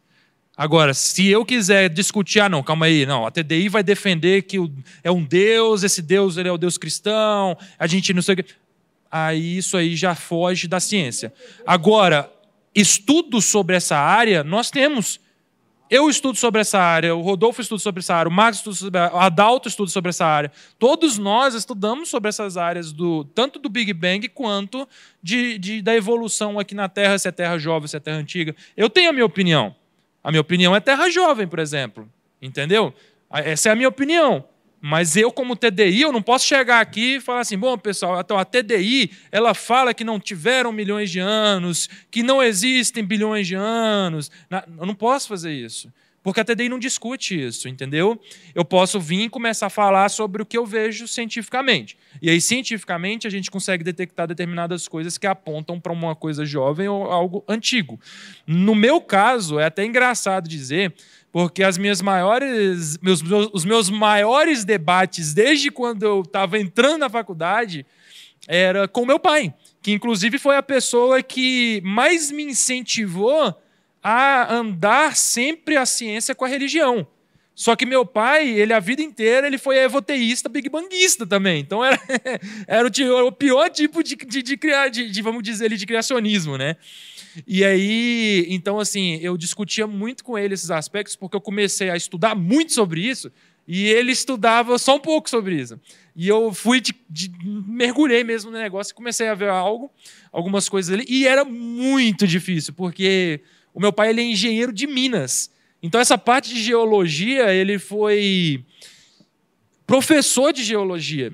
Speaker 2: Agora, se eu quiser discutir, ah, não, calma aí, não, a TDI vai defender que é um Deus, esse Deus ele é o Deus cristão, a gente não sei o que. Aí isso aí já foge da ciência. Agora, estudos sobre essa área nós temos. Eu estudo sobre essa área, o Rodolfo estuda sobre essa área, o Marcos estuda sobre a área, o Adalto estuda sobre essa área. Todos nós estudamos sobre essas áreas, do, tanto do Big Bang quanto de, de, da evolução aqui na Terra, se é Terra jovem, se é Terra antiga. Eu tenho a minha opinião. A minha opinião é Terra jovem, por exemplo. Entendeu? Essa é a minha opinião. Mas eu, como TDI, eu não posso chegar aqui e falar assim, bom, pessoal, então a TDI, ela fala que não tiveram milhões de anos, que não existem bilhões de anos. Eu não posso fazer isso. Porque a TDI não discute isso, entendeu? Eu posso vir e começar a falar sobre o que eu vejo cientificamente. E aí, cientificamente, a gente consegue detectar determinadas coisas que apontam para uma coisa jovem ou algo antigo. No meu caso, é até engraçado dizer porque as minhas maiores, meus, os meus maiores debates desde quando eu estava entrando na faculdade era com meu pai, que inclusive foi a pessoa que mais me incentivou a andar sempre a ciência com a religião. Só que meu pai, ele a vida inteira, ele foi evoteísta, big banguista também. Então era, era o, o, pior tipo de, de, de, de, de, vamos dizer de criacionismo, né? E aí, então assim, eu discutia muito com ele esses aspectos, porque eu comecei a estudar muito sobre isso, e ele estudava só um pouco sobre isso. E eu fui, de, de, mergulhei mesmo no negócio e comecei a ver algo, algumas coisas ali, e era muito difícil, porque o meu pai ele é engenheiro de Minas. Então, essa parte de geologia, ele foi professor de geologia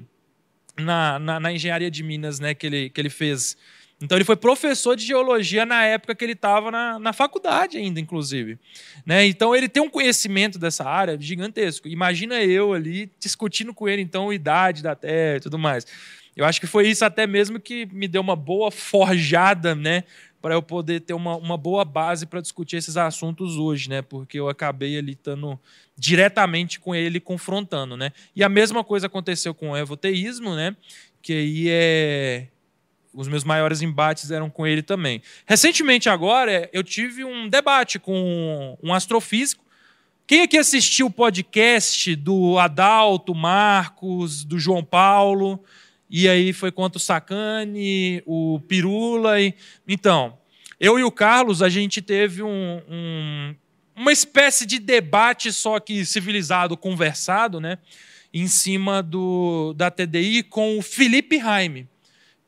Speaker 2: na, na, na, engenharia de Minas né, que, ele, que ele fez. Então, ele foi professor de geologia na época que ele estava na, na faculdade, ainda, inclusive. Né? Então, ele tem um conhecimento dessa área gigantesco. Imagina eu ali discutindo com ele, então, a idade da Terra e tudo mais. Eu acho que foi isso até mesmo que me deu uma boa forjada né, para eu poder ter uma, uma boa base para discutir esses assuntos hoje, né? Porque eu acabei ali estando diretamente com ele confrontando, né? E a mesma coisa aconteceu com o evoteísmo, né? Que aí é os meus maiores embates eram com ele também. Recentemente agora eu tive um debate com um astrofísico. Quem aqui assistiu o podcast do Adalto, Marcos, do João Paulo? E aí foi contra o Sacani, o Pirula. E... Então, eu e o Carlos, a gente teve um, um, uma espécie de debate, só que civilizado, conversado, né? Em cima do, da TDI com o Felipe Raime,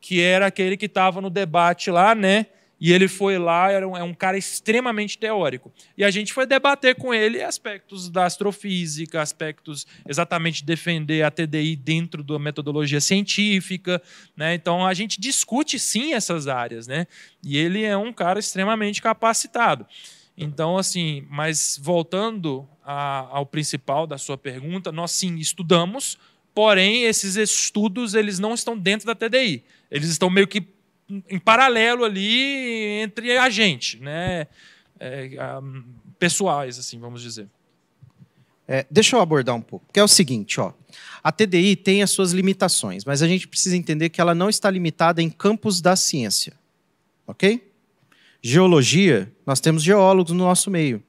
Speaker 2: que era aquele que estava no debate lá, né? E ele foi lá, era um, é um cara extremamente teórico. E a gente foi debater com ele aspectos da astrofísica, aspectos exatamente de defender a TDI dentro da metodologia científica. Né? Então a gente discute sim essas áreas. Né? E ele é um cara extremamente capacitado. Então, assim, mas voltando a, ao principal da sua pergunta, nós sim estudamos, porém, esses estudos eles não estão dentro da TDI. Eles estão meio que em paralelo ali entre a gente, né? É, pessoais, assim, vamos dizer.
Speaker 1: É, deixa eu abordar um pouco, que é o seguinte, ó. A TDI tem as suas limitações, mas a gente precisa entender que ela não está limitada em campos da ciência, ok? Geologia, nós temos geólogos no nosso meio.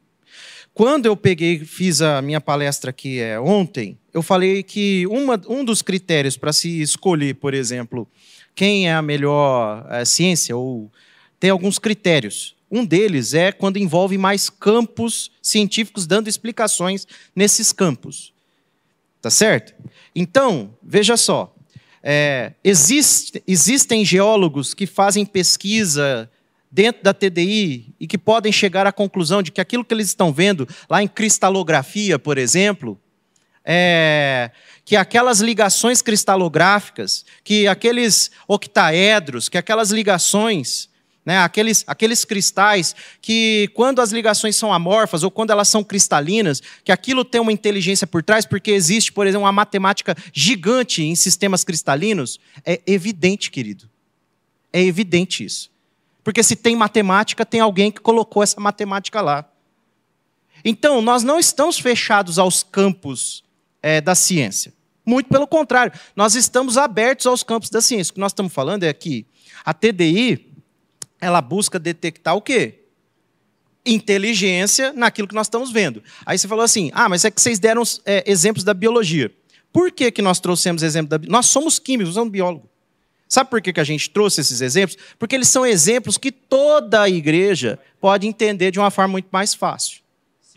Speaker 1: Quando eu peguei, fiz a minha palestra aqui é, ontem, eu falei que uma, um dos critérios para se escolher, por exemplo, quem é a melhor é, ciência, ou tem alguns critérios. Um deles é quando envolve mais campos científicos dando explicações nesses campos. Tá certo? Então, veja só. É, existe, existem geólogos que fazem pesquisa dentro da TDI e que podem chegar à conclusão de que aquilo que eles estão vendo lá em cristalografia, por exemplo, é, que aquelas ligações cristalográficas, que aqueles octaedros, que aquelas ligações, né, aqueles, aqueles cristais, que quando as ligações são amorfas ou quando elas são cristalinas, que aquilo tem uma inteligência por trás, porque existe, por exemplo, uma matemática gigante em sistemas cristalinos, é evidente, querido. É evidente isso. Porque se tem matemática, tem alguém que colocou essa matemática lá. Então, nós não estamos fechados aos campos é, da ciência. Muito pelo contrário, nós estamos abertos aos campos da ciência. O que nós estamos falando é que a TDI ela busca detectar o quê? Inteligência naquilo que nós estamos vendo. Aí você falou assim: ah, mas é que vocês deram é, exemplos da biologia. Por que, que nós trouxemos exemplos da biologia? Nós somos químicos, somos biólogos. Sabe por que, que a gente trouxe esses exemplos? Porque eles são exemplos que toda a igreja pode entender de uma forma muito mais fácil.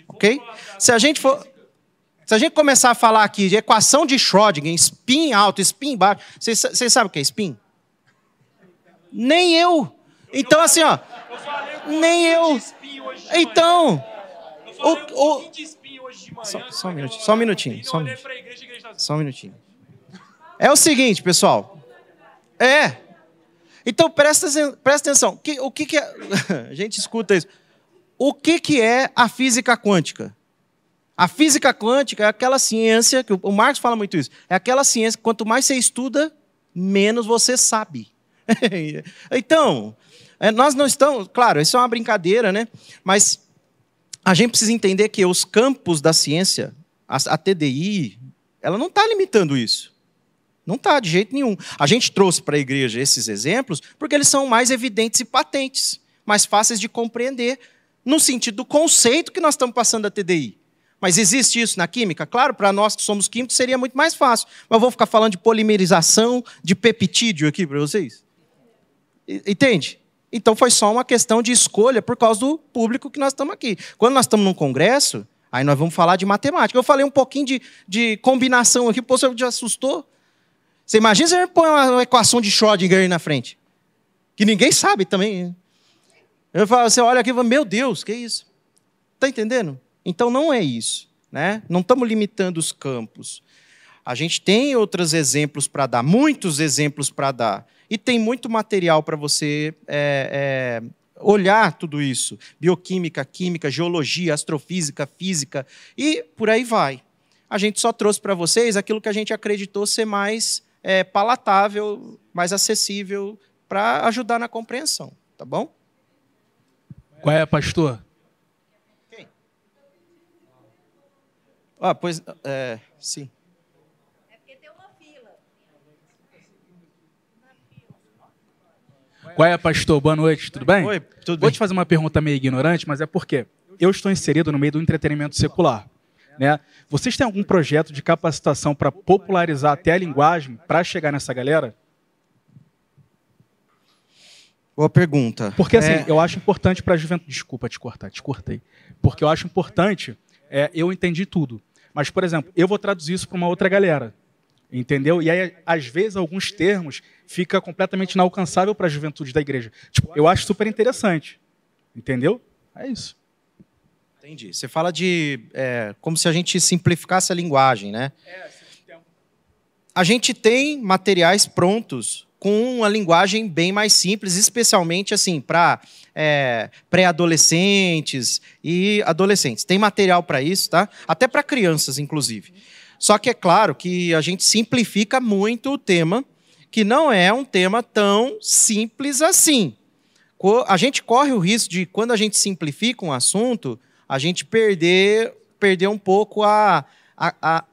Speaker 1: Ok? Se a gente for. Se a gente começar a falar aqui de equação de Schrödinger, spin alto, spin baixo, vocês, sabem o que é spin? Nem eu. Então, assim, ó. Nem eu. Então. O, o... Só, só, um minutinho, só um minutinho. Só um minutinho. Só um minutinho. É o seguinte, pessoal. É. Então, presta, presta atenção. Que, o que, é. A gente escuta isso. O que, que é a física quântica? A física quântica é aquela ciência, que o Marx fala muito isso, é aquela ciência que quanto mais você estuda, menos você sabe. então, é, nós não estamos, claro, isso é uma brincadeira, né? Mas a gente precisa entender que os campos da ciência, a TDI, ela não está limitando isso. Não está, de jeito nenhum. A gente trouxe para a igreja esses exemplos porque eles são mais evidentes e patentes, mais fáceis de compreender, no sentido do conceito que nós estamos passando da TDI. Mas existe isso na química? Claro, para nós que somos químicos seria muito mais fácil. Mas eu vou ficar falando de polimerização de peptídeo aqui para vocês. Entende? Então foi só uma questão de escolha por causa do público que nós estamos aqui. Quando nós estamos num congresso, aí nós vamos falar de matemática. Eu falei um pouquinho de, de combinação aqui, pô, você já assustou? Você imagina se você põe uma equação de Schrödinger aí na frente? Que ninguém sabe também. Eu falo, você olha aqui e fala, meu Deus, que isso? Está entendendo? Então não é isso. Né? Não estamos limitando os campos. A gente tem outros exemplos para dar, muitos exemplos para dar. E tem muito material para você é, é, olhar tudo isso: bioquímica, química, geologia, astrofísica, física e por aí vai. A gente só trouxe para vocês aquilo que a gente acreditou ser mais é, palatável, mais acessível para ajudar na compreensão, tá bom?
Speaker 6: Qual é, pastor?
Speaker 1: Ah, pois, é, sim. É porque tem uma fila.
Speaker 6: Qual é, pastor? Boa noite, tudo bem?
Speaker 1: Oi, tudo
Speaker 6: Vou
Speaker 1: bem.
Speaker 6: te fazer uma pergunta meio ignorante, mas é porque eu estou inserido no meio do entretenimento secular. Né? Vocês têm algum projeto de capacitação para popularizar até a linguagem para chegar nessa galera?
Speaker 1: Boa pergunta.
Speaker 6: Porque assim,
Speaker 1: É,
Speaker 6: eu acho importante para a juventude. Desculpa te cortar, te cortei. Porque eu acho importante, é, eu entendi tudo. Mas, por exemplo, eu vou traduzir isso para uma outra galera. Entendeu? E aí, às vezes, alguns termos fica completamente inalcançável para a juventude da igreja. Tipo, eu acho super interessante. Entendeu? É isso.
Speaker 1: Entendi. Você fala de é, como se a gente simplificasse a linguagem, né? A gente tem materiais prontos com uma linguagem bem mais simples, especialmente assim para é, pré-adolescentes e adolescentes. Tem material para isso, tá? Até para crianças, inclusive. Só que é claro que a gente simplifica muito o tema, que não é um tema tão simples assim. A gente corre o risco de, quando a gente simplifica um assunto, a gente perder, perder um pouco a, a, a,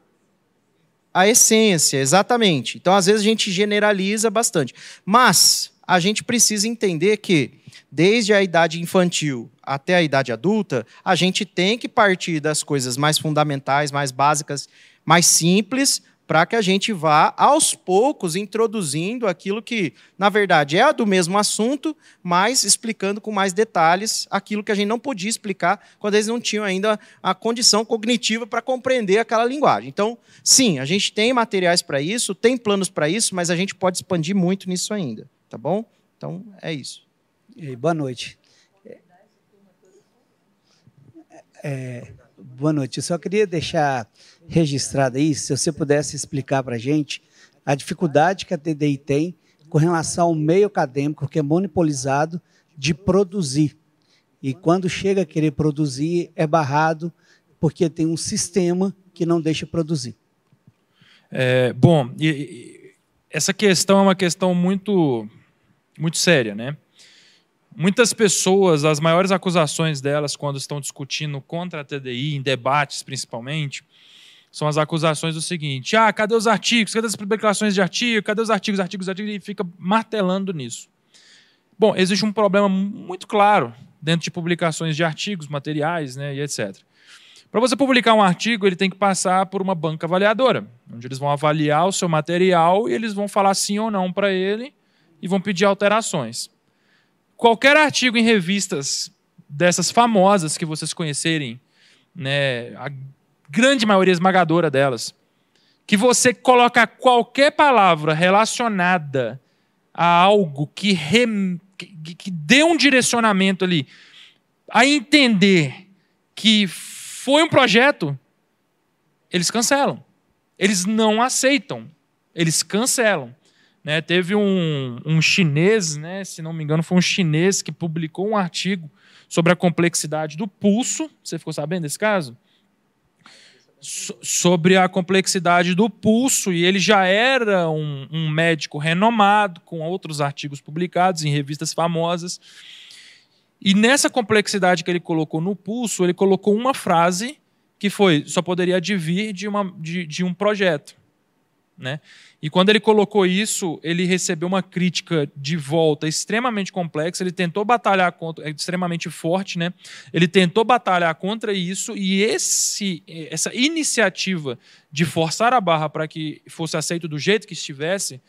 Speaker 1: a essência, exatamente. Então, às vezes, a gente generaliza bastante. Mas a gente precisa entender que, desde a idade infantil até a idade adulta, a gente tem que partir das coisas mais fundamentais, mais básicas, mais simples, para que a gente vá, aos poucos, introduzindo aquilo que, na verdade, é do mesmo assunto, mas explicando com mais detalhes aquilo que a gente não podia explicar quando eles não tinham ainda a condição cognitiva para compreender aquela linguagem. Então, sim, a gente tem materiais para isso, tem planos para isso, mas a gente pode expandir muito nisso ainda, tá bom? Então, é isso.
Speaker 7: E, boa noite. É, boa noite. Eu só queria deixar registrado aí, se você pudesse explicar para a gente a dificuldade que a TDI tem com relação ao meio acadêmico, que é monopolizado, de produzir. E quando chega a querer produzir, é barrado, porque tem um sistema que não deixa produzir.
Speaker 2: É, bom, e- e- essa questão é uma questão muito, muito séria, né? Muitas pessoas, as maiores acusações delas quando estão discutindo contra a TDI, em debates principalmente, são as acusações do seguinte: ah, cadê os artigos? Cadê as publicações de artigo? Cadê os artigos, artigos, artigos? E fica martelando nisso. Bom, existe um problema muito claro dentro de publicações de artigos, materiais, né, e etc. Para você publicar um artigo, ele tem que passar por uma banca avaliadora, onde eles vão avaliar o seu material e eles vão falar sim ou não para ele e vão pedir alterações. Qualquer artigo em revistas dessas famosas que vocês conhecerem, né, a grande maioria esmagadora delas, que você coloca qualquer palavra relacionada a algo que, rem- que, que dê um direcionamento ali, a entender que foi um projeto, eles cancelam. Eles não aceitam. Eles cancelam. Né, teve um, um chinês, né, se não me engano, foi um chinês que publicou um artigo sobre a complexidade do pulso. Você ficou sabendo desse caso? So- sobre a complexidade do pulso, e ele já era um, um médico renomado, com outros artigos publicados em revistas famosas. E nessa complexidade que ele colocou no pulso, ele colocou uma frase que foi: só poderia advir de, uma, de, de um projeto. Né? E quando ele colocou isso, ele recebeu uma crítica de volta extremamente complexa. Ele tentou batalhar contra, é extremamente forte, né? Ele tentou batalhar contra isso e esse, essa iniciativa de forçar a barra para que fosse aceito do jeito que estivesse,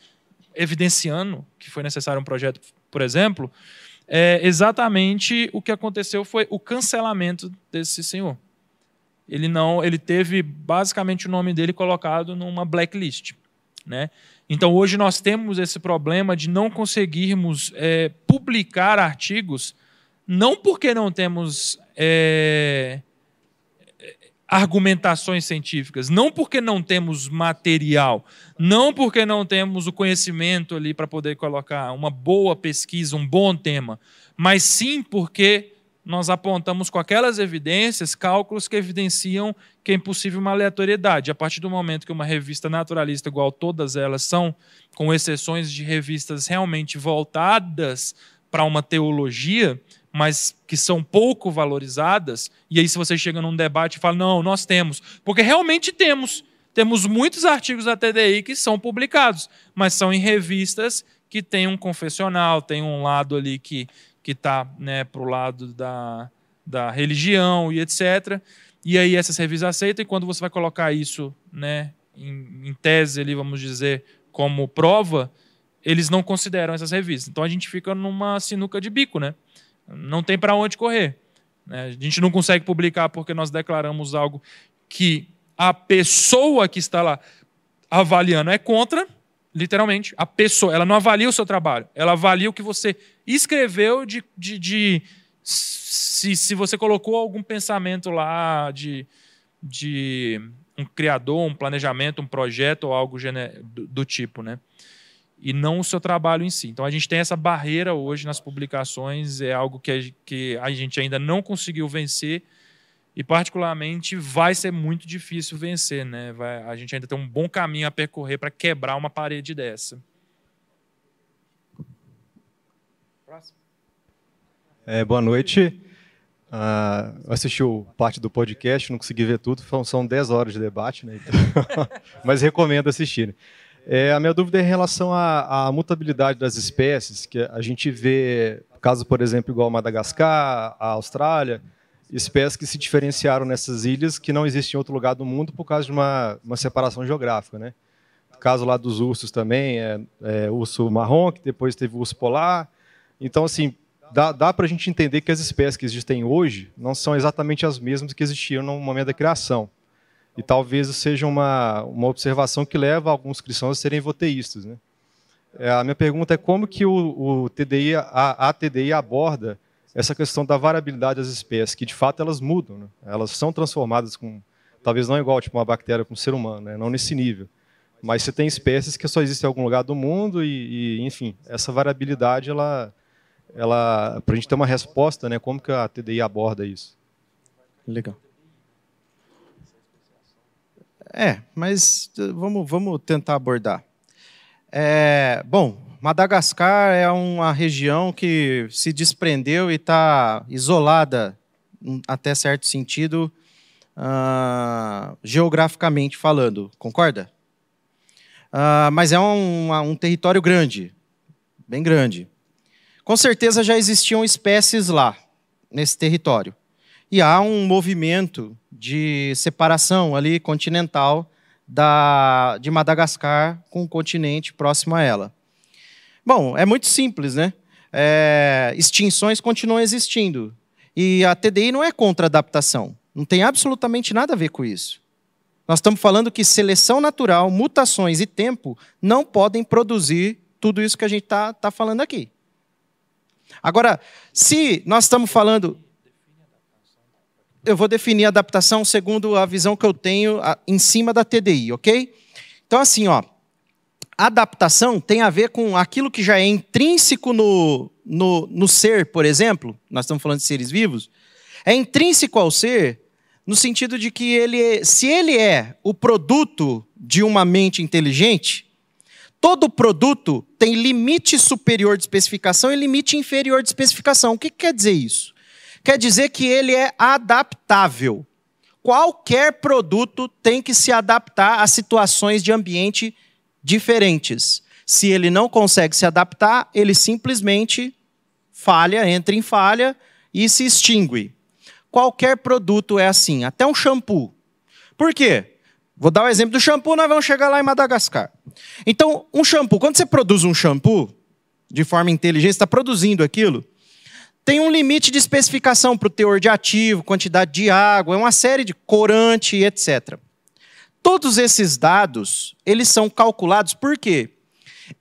Speaker 2: evidenciando que foi necessário um projeto, por exemplo, é exatamente o que aconteceu foi o cancelamento desse senhor. Ele não, ele teve basicamente o nome dele colocado numa blacklist. Né? Então, hoje nós temos esse problema de não conseguirmos é, publicar artigos, não porque não temos é, argumentações científicas, não porque não temos material, não porque não temos o conhecimento ali para poder colocar uma boa pesquisa, um bom tema, mas sim porque nós apontamos com aquelas evidências cálculos que evidenciam que é impossível uma aleatoriedade. A partir do momento que uma revista naturalista, igual todas elas são, com exceções de revistas realmente voltadas para uma teologia, mas que são pouco valorizadas, e aí se você chega num debate e fala, não, nós temos, porque realmente temos. Temos muitos artigos da TDI que são publicados, mas são em revistas que têm um confessional, tem um lado ali que que está né, para o lado da, da religião e etc. E aí essas revistas aceitam, e quando você vai colocar isso né, em, em tese, ali, vamos dizer, como prova, eles não consideram essas revistas. Então a gente fica numa sinuca de bico, né? Não tem para onde correr. Né? A gente não consegue publicar porque nós declaramos algo que a pessoa que está lá avaliando é contra, literalmente. A pessoa, ela não avalia o seu trabalho, ela avalia o que você escreveu de, de, de se, se você colocou algum pensamento lá de, de um criador, um planejamento, um projeto ou algo do, do tipo, né? E não o seu trabalho em si. Então a gente tem essa barreira hoje nas publicações, é algo que a, que a gente ainda não conseguiu vencer e particularmente vai ser muito difícil vencer, né? Vai, a gente ainda tem um bom caminho a percorrer para quebrar uma parede dessa.
Speaker 8: É, boa noite. Uh, assisti o parte do podcast, não consegui ver tudo, são 10 horas de debate, né? Então, mas recomendo assistir. É, a minha dúvida é em relação à, à, mutabilidade das espécies, que a gente vê, caso, por exemplo, igual Madagascar, a Austrália, espécies que se diferenciaram nessas ilhas que não existem em outro lugar do mundo por causa de uma, uma separação geográfica, né? O caso lá dos ursos também, é, é urso marrom, que depois teve urso polar. Então, assim, dá, dá para a gente entender que as espécies que existem hoje não são exatamente as mesmas que existiam no momento da criação. E talvez seja uma, uma observação que leva alguns cristãos a serem voteístas. Né? É, a minha pergunta é como que o, o TDI, a, a, TDI aborda essa questão da variabilidade das espécies, que de fato elas mudam, né? elas são transformadas com, talvez não igual tipo uma bactéria com um ser humano, né? não nesse nível, mas você tem espécies que só existem em algum lugar do mundo e, e enfim, essa variabilidade ela ela para a gente ter uma resposta, né? Como que a TDI aborda isso?
Speaker 1: Legal. É, mas vamos, vamos tentar abordar. É, bom, Madagascar é uma região que se desprendeu e está isolada, hum, até certo sentido, uh, geograficamente falando, concorda? Uh, mas é um, um território grande, bem grande. Com certeza já existiam espécies lá, nesse território. E há um movimento de separação ali continental da, de Madagascar com o continente próximo a ela. Bom, é muito simples, né? É, extinções continuam existindo. E a TDI não é contra adaptação. Não tem absolutamente nada a ver com isso. Nós estamos falando que seleção natural, mutações e tempo não podem produzir tudo isso que a gente está tá falando aqui. Agora, se nós estamos falando. Eu vou definir adaptação segundo a visão que eu tenho em cima da TDI, ok? Então, assim, ó, adaptação tem a ver com aquilo que já é intrínseco no, no, no ser, por exemplo, nós estamos falando de seres vivos, é intrínseco ao ser no sentido de que ele, se ele é o produto de uma mente inteligente, todo produto tem limite superior de especificação e limite inferior de especificação. O que quer dizer isso? Quer dizer que ele é adaptável. Qualquer produto tem que se adaptar a situações de ambiente diferentes. Se ele não consegue se adaptar, ele simplesmente falha, entra em falha e se extingue. Qualquer produto é assim, até um shampoo. Por quê? Vou dar o exemplo do shampoo, nós vamos chegar lá em Madagascar. Então, um shampoo, quando você produz um shampoo, de forma inteligente, está produzindo aquilo, tem um limite de especificação para o teor de ativo, quantidade de água, é uma série de corante, etc. Todos esses dados, eles são calculados por quê?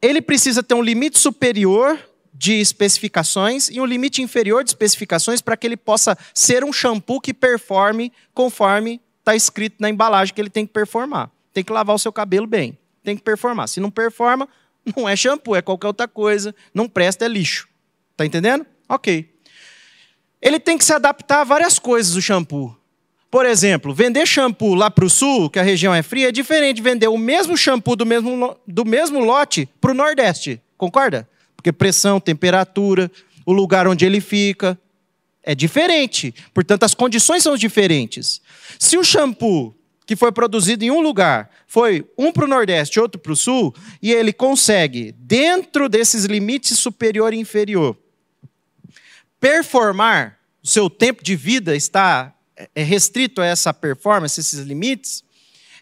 Speaker 1: Ele precisa ter um limite superior de especificações e um limite inferior de especificações para que ele possa ser um shampoo que performe conforme está escrito na embalagem que ele tem que performar. Tem que lavar o seu cabelo bem, tem que performar. Se não performa, não é shampoo, é qualquer outra coisa, não presta, é lixo. Tá entendendo? Ok. Ele tem que se adaptar a várias coisas, o shampoo. Por exemplo, vender shampoo lá para o sul, que a região é fria, é diferente de vender o mesmo shampoo do mesmo, do mesmo lote para o nordeste. Concorda? Porque pressão, temperatura, o lugar onde ele fica é diferente. Portanto, as condições são diferentes. Se o shampoo que foi produzido em um lugar foi um para o Nordeste, outro para o Sul, e ele consegue, dentro desses limites superior e inferior, performar, o seu tempo de vida está é restrito a essa performance, esses limites,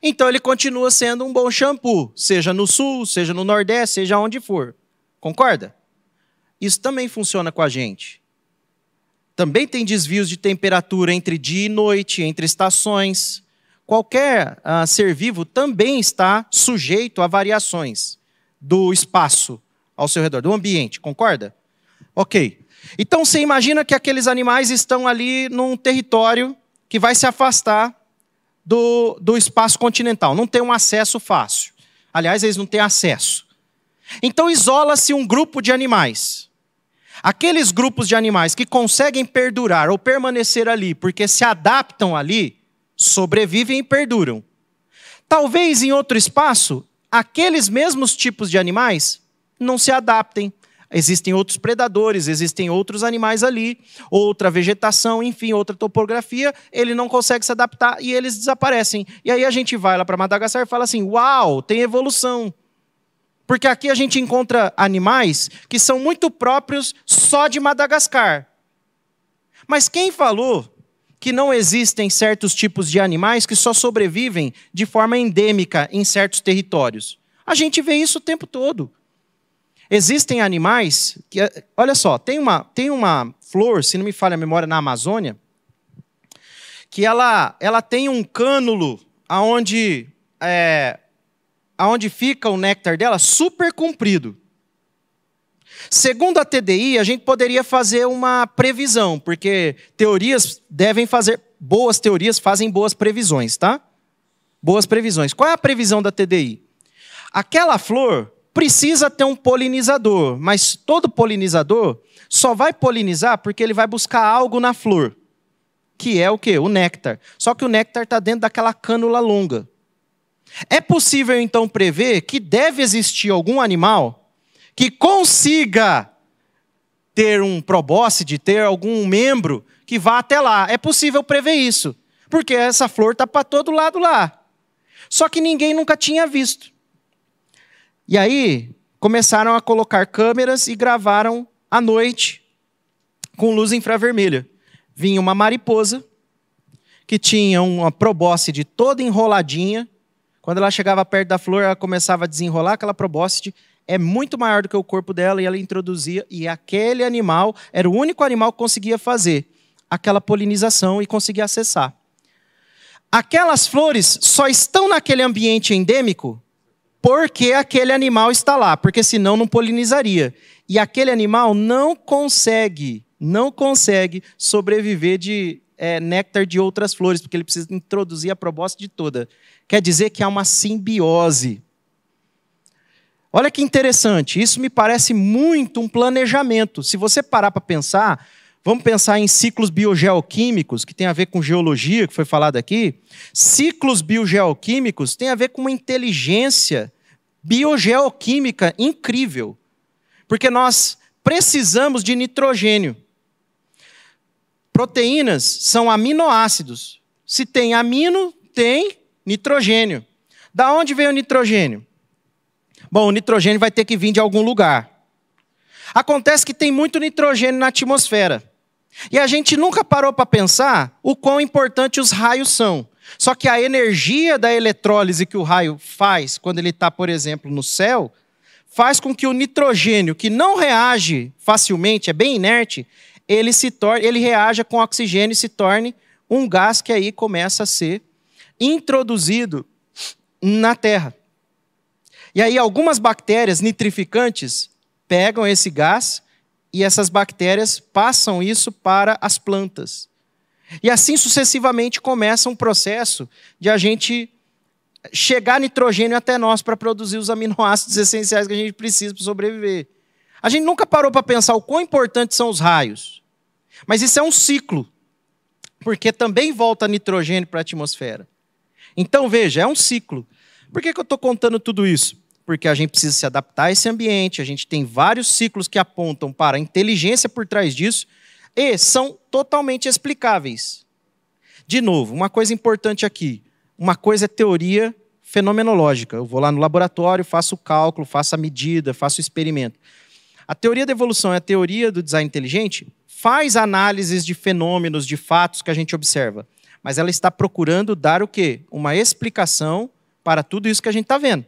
Speaker 1: então ele continua sendo um bom shampoo, seja no Sul, seja no Nordeste, seja onde for. Concorda? Isso também funciona com a gente. Também tem desvios de temperatura entre dia e noite, entre estações qualquer uh, ser vivo também está sujeito a variações do espaço ao seu redor, do ambiente, concorda? Ok. Então você imagina que aqueles animais estão ali num território que vai se afastar do, do espaço continental, não tem um acesso fácil. Aliás, eles não têm acesso. Então isola-se um grupo de animais. Aqueles grupos de animais que conseguem perdurar ou permanecer ali porque se adaptam ali, sobrevivem e perduram. Talvez em outro espaço, aqueles mesmos tipos de animais não se adaptem. Existem outros predadores, existem outros animais ali, outra vegetação, enfim, outra topografia, ele não consegue se adaptar e eles desaparecem. E aí a gente vai lá para Madagascar e fala assim: uau, tem evolução. Porque aqui a gente encontra animais que são muito próprios só de Madagascar. Mas quem falou que não existem certos tipos de animais que só sobrevivem de forma endêmica em certos territórios. A gente vê isso o tempo todo. Existem animais que, olha só, tem uma, tem uma flor, se não me falha a memória, na Amazônia, que ela, ela tem um cânulo aonde, é, aonde fica o néctar dela super comprido. Segundo a TDI, a gente poderia fazer uma previsão, porque teorias devem fazer, boas teorias fazem boas previsões, tá? Boas previsões. Qual é a previsão da TDI? Aquela flor precisa ter um polinizador, mas todo polinizador só vai polinizar porque ele vai buscar algo na flor, que é o quê? O néctar. Só que o néctar está dentro daquela cânula longa. É possível então prever que deve existir algum animal que consiga ter um probóscide, ter algum membro que vá até lá. É possível prever isso, porque essa flor está para todo lado lá. Só que ninguém nunca tinha visto. E aí começaram a colocar câmeras e gravaram à noite com luz infravermelha. Vinha uma mariposa que tinha uma probóscide toda enroladinha. Quando ela chegava perto da flor, ela começava a desenrolar aquela probóscide é muito maior do que o corpo dela e ela introduzia, e aquele animal era o único animal que conseguia fazer aquela polinização e conseguia acessar. Aquelas flores só estão naquele ambiente endêmico porque aquele animal está lá, porque senão não polinizaria. E aquele animal não consegue, não consegue sobreviver de é, néctar de outras flores, porque ele precisa introduzir a probóscide de toda. Quer dizer que há uma simbiose Olha que interessante, isso me parece muito um planejamento. Se você parar para pensar, vamos pensar em ciclos biogeoquímicos, que tem a ver com geologia, que foi falado aqui. Ciclos biogeoquímicos têm a ver com uma inteligência biogeoquímica incrível. Porque nós precisamos de nitrogênio. Proteínas são aminoácidos. Se tem amino, tem nitrogênio. Da onde vem o nitrogênio? Bom, o nitrogênio vai ter que vir de algum lugar. Acontece que tem muito nitrogênio na atmosfera. E a gente nunca parou para pensar o quão importante os raios são. Só que a energia da eletrólise que o raio faz quando ele está, por exemplo, no céu, faz com que o nitrogênio, que não reage facilmente, é bem inerte, ele se torne, ele reaja com oxigênio e se torne um gás que aí começa a ser introduzido na Terra. E aí algumas bactérias nitrificantes pegam esse gás e essas bactérias passam isso para as plantas. E assim sucessivamente começa um processo de a gente chegar nitrogênio até nós para produzir os aminoácidos essenciais que a gente precisa para sobreviver. A gente nunca parou para pensar o quão importantes são os raios. Mas isso é um ciclo, porque também volta nitrogênio para a atmosfera. Então, veja, é um ciclo. Por que, que eu estou contando tudo isso? Porque a gente precisa se adaptar a esse ambiente, a gente tem vários ciclos que apontam para a inteligência por trás disso e são totalmente explicáveis. De novo, uma coisa importante aqui: uma coisa é teoria fenomenológica. Eu vou lá no laboratório, faço o cálculo, faço a medida, faço o experimento. A teoria da evolução é a teoria do design inteligente, faz análises de fenômenos, de fatos que a gente observa, mas ela está procurando dar o quê? Uma explicação para tudo isso que a gente está vendo.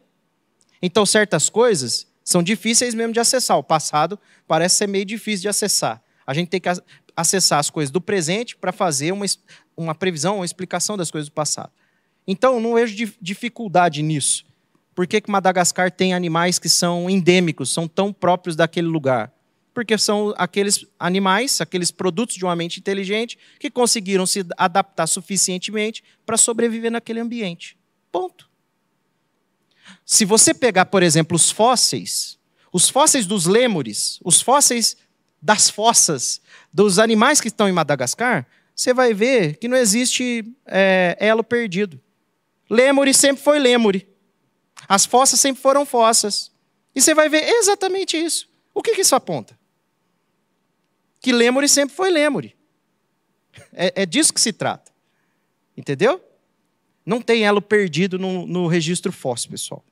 Speaker 1: Então, certas coisas são difíceis mesmo de acessar. O passado parece ser meio difícil de acessar. A gente tem que acessar as coisas do presente para fazer uma, uma previsão, uma explicação das coisas do passado. Então, não vejo dificuldade nisso. Por que, que Madagascar tem animais que são endêmicos, são tão próprios daquele lugar? Porque são aqueles animais, aqueles produtos de uma mente inteligente que conseguiram se adaptar suficientemente para sobreviver naquele ambiente. Ponto. Se você pegar, por exemplo, os fósseis, os fósseis dos lêmures, os fósseis das fossas dos animais que estão em Madagascar, você vai ver que não existe é, elo perdido. Lêmure sempre foi lêmure. As fossas sempre foram fossas. E você vai ver exatamente isso. O que, que isso aponta? Que lêmure sempre foi lêmure. É, é disso que se trata. Entendeu? Não tem elo perdido no, no registro fóssil, pessoal.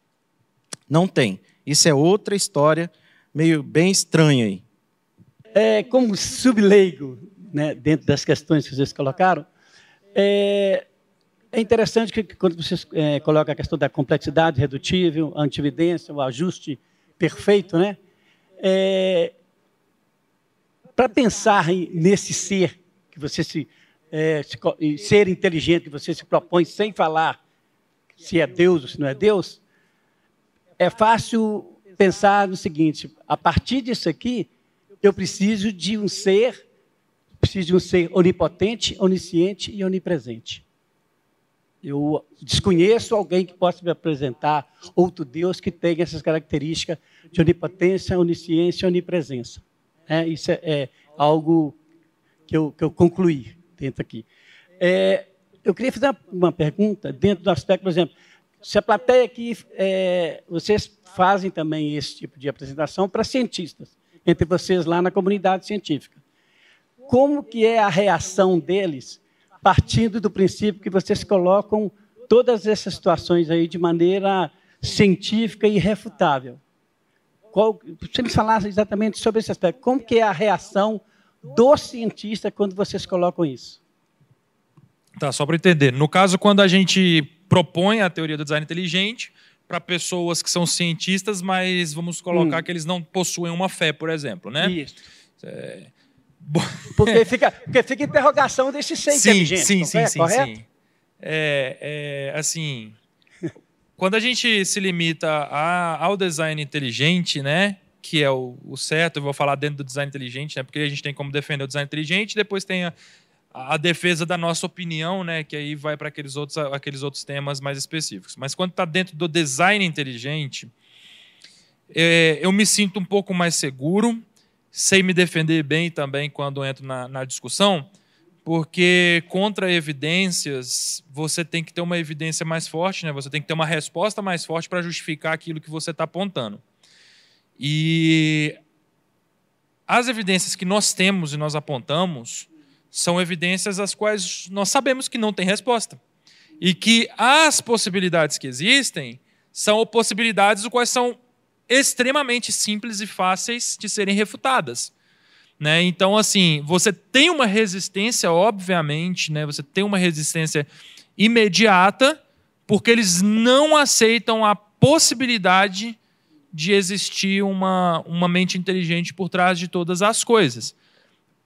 Speaker 1: Não tem. Isso é outra história meio bem estranha aí.
Speaker 5: É, como subleigo, né, dentro das questões que vocês colocaram, é, é interessante que quando vocês é, colocam a questão da complexidade redutível, a antividência, o ajuste perfeito, né? É, Para pensar nesse ser que você se, é, se, ser inteligente que você se propõe sem falar se é Deus ou se não é Deus, é fácil pensar no seguinte: a partir disso aqui, eu preciso de um ser, preciso de um ser onipotente, onisciente e onipresente. Eu desconheço alguém que possa me apresentar outro Deus que tenha essas características de onipotência, onisciência e onipresença. É, isso é, é, algo que eu, que eu concluí dentro aqui. É, eu queria fazer uma pergunta dentro do aspecto, por exemplo, se a plateia aqui, é, vocês fazem também esse tipo de apresentação para cientistas, entre vocês lá na comunidade científica. Como que é a reação deles, partindo do princípio que vocês colocam todas essas situações aí de maneira científica e refutável? Qual, você me falasse exatamente sobre esse aspecto. Como que é a reação do cientista quando vocês colocam isso?
Speaker 2: Tá, só para entender. No caso, quando a gente propõe a teoria do design inteligente para pessoas que são cientistas, mas vamos colocar hum. que eles não possuem uma fé, por exemplo, né?
Speaker 5: Isso. É... Porque, fica, porque fica interrogação desse ser
Speaker 2: sim,
Speaker 5: inteligente.
Speaker 2: Sim, sim, é, sim, correto? sim. É, é, assim, quando a gente se limita a, ao design inteligente, né? Que é o, o, certo, eu vou falar dentro do design inteligente, né? Porque a gente tem como defender o design inteligente, depois tem a, a defesa da nossa opinião, né, que aí vai para aqueles outros, aqueles outros temas mais específicos. Mas quando está dentro do design inteligente, é, eu me sinto um pouco mais seguro, sei me defender bem também quando entro na, na discussão, porque contra evidências você tem que ter uma evidência mais forte, né? Você tem que ter uma resposta mais forte para justificar aquilo que você está apontando. E as evidências que nós temos e nós apontamos são evidências as quais nós sabemos que não tem resposta. E que as possibilidades que existem são possibilidades as quais são extremamente simples e fáceis de serem refutadas. Né? Então, assim, você tem uma resistência, obviamente, né? você tem uma resistência imediata, porque eles não aceitam a possibilidade de existir uma, uma mente inteligente por trás de todas as coisas.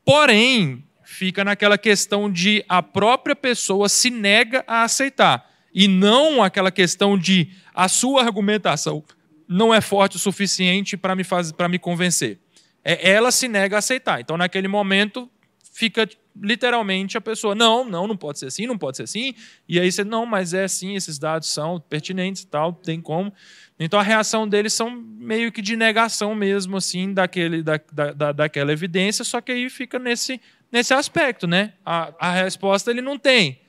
Speaker 2: Porém, fica naquela questão de a própria pessoa se nega a aceitar, e não aquela questão de a sua argumentação não é forte o suficiente para me, faz, me convencer. É, ela se nega a aceitar. Então, naquele momento, fica literalmente a pessoa, não, não, não pode ser assim, não pode ser assim. E aí você, não, mas é assim, esses dados são pertinentes e tal, tem como. Então a reação deles são meio que de negação mesmo, assim, daquele, da, da, daquela evidência, só que aí fica nesse, nesse aspecto, né? A, a resposta ele não tem.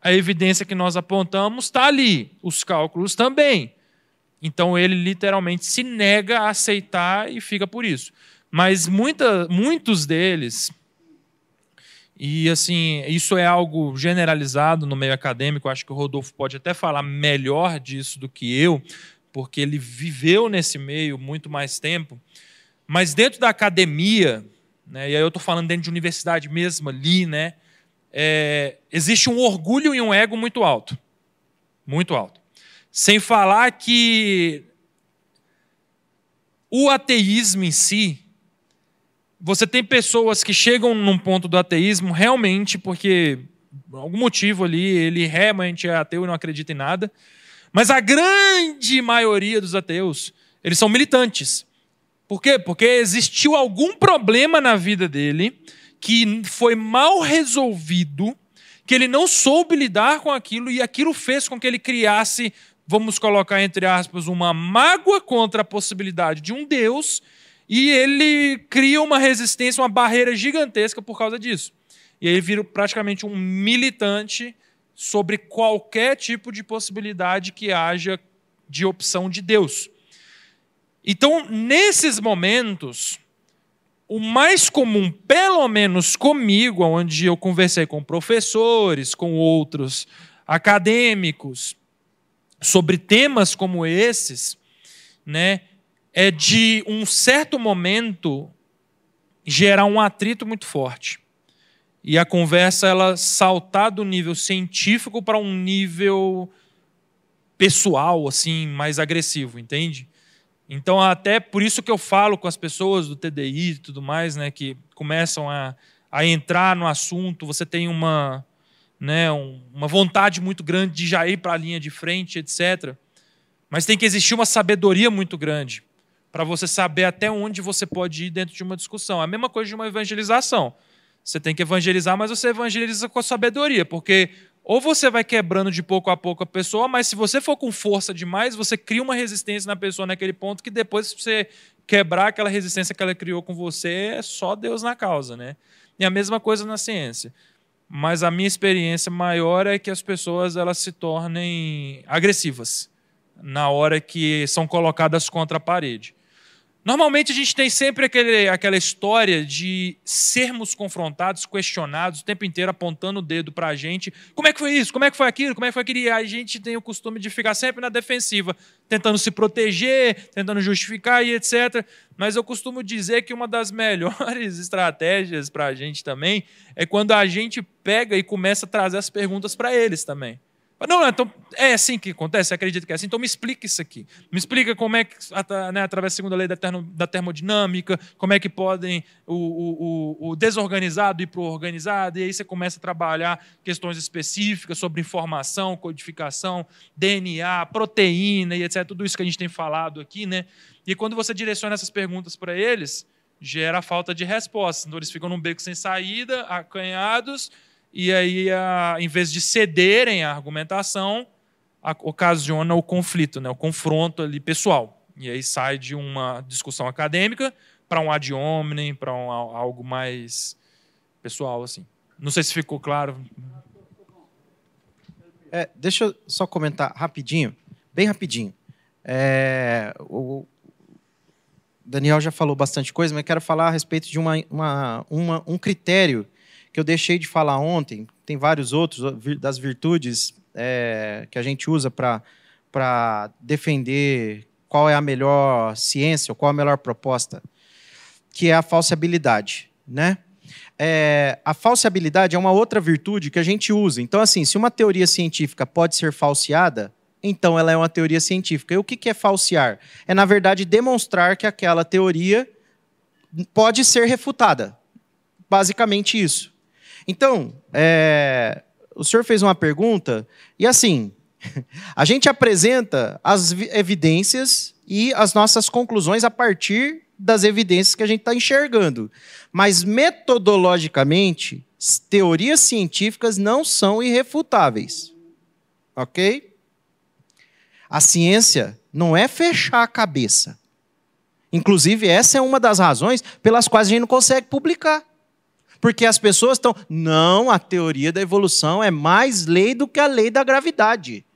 Speaker 2: A evidência que nós apontamos está ali, os cálculos também. Então ele literalmente se nega a aceitar e fica por isso. Mas muita, muitos deles, e assim, isso é algo generalizado no meio acadêmico, acho que o Rodolfo pode até falar melhor disso do que eu, porque ele viveu nesse meio muito mais tempo. Mas dentro da academia, né, e aí eu estou falando dentro de universidade mesmo ali, né, é, existe um orgulho e um ego muito alto. Muito alto. Sem falar que o ateísmo em si, você tem pessoas que chegam num ponto do ateísmo realmente porque, por algum motivo ali, ele realmente é ateu e não acredita em nada. Mas a grande maioria dos ateus, eles são militantes. Por quê? Porque existiu algum problema na vida dele que foi mal resolvido, que ele não soube lidar com aquilo e aquilo fez com que ele criasse, vamos colocar entre aspas, uma mágoa contra a possibilidade de um Deus e ele cria uma resistência, uma barreira gigantesca por causa disso. E ele vira praticamente um militante sobre qualquer tipo de possibilidade que haja de opção de Deus. Então, nesses momentos, o mais comum, pelo menos comigo, onde eu conversei com professores, com outros acadêmicos, sobre temas como esses, né, é de um certo momento gerar um atrito muito forte. E a conversa ela saltar do nível científico para um nível pessoal, assim, mais agressivo, entende? Então, até por isso que eu falo com as pessoas do TDI e tudo mais, né, que começam a, a entrar no assunto, você tem uma, né, uma vontade muito grande de já ir para a linha de frente, etc. Mas tem que existir uma sabedoria muito grande para você saber até onde você pode ir dentro de uma discussão. A mesma coisa de uma evangelização. Você tem que evangelizar, mas você evangeliza com a sabedoria, porque ou você vai quebrando de pouco a pouco a pessoa, mas se você for com força demais, você cria uma resistência na pessoa naquele ponto que depois, se você quebrar aquela resistência que ela criou com você, é só Deus na causa, né? E a mesma coisa na ciência. Mas a minha experiência maior é que as pessoas elas se tornem agressivas na hora que são colocadas contra a parede. Normalmente a gente tem sempre aquele, aquela história de sermos confrontados, questionados, o tempo inteiro apontando o dedo para a gente. Como é que foi isso? Como é que foi aquilo? Como é que foi aquilo? E a gente tem o costume de ficar sempre na defensiva, tentando se proteger, tentando justificar e etc. Mas eu costumo dizer que uma das melhores estratégias para a gente também é quando a gente pega e começa a trazer as perguntas para eles também. Não, então é assim que acontece, acredito que é assim. Então me explica isso aqui. Me explica como é que, né, através da segunda lei da, termo, da termodinâmica, como é que podem o, o, o desorganizado ir para o organizado, e aí você começa a trabalhar questões específicas sobre informação, codificação, DNA, proteína e etc. Tudo isso que a gente tem falado aqui, né? E quando você direciona essas perguntas para eles, gera falta de resposta. Então eles ficam num beco sem saída, acanhados e aí, a, em vez de cederem à argumentação, a, ocasiona o conflito, né, o confronto ali pessoal. E aí sai de uma discussão acadêmica para um ad hominem, para um, algo mais pessoal. assim. Não sei se ficou claro.
Speaker 1: É, deixa eu só comentar rapidinho, bem rapidinho. É, o Daniel já falou bastante coisa, mas quero falar a respeito de uma, uma, uma um critério que eu deixei de falar ontem, tem vários outros das virtudes é, que a gente usa para defender qual é a melhor ciência, ou qual é a melhor proposta, que é a falseabilidade, né? É, a falseabilidade é uma outra virtude que a gente usa. Então, assim, se uma teoria científica pode ser falseada, então ela é uma teoria científica. E o que é falsear? É, na verdade, demonstrar que aquela teoria pode ser refutada. Basicamente isso. Então, é, o senhor fez uma pergunta, e assim, a gente apresenta as evidências e as nossas conclusões a partir das evidências que a gente está enxergando. Mas metodologicamente, teorias científicas não são irrefutáveis. Ok? A ciência não é fechar a cabeça. Inclusive, essa é uma das razões pelas quais a gente não consegue publicar. Porque as pessoas estão. Não, a teoria da evolução é mais lei do que a lei da gravidade.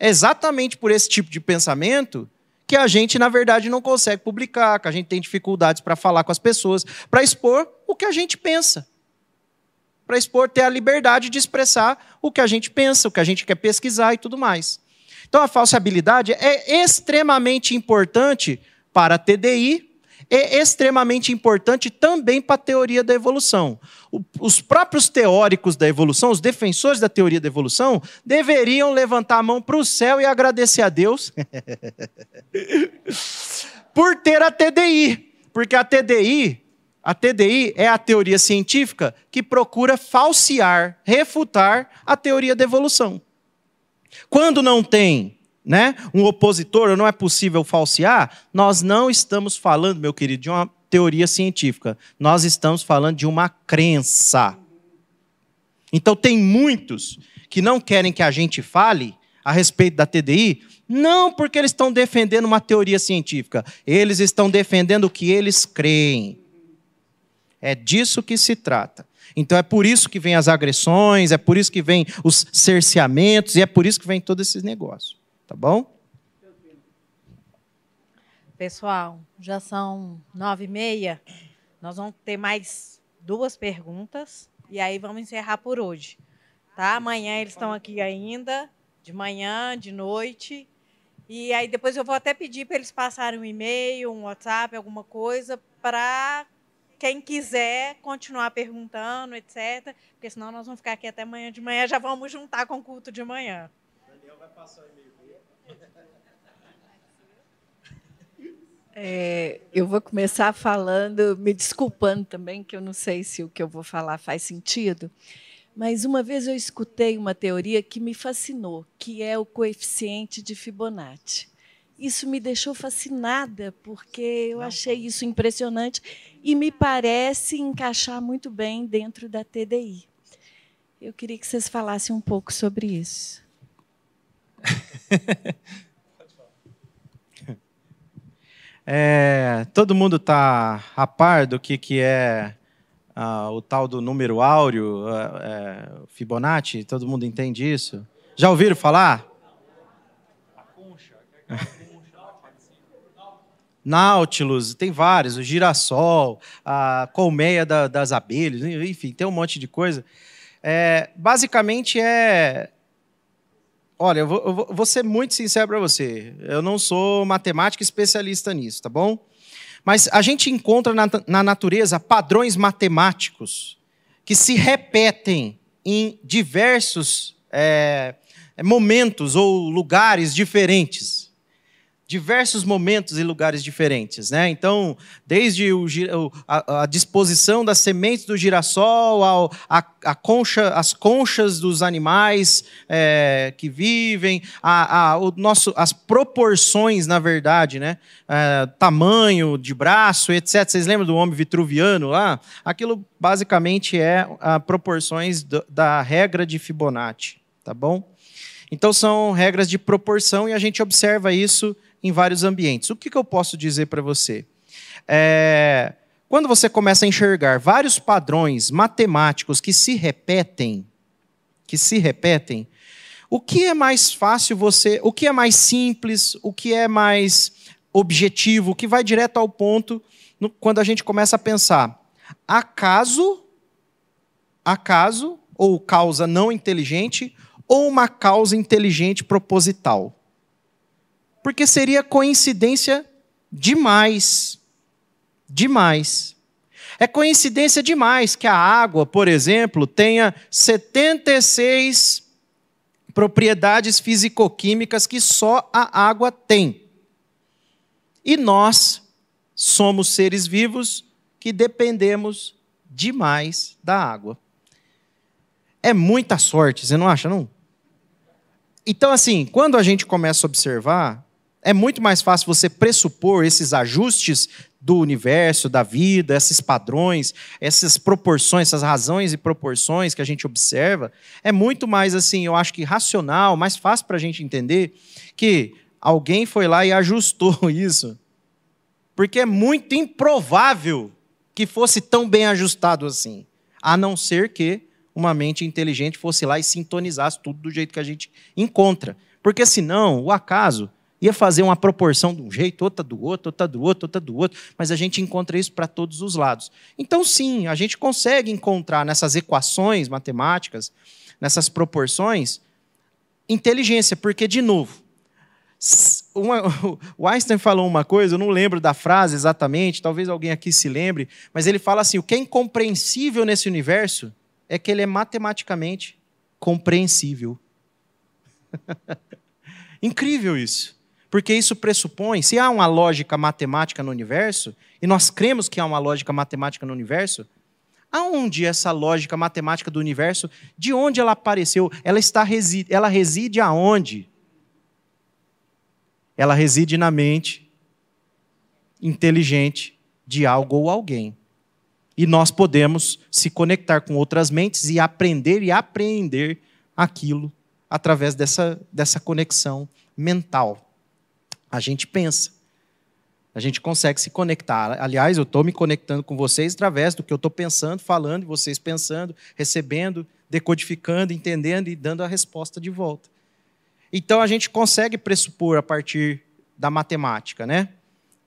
Speaker 1: É exatamente por esse tipo de pensamento que a gente, na verdade, não consegue publicar, que a gente tem dificuldades para falar com as pessoas, para expor o que a gente pensa. Para expor, ter a liberdade de expressar o que a gente pensa, o que a gente quer pesquisar e tudo mais. Então, a falsibilidade é extremamente importante para a TDI é extremamente importante também para a teoria da evolução. os próprios teóricos da evolução, os defensores da teoria da evolução, deveriam levantar a mão para o céu e agradecer a Deus por ter a TDI. Porque a TDI, a TDI é a teoria científica que procura falsear, refutar a teoria da evolução. Quando não tem né, um opositor, não é possível falsear, nós não estamos falando, meu querido, de uma teoria científica. Nós estamos falando de uma crença. Então, tem muitos que não querem que a gente fale a respeito da TDI, não porque eles estão defendendo uma teoria científica, eles estão defendendo o que eles creem. É disso que se trata. Então é por isso que vem as agressões, é por isso que vem os cerceamentos e é por isso que vem todos esses negócios. Tá bom?
Speaker 9: Pessoal, já são nove e meia. Nós vamos ter mais duas perguntas e aí vamos encerrar por hoje. Tá? Amanhã eles estão aqui ainda, de manhã, de noite. E aí depois eu vou até pedir para eles passarem um e-mail, um WhatsApp, alguma coisa, para quem quiser continuar perguntando, etc. Porque senão nós vamos ficar aqui até amanhã de manhã, já vamos juntar com o culto de manhã. Daniel vai passar o e-mail.
Speaker 10: É, eu vou começar falando, me desculpando também, que eu não sei se o que eu vou falar faz sentido, mas uma vez eu escutei uma teoria que me fascinou, que é o coeficiente de Fibonacci. Isso me deixou fascinada, porque eu achei isso impressionante e me parece encaixar muito bem dentro da TDI. Eu queria que vocês falassem um pouco sobre isso.
Speaker 1: É, todo mundo está a par do que, que é uh, o tal do número áureo, uh, Fibonacci? Todo mundo entende isso? Já ouviram falar? Nautilus, tem vários, o girassol, a colmeia da, das abelhas, enfim, tem um monte de coisa. É, basicamente é Olha, eu vou, eu vou ser muito sincero para você. Eu não sou matemático especialista nisso, tá bom? Mas a gente encontra na, na natureza padrões matemáticos que se repetem em diversos é, momentos ou lugares diferentes diversos momentos e lugares diferentes, né? Então, desde o, a, a, disposição das sementes do girassol, ao, a, a concha, as conchas dos animais é, que vivem, a, o nosso, as proporções, na verdade, né? É, tamanho de braço, etc. Vocês lembram do homem vitruviano lá? Aquilo basicamente é proporções do, da regra de Fibonacci, tá bom? Então são regras de proporção e a gente observa isso em vários ambientes. O que, que eu posso dizer para você? É, quando você começa a enxergar vários padrões matemáticos que se repetem, que se repetem, o que é mais fácil você, o que é mais simples, o que é mais objetivo, o que vai direto ao ponto no, quando a gente começa a pensar, acaso, acaso ou causa não inteligente ou uma causa inteligente proposital. porque seria coincidência demais. Demais. É coincidência demais que a água, por exemplo, tenha 76 propriedades fisicoquímicas que só a água tem. E nós somos seres vivos que dependemos demais da água. É muita sorte, você não acha, não? Então, assim, quando a gente começa a observar, é muito mais fácil você pressupor esses ajustes do universo, da vida, esses padrões, essas proporções, essas razões e proporções que a gente observa. É muito mais, assim, eu acho que racional, mais fácil para a gente entender que alguém foi lá e ajustou isso. Porque é muito improvável que fosse tão bem ajustado assim, a não ser que uma mente inteligente fosse lá e sintonizasse tudo do jeito que a gente encontra. Porque senão, o acaso ia fazer uma proporção de um jeito, outra do outro, outra do outro, outra do outro, mas a gente encontra isso para todos os lados. Então, sim, a gente consegue encontrar nessas equações matemáticas, nessas proporções, inteligência, porque, de novo, uma, o Einstein falou uma coisa, eu não lembro da frase exatamente, talvez alguém aqui se lembre, mas ele fala assim: o que é incompreensível nesse universo é que ele é matematicamente compreensível. Incrível isso. Porque isso pressupõe, se há uma lógica matemática no universo, e nós cremos que há uma lógica matemática no universo, aonde essa lógica matemática do universo, de onde ela apareceu? Ela está ela reside aonde? Ela reside na mente inteligente de algo ou alguém. E nós podemos se conectar com outras mentes e aprender e apreender aquilo através dessa, dessa conexão mental. A gente pensa. A gente consegue se conectar. Aliás, eu estou me conectando com vocês através do que eu estou pensando, falando, vocês pensando, recebendo, decodificando, entendendo e dando a resposta de volta. Então a gente consegue pressupor a partir da matemática, né?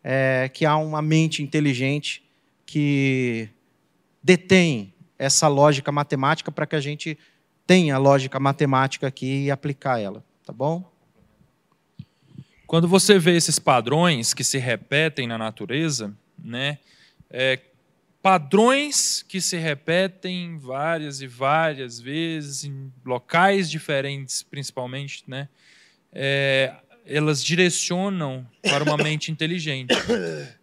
Speaker 1: É, que há uma mente inteligente que detém essa lógica matemática para que a gente tenha a lógica matemática aqui e aplicar ela, tá bom?
Speaker 2: Quando você vê esses padrões que se repetem na natureza, né, é, padrões que se repetem várias e várias vezes em locais diferentes, principalmente, né, é, elas direcionam para uma mente inteligente.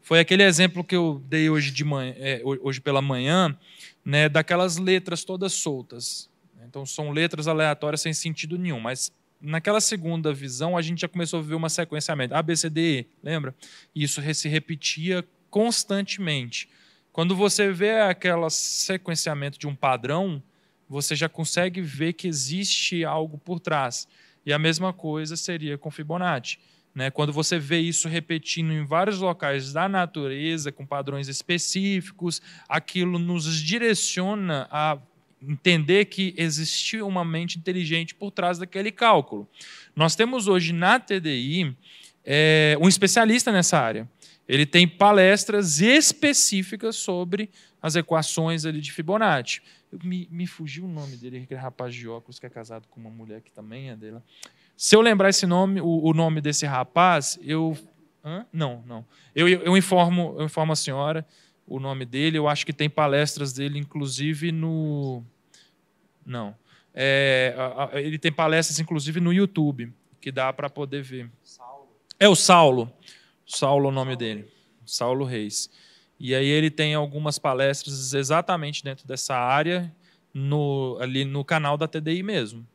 Speaker 2: Foi aquele exemplo que eu dei hoje, de manhã, é, hoje pela manhã, né, daquelas letras todas soltas. Então são letras aleatórias sem sentido nenhum, mas naquela segunda visão a gente já começou a ver uma sequenciamento, A, B, C, D, E, lembra? E isso se repetia constantemente. Quando você vê aquele sequenciamento de um padrão, você já consegue ver que existe algo por trás. E a mesma coisa seria com Fibonacci. Né? Quando você vê isso repetindo em vários locais da natureza, com padrões específicos, aquilo nos direciona a entender que existiu uma mente inteligente por trás daquele cálculo. Nós temos hoje na TDI é, um especialista nessa área. Ele tem palestras específicas sobre as equações ali de Fibonacci. Me, me fugiu o nome dele, aquele rapaz de óculos que é casado com uma mulher que também é dele. Se eu lembrar esse nome, o, o nome desse rapaz, eu. Hã? Não, não. Eu, eu, eu, informo, eu informo a senhora o nome dele. Eu acho que tem palestras dele, inclusive, no. Não. É, ele tem palestras, inclusive, no YouTube, que dá para poder ver. Saulo. É o Saulo. Saulo é o nome Saulo. dele. Saulo Reis. E aí ele tem algumas palestras exatamente dentro dessa área, no, ali no canal da TDI mesmo.